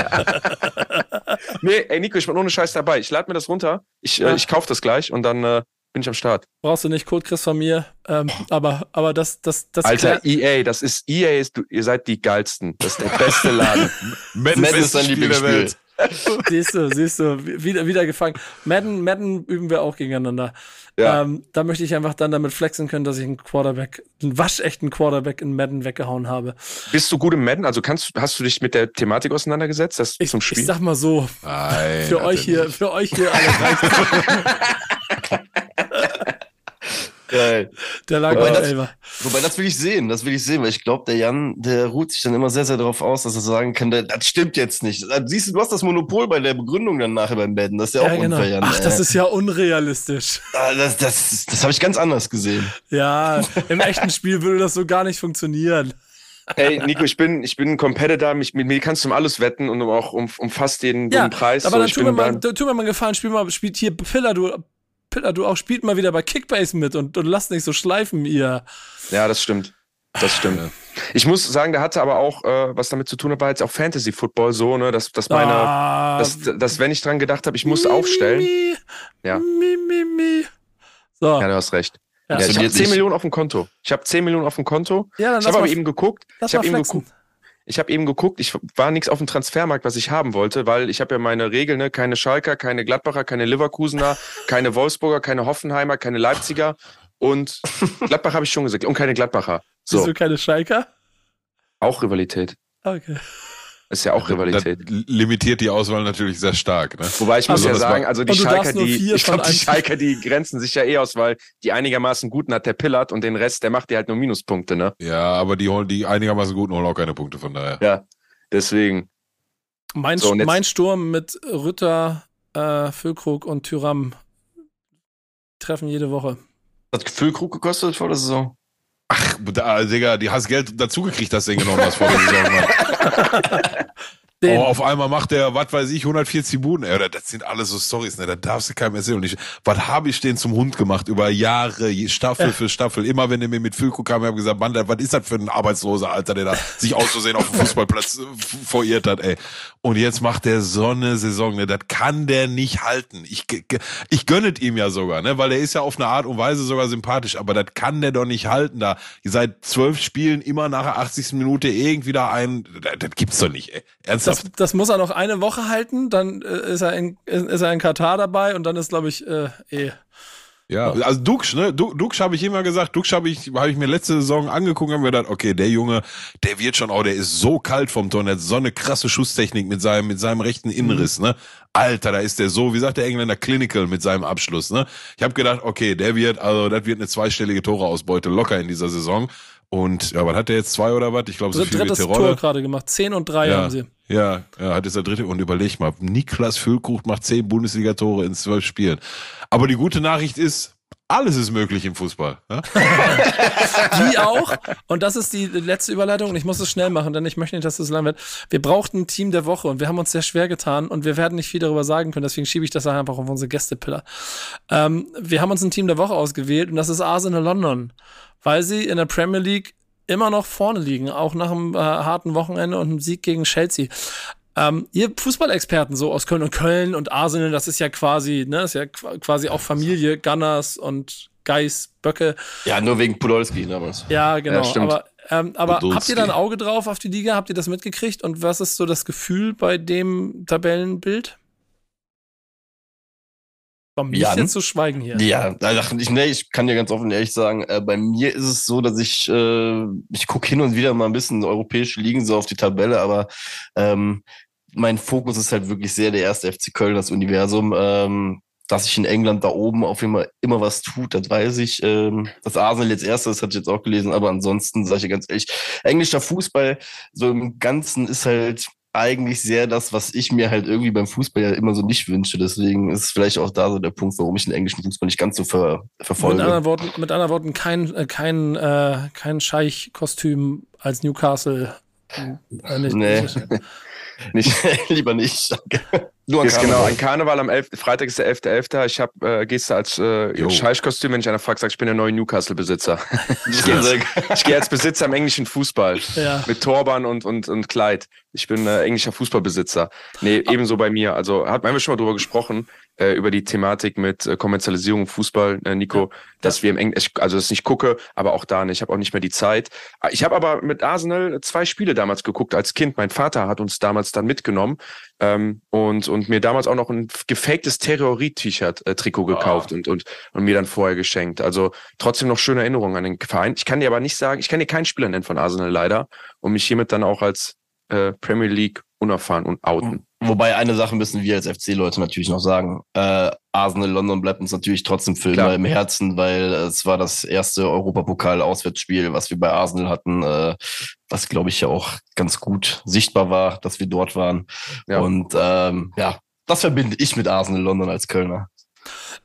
(laughs) nee, ey Nico, ich bin ohne Scheiß dabei. Ich lade mir das runter, ich, äh, ich kaufe das gleich und dann äh, bin ich am Start. Brauchst du nicht, Code Chris von mir, ähm, aber, aber das, das, das. Alter, EA, das ist EA, ist, du, ihr seid die geilsten. Das ist der beste Laden. Madden ist dein Lieblingsspiel. (laughs) siehst du, siehst du, wieder, wieder gefangen. Madden, Madden üben wir auch gegeneinander. Ja. Ähm, da möchte ich einfach dann damit flexen können, dass ich einen Quarterback, einen waschechten Quarterback in Madden weggehauen habe. Bist du gut im Madden? Also kannst, hast du dich mit der Thematik auseinandergesetzt? Das ich, zum Spiel? Ich sag mal so, Nein, für euch hier, für euch hier alle (laughs) (laughs) Geil. Der lag Wobei das- Elfer. Wobei, das will ich sehen, das will ich sehen, weil ich glaube, der Jan, der ruht sich dann immer sehr, sehr darauf aus, dass er sagen kann, der- das stimmt jetzt nicht. Das- Siehst du, du hast das Monopol bei der Begründung dann nachher beim Betten. Das ist ja auch Ja, genau. unfair, Jan. Ach, das ist ja unrealistisch. ah, das, das, das habe ich ganz anders gesehen. Ja, im echten Spiel würde das so gar nicht funktionieren. Hey, Nico, ich bin, ich bin ein Competitor, mich, mit mir kannst du um alles wetten und um auch um, um fast den, Ja, den Preis. aber so, dann tu mir, mal, tu mir mal einen Gefallen, spiel mal, spielt hier Pillar, du, Pillar, du auch, spielt mal wieder bei Kickbase mit und, und lasst nicht so schleifen, ihr. Ja, das stimmt. Das stimmt. Ich muss sagen, da hatte aber auch, äh, was damit zu tun hat, war jetzt auch Fantasy Football so, ne, dass, dass meine, ah, dass, dass wenn ich dran gedacht habe, ich muss mi, aufstellen. Mi, Ja. Mi, mi, mi. So, Ja, ja, du hast recht. Ja, Ja, ich habe verliert 10 nicht. Millionen auf dem Konto. Ich habe 10 Millionen auf dem Konto. dann Ich habe aber eben geguckt. Ich habe eben geguckt. Ich habe eben geguckt, ich war nichts auf dem Transfermarkt, was ich haben wollte, weil ich habe ja meine Regel, ne, keine Schalker, keine Gladbacher, keine Leverkusener, (laughs) keine Wolfsburger, keine Hoffenheimer, keine Leipziger und (laughs) Gladbach habe ich schon gesagt und keine Gladbacher. Bist So, du keine Schalker? auch Rivalität. Okay. Ist ja auch Rivalität. Das limitiert die Auswahl natürlich sehr stark. Ne? Wobei ich muss Also ja sagen, also die du Schalker, die, vier ich glaube, von die Schalker, die grenzen sich ja eh aus, weil die einigermaßen guten hat der Pillard und den Rest, der macht dir halt nur Minuspunkte, ne? Ja, aber die holen die einigermaßen guten holen auch keine Punkte von daher. Ja, deswegen. Mein, So, mein Sturm mit Rütter, äh, Füllkrug und Tyram treffen jede Woche. Hat Füllkrug gekostet vor der Saison? Ach, da, Digga, die hast Geld dazugekriegt, das Ding genommen hast vor der Saison. (laughs) Den, Oh, auf einmal macht der, was weiß ich, 140 Buden. Ey, das sind alles so Stories, ne? Da darfst du keinem erzählen. Und ich, was habe ich den zum Hund gemacht über Jahre, Staffel Ja. für Staffel. Immer wenn er mir mit Füllkrug kam, habe ich gesagt, Mann, was ist das für ein Arbeitsloser, Alter, der da sich auszusehen auf dem Fußballplatz äh, verirrt hat, ey. Und jetzt macht der so eine Saison, ne? Das kann der nicht halten. Ich, ich gönnet ihm ja sogar, ne? Weil der ist ja auf eine Art und Weise sogar sympathisch, aber das kann der doch nicht halten da. Seit zwölf Spielen immer nach der 80. Minute irgendwie da ein, das, das gibt's doch nicht, ey. Ernsthaft? Das, das muss er noch eine Woche halten, dann äh, ist, er in, ist er in Katar dabei und dann ist, glaube ich, äh, eh. Ja, also Dux, ne? Du- Dux habe ich immer gesagt, Dux habe ich, habe ich mir letzte Saison angeguckt und mir gedacht, okay, der Junge, der wird schon auch, der ist so kalt vom Tor, der hat so eine krasse Schusstechnik mit seinem, mit seinem rechten Innenriss, ne? Alter, da ist der so, wie sagt der Engländer, clinical mit seinem Abschluss, ne? Ich habe gedacht, okay, der wird, also das wird eine zweistellige Toreausbeute locker in dieser Saison. Und ja, was hat der jetzt zwei oder was? Ich glaube, so Dritt- viel wie drittes Terodde. Tor gerade gemacht. 10 und 3 Ja. haben sie. Ja, ja, hat jetzt der dritte und überleg mal, Niklas Füllkrug macht zehn Bundesliga-Tore in zwölf Spielen. Aber die gute Nachricht ist, alles ist möglich im Fußball. Ja? (laughs) Die auch. Und das ist die letzte Überleitung. Und ich muss es schnell machen, denn ich möchte nicht, dass es lang wird. Wir brauchten ein Team der Woche und wir haben uns sehr schwer getan und wir werden nicht viel darüber sagen können. Deswegen schiebe ich das einfach auf unsere Gästepiller. Ähm, wir haben uns ein Team der Woche ausgewählt und das ist Arsenal London, weil sie in der Premier League immer noch vorne liegen, auch nach einem äh, harten Wochenende und einem Sieg gegen Chelsea. Ähm, ihr Fußballexperten so aus Köln und Köln und Arsenal, das ist ja quasi, ne, ist ja qu- quasi auch Familie, Gunners und Geis, Böcke. Ja, nur wegen Podolski damals. Ja, genau. stimmt. aber ähm, aber habt ihr da ein Auge drauf auf die Liga? Habt ihr das mitgekriegt? Und was ist so das Gefühl bei dem Tabellenbild? Komm, nicht Jan? jetzt zu schweigen hier. Ja, ach, ich, nee, ich kann dir ganz offen und ehrlich sagen, äh, bei mir ist es so, dass ich, äh, ich gucke hin und wieder mal ein bisschen europäische Ligen so auf die Tabelle, aber ähm, mein Fokus ist halt wirklich sehr der erste FC Köln, das Universum. Ähm, dass sich in England da oben auf Fall immer was tut, das weiß ich. Ähm, das Arsenal jetzt erste, das hatte ich jetzt auch gelesen, aber ansonsten sage ich dir ganz ehrlich, englischer Fußball so im Ganzen ist halt eigentlich sehr das, was ich mir halt irgendwie beim Fußball ja immer so nicht wünsche. Deswegen ist vielleicht auch da so der Punkt, warum ich den englischen Fußball nicht ganz so ver Mit verfolge. anderen Worten, mit anderen Worten kein, äh, kein, äh, kein Scheich-Kostüm als Newcastle. Äh, nicht, Nee. nicht- Nicht, (laughs) Lieber nicht. Nur an genau, ein Karneval am 11. Freitag ist der 11.11. Ich hab, äh, gehst du als äh, Jo. Scheichkostüm, wenn ich einer fragt, sag ich bin der neue Newcastle-Besitzer. (laughs) ich gehe als, geh als Besitzer im englischen Fußball. Ja. Mit Torban und, und, und Kleid. Ich bin äh, englischer Fußballbesitzer. Nee, ebenso bei mir. Also hat, haben wir schon mal drüber gesprochen, äh, über die Thematik mit äh, Kommerzialisierung im Fußball, äh, Nico, dass wir im Englisch, also das nicht gucke, aber auch da nicht. Ich habe auch nicht mehr die Zeit. Ah, Ich habe aber mit Arsenal zwei Spiele damals geguckt als Kind. Mein Vater hat uns damals dann mitgenommen ähm, und, und mir damals auch noch ein gefaktes Terrorie-T-Shirt, äh, Trikot gekauft und, und, und mir dann vorher geschenkt. Also trotzdem noch schöne Erinnerungen an den Verein. Ich kann dir aber nicht sagen, ich kann dir keinen Spieler nennen von Arsenal leider und mich hiermit dann auch als äh, Premier League unerfahren und outen. Wobei eine Sache müssen wir als FC-Leute natürlich noch sagen. Äh, Arsenal London bleibt uns natürlich trotzdem für immer im Herzen, weil es war das erste Europapokal-Auswärtsspiel, was wir bei Arsenal hatten, äh, was glaube ich ja auch ganz gut sichtbar war, dass wir dort waren. Ja. Und ähm, ja, das verbinde ich mit Arsenal London als Kölner.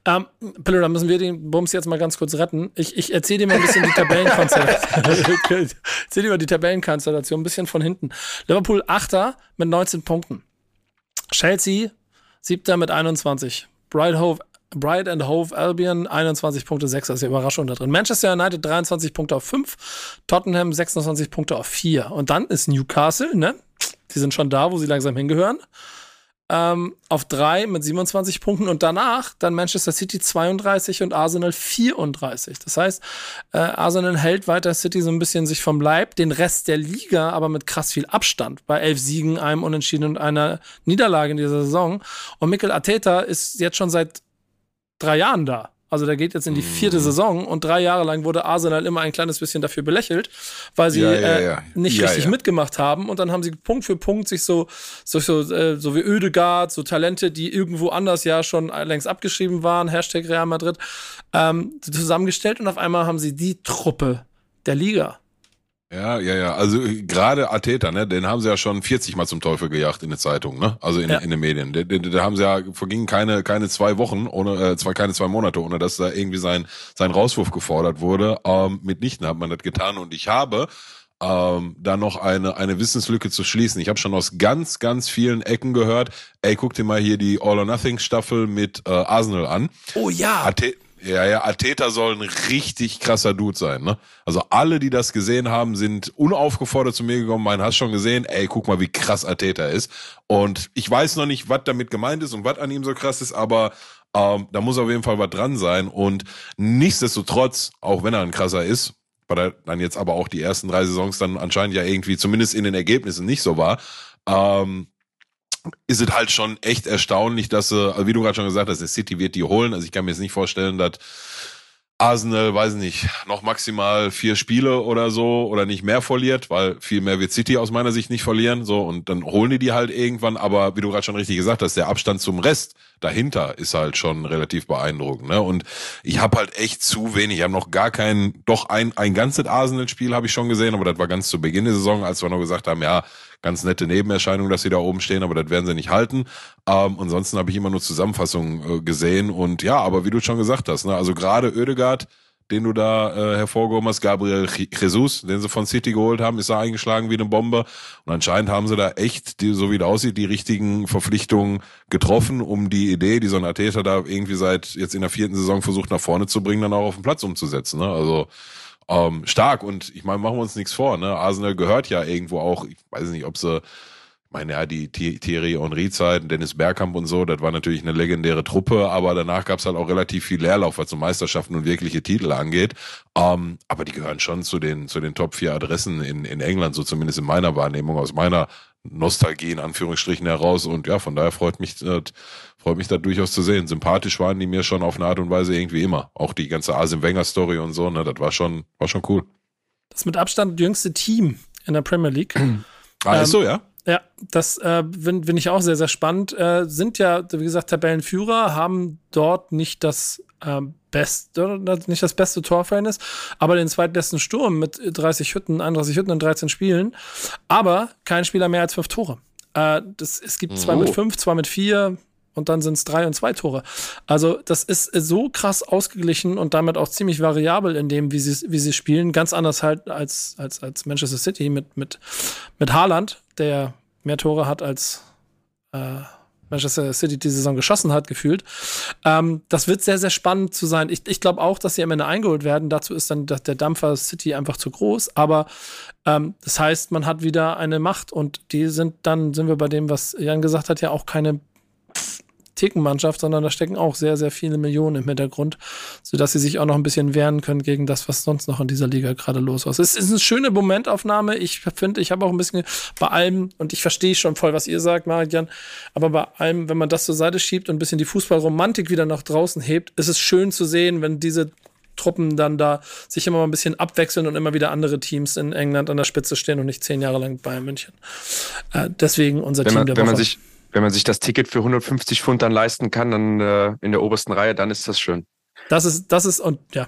Ähm, Pillow, da müssen wir den Bums jetzt mal ganz kurz retten. Ich, ich erzähle dir mal ein bisschen die Tabellenkonstellation. (laughs) (laughs) erzähl dir mal die Tabellenkonstellation ein bisschen von hinten. Liverpool Achter mit 19 Punkten. Chelsea Siebter mit 21. Bright, Hove, Bright and Hove Albion 21 Punkte, 6, das ist ja Überraschung da drin. Manchester United 23 Punkte auf 5, Tottenham 26 Punkte auf 4. Und dann ist Newcastle, ne? Die sind schon da, wo sie langsam hingehören ähm, auf drei mit 27 Punkten und danach dann Manchester City 32 und Arsenal 34. Das heißt, äh, Arsenal hält weiter City so ein bisschen sich vom Leib, den Rest der Liga aber mit krass viel Abstand bei elf Siegen, einem Unentschieden und einer Niederlage in dieser Saison. Und Mikel Arteta ist jetzt schon seit drei Jahren da. Also der geht jetzt in die vierte mhm. Saison und drei Jahre lang wurde Arsenal immer ein kleines bisschen dafür belächelt, weil sie ja, ja, ja. Äh, nicht richtig mitgemacht haben. Und dann haben sie Punkt für Punkt sich so, so, so, äh, so wie Ödegard, so Talente, die irgendwo anders ja schon längst abgeschrieben waren, Hashtag Real Madrid, ähm, zusammengestellt und auf einmal haben sie die Truppe der Liga. Ja, ja, ja. Also äh, gerade Ateta, ne, den haben sie ja schon 40 Mal zum Teufel gejagt in der Zeitung, ne? Also in, ja. in den Medien. Da haben sie ja vergingen keine keine zwei Wochen ohne äh, zwei keine zwei Monate ohne dass da irgendwie sein sein Rauswurf gefordert wurde. Ähm, mitnichten hat man das getan und ich habe ähm, da noch eine eine Wissenslücke zu schließen. Ich habe schon aus ganz ganz vielen Ecken gehört. Ey, guck dir mal hier die All or Nothing Staffel mit äh, Arsenal an. Oh ja. Ate ja, ja, Ateta soll ein richtig krasser Dude sein, ne? Also alle, die das gesehen haben, sind unaufgefordert zu mir gekommen, meinen, hast schon gesehen, ey, guck mal, wie krass Ateta ist. Und ich weiß noch nicht, was damit gemeint ist und was an ihm so krass ist, aber ähm, da muss auf jeden Fall was dran sein. Und nichtsdestotrotz, auch wenn er ein krasser ist, weil er dann jetzt aber auch die ersten drei Saisons dann anscheinend ja irgendwie zumindest in den Ergebnissen nicht so war, ähm, ist es halt schon echt erstaunlich, dass sie, wie du gerade schon gesagt hast, der City wird die holen. Also ich kann mir jetzt nicht vorstellen, dass Arsenal, weiß nicht, noch maximal vier Spiele oder so oder nicht mehr verliert, weil viel mehr wird City aus meiner Sicht nicht verlieren. So und dann holen die die halt irgendwann. Aber wie du gerade schon richtig gesagt hast, der Abstand zum Rest dahinter ist halt schon relativ beeindruckend. Ne? Und ich habe halt echt zu wenig. Ich habe noch gar kein, doch ein ein ganzes Arsenal-Spiel habe ich schon gesehen, aber das war ganz zu Beginn der Saison, als wir noch gesagt haben, ja ganz nette Nebenerscheinung, dass sie da oben stehen, aber das werden sie nicht halten. Ähm, ansonsten habe ich immer nur Zusammenfassungen äh, gesehen und ja, aber wie du schon gesagt hast, ne, also gerade Oedegaard, den du da äh, hervorgehoben hast, Gabriel Jesus, den sie von City geholt haben, ist da eingeschlagen wie eine Bombe. Und anscheinend haben sie da echt, die, so wie das aussieht, die richtigen Verpflichtungen getroffen, um die Idee, die so ein Athleter da irgendwie seit jetzt in der vierten Saison versucht nach vorne zu bringen, dann auch auf den Platz umzusetzen. Ne? Also ähm, stark. Und ich meine, machen wir uns nichts vor. Ne? Arsenal gehört ja irgendwo auch, ich weiß nicht, ob sie ich meine, ja, die Thierry Henry-Zeiten, Dennis Bergkamp und so, das war natürlich eine legendäre Truppe, aber danach gab es halt auch relativ viel Leerlauf, was so Meisterschaften und wirkliche Titel angeht. Ähm, aber die gehören schon zu den, zu den Top 4 Adressen in, in England, so zumindest in meiner Wahrnehmung, aus meiner Nostalgie in Anführungsstrichen heraus. Und ja, von daher freut mich, äh, freut mich da durchaus zu sehen. Sympathisch waren die mir schon auf eine Art und Weise irgendwie immer. Auch die ganze Asim Wenger Story und so, ne, das war schon, war schon cool. Das mit Abstand jüngste Team in der Premier League. (clears throat) ah, ist so, ja? Ja, das äh, finde find ich auch sehr, sehr spannend. Äh, sind ja, wie gesagt, Tabellenführer, haben dort nicht das äh, beste, nicht das beste Torverhältnis, aber den zweitbesten Sturm mit 30 Hütten, 31 Hütten in 13 Spielen, aber kein Spieler mehr als fünf Tore. Äh, das, es gibt zwei oh. mit fünf, zwei mit vier, und dann sind es drei und zwei Tore. Also das ist so krass ausgeglichen und damit auch ziemlich variabel in dem, wie sie, wie sie spielen. Ganz anders halt als, als, als Manchester City mit, mit, mit Haaland, der mehr Tore hat als äh, Manchester City die Saison geschossen hat, gefühlt. Ähm, das wird sehr, sehr spannend zu sein. Ich, ich glaube auch, dass sie am Ende eingeholt werden. Dazu ist dann der Dampfer City einfach zu groß. Aber ähm, das heißt, man hat wieder eine Macht und die sind dann, sind wir bei dem, was Jan gesagt hat, ja auch keine Thekenmannschaft, sondern da stecken auch sehr, sehr viele Millionen im Hintergrund, sodass sie sich auch noch ein bisschen wehren können gegen das, was sonst noch in dieser Liga gerade los ist. Es ist eine schöne Momentaufnahme. Ich finde, ich habe auch ein bisschen bei allem, und ich verstehe schon voll, was ihr sagt, Marian, aber bei allem, wenn man das zur Seite schiebt und ein bisschen die Fußballromantik wieder nach draußen hebt, ist es schön zu sehen, wenn diese Truppen dann da sich immer mal ein bisschen abwechseln und immer wieder andere Teams in England an der Spitze stehen und nicht zehn Jahre lang Bayern München. Äh, deswegen unser wenn Team man, der wenn Woche. man sich wenn man sich das Ticket für 150 Pfund dann leisten kann, dann äh, in der obersten Reihe, dann ist das schön. das ist, das ist, und ja,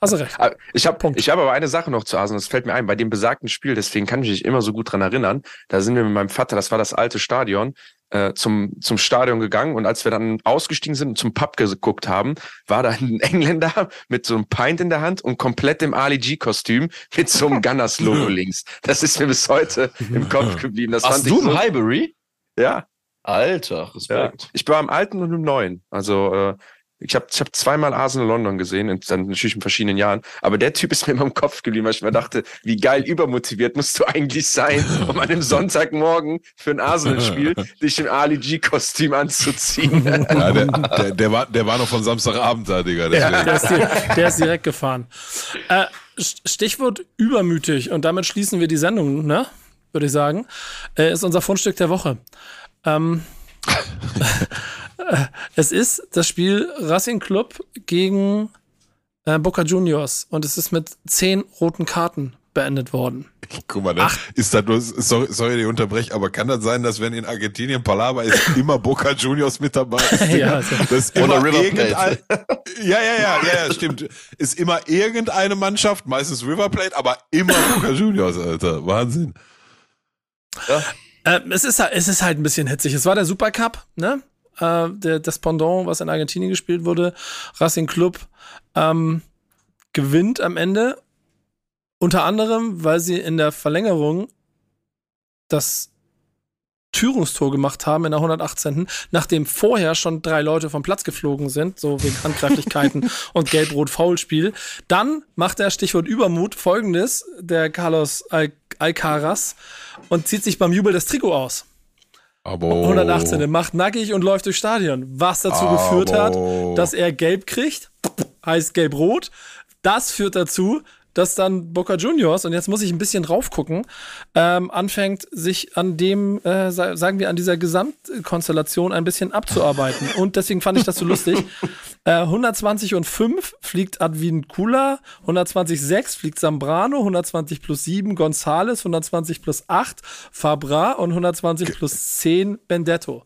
hast du recht. Ah, Ich habe hab aber eine Sache noch zu Arsenal, das fällt mir ein, bei dem besagten Spiel, deswegen kann ich mich immer so gut dran erinnern, da sind wir mit meinem Vater, das war das alte Stadion, äh, zum, zum Stadion gegangen und als wir dann ausgestiegen sind und zum Pub geguckt haben, war da ein (laughs) Engländer mit so einem Pint in der Hand und komplett im Ali G-Kostüm mit so einem (laughs) Gunners-Logo links. Das ist mir bis heute im Kopf (laughs) geblieben. Das Hast fand du ich so, einen Highbury? Ja, Alter, ja. Respekt. Ich war im alten und im neuen. Also äh, ich habe ich hab zweimal Arsenal London gesehen, in, dann natürlich in verschiedenen Jahren. Aber der Typ ist mir (laughs) immer im Kopf geblieben, weil ich mir dachte, wie geil übermotiviert musst du eigentlich sein, um an einem (laughs) Sonntagmorgen für ein Arsenal-Spiel dich im Ali G-Kostüm anzuziehen. (laughs) Ja, der, der, der, war, der war noch von Samstagabend da, Digga. Deswegen. Der ist, di- der ist direkt gefahren. Äh, St- Stichwort übermütig und damit schließen wir die Sendung, ne? Würde ich sagen. Äh, ist unser Fundstück der Woche. Ähm, äh, (laughs) es ist das Spiel Racing Club gegen äh, Boca Juniors und es ist mit zehn roten Karten beendet worden. Guck mal, ne? ist das nur, sorry, sorry, ich unterbreche, aber kann das sein, dass wenn in Argentinien Palava ist, immer Boca Juniors mit dabei ist? (laughs) Ja, also- das ist immer River irgendein, (laughs) ja, ja, ja, ja, ja, stimmt. Ist immer irgendeine Mannschaft, meistens River Plate, aber immer Boca Juniors, Alter. Wahnsinn. Äh, es, ist, halt- es ist halt ein bisschen hitzig. Es war der Supercup, ne? Äh, der, das Pendant, was in Argentinien gespielt wurde. Racing Club ähm, gewinnt am Ende. Unter anderem, weil sie in der Verlängerung das Türungstor gemacht haben in der 118. Nachdem vorher schon drei Leute vom Platz geflogen sind, so wegen Handgreiflichkeiten (laughs) und Gelb-Rot-Foulspiel. Dann macht der Stichwort Übermut folgendes, der Carlos Al Alcaraz, und zieht sich beim Jubel das Trikot aus. Aber. 118. macht nackig und läuft durchs Stadion. Was dazu geführt hat, dass er gelb kriegt, heißt gelb-rot. Das führt dazu, dass dann Boca Juniors, und jetzt muss ich ein bisschen drauf gucken, ähm, anfängt, sich an dem, äh, sa- sagen wir, an dieser Gesamtkonstellation ein bisschen abzuarbeiten. (laughs) Und deswegen fand ich das so lustig. Äh, 120 und 5 fliegt Advin Kula, 120 6 fliegt Zambrano, 120 plus 7 Gonzales, 120 plus 8 Fabra und 120 plus 10 Bendetto.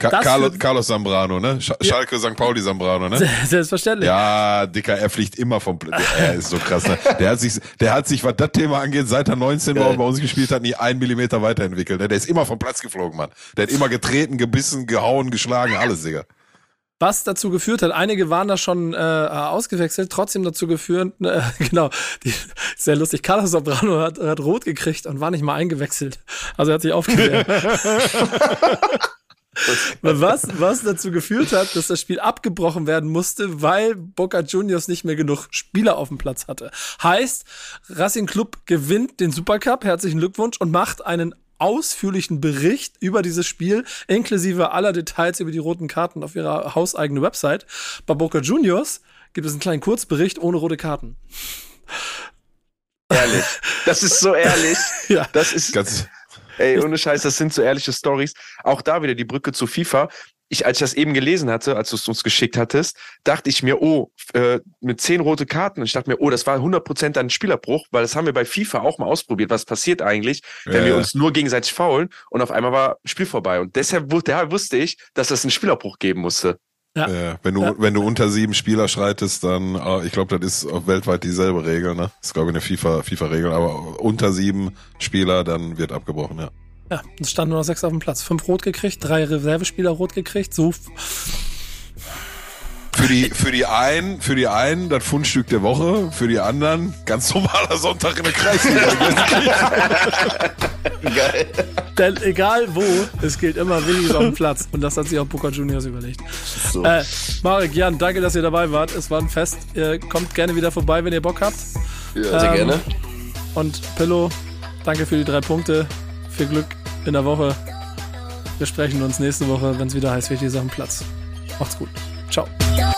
Ka das Carlos, Zambrano, ne? Sch Schalke St. Pauli Zambrano, ne? Selbstverständlich. Ja, Dicker, er fliegt immer vom Pl Er ist so krass, ne? (laughs) Der hat sich, der hat sich, was das Thema angeht, seit er 19 war und bei uns gespielt hat, nie einen Millimeter weiterentwickelt. Der ist immer vom Platz geflogen, Mann. Der hat immer getreten, gebissen, gehauen, geschlagen, alles, Digga. Was dazu geführt hat, einige waren da schon äh, ausgewechselt, trotzdem dazu geführt, (laughs) äh, genau, die, sehr lustig, Carlos Sobrano hat, hat rot gekriegt und war nicht mal eingewechselt. Also er hat sich aufgewehrt. (laughs) was, was dazu geführt hat, dass das Spiel abgebrochen werden musste, weil Boca Juniors nicht mehr genug Spieler auf dem Platz hatte. Heißt, Racing Club gewinnt den Supercup, herzlichen Glückwunsch, und macht einen ausführlichen Bericht über dieses Spiel, inklusive aller Details über die roten Karten auf ihrer hauseigenen Website. Bei Boca Juniors gibt es einen kleinen Kurzbericht ohne rote Karten. ehrlich. Das ist so ehrlich. (laughs) Ja. Das ist, Ganz, Ey, ohne Scheiß, das sind so ehrliche Stories. Auch da wieder die Brücke zu FIFA. Ich, als ich das eben gelesen hatte, als du es uns geschickt hattest, dachte ich mir, oh, äh, mit zehn rote Karten. Und ich dachte mir, oh, das war 100% ein Spielerbruch, weil das haben wir bei FIFA auch mal ausprobiert. Was passiert eigentlich, wenn Ja, wir uns nur gegenseitig faulen und auf einmal war Spiel vorbei. Und deshalb wusste ich, dass das einen Spielerbruch geben musste. Ja. äh, wenn du, Ja. wenn du unter sieben Spieler schreitest, dann, äh, ich glaube, das ist weltweit dieselbe Regel, ne? Das ist, glaube ich, eine FIFA, FIFA-Regel, aber unter sieben Spieler, dann wird abgebrochen, ja. Ja, es standen nur noch sechs auf dem Platz. Fünf rot gekriegt, drei Reservespieler rot gekriegt. So Für die, für die einen, für die einen das Fundstück der Woche, für die anderen ganz normaler Sonntag in der Kreisliga. (laughs) Geil. Denn egal wo, es gilt immer wenigstens auf dem Platz. Und das hat sich auch Boca Juniors überlegt. So. Äh, Marek, Jan, danke, dass ihr dabei wart. Es war ein Fest. Ihr kommt gerne wieder vorbei, wenn ihr Bock habt. ja, sehr ähm, gerne. Und Pillow, danke für die drei Punkte. Viel Glück in der Woche. Wir sprechen uns nächste Woche, wenn es wieder heißt, wichtige Sachen Platz. Macht's gut. Ciao.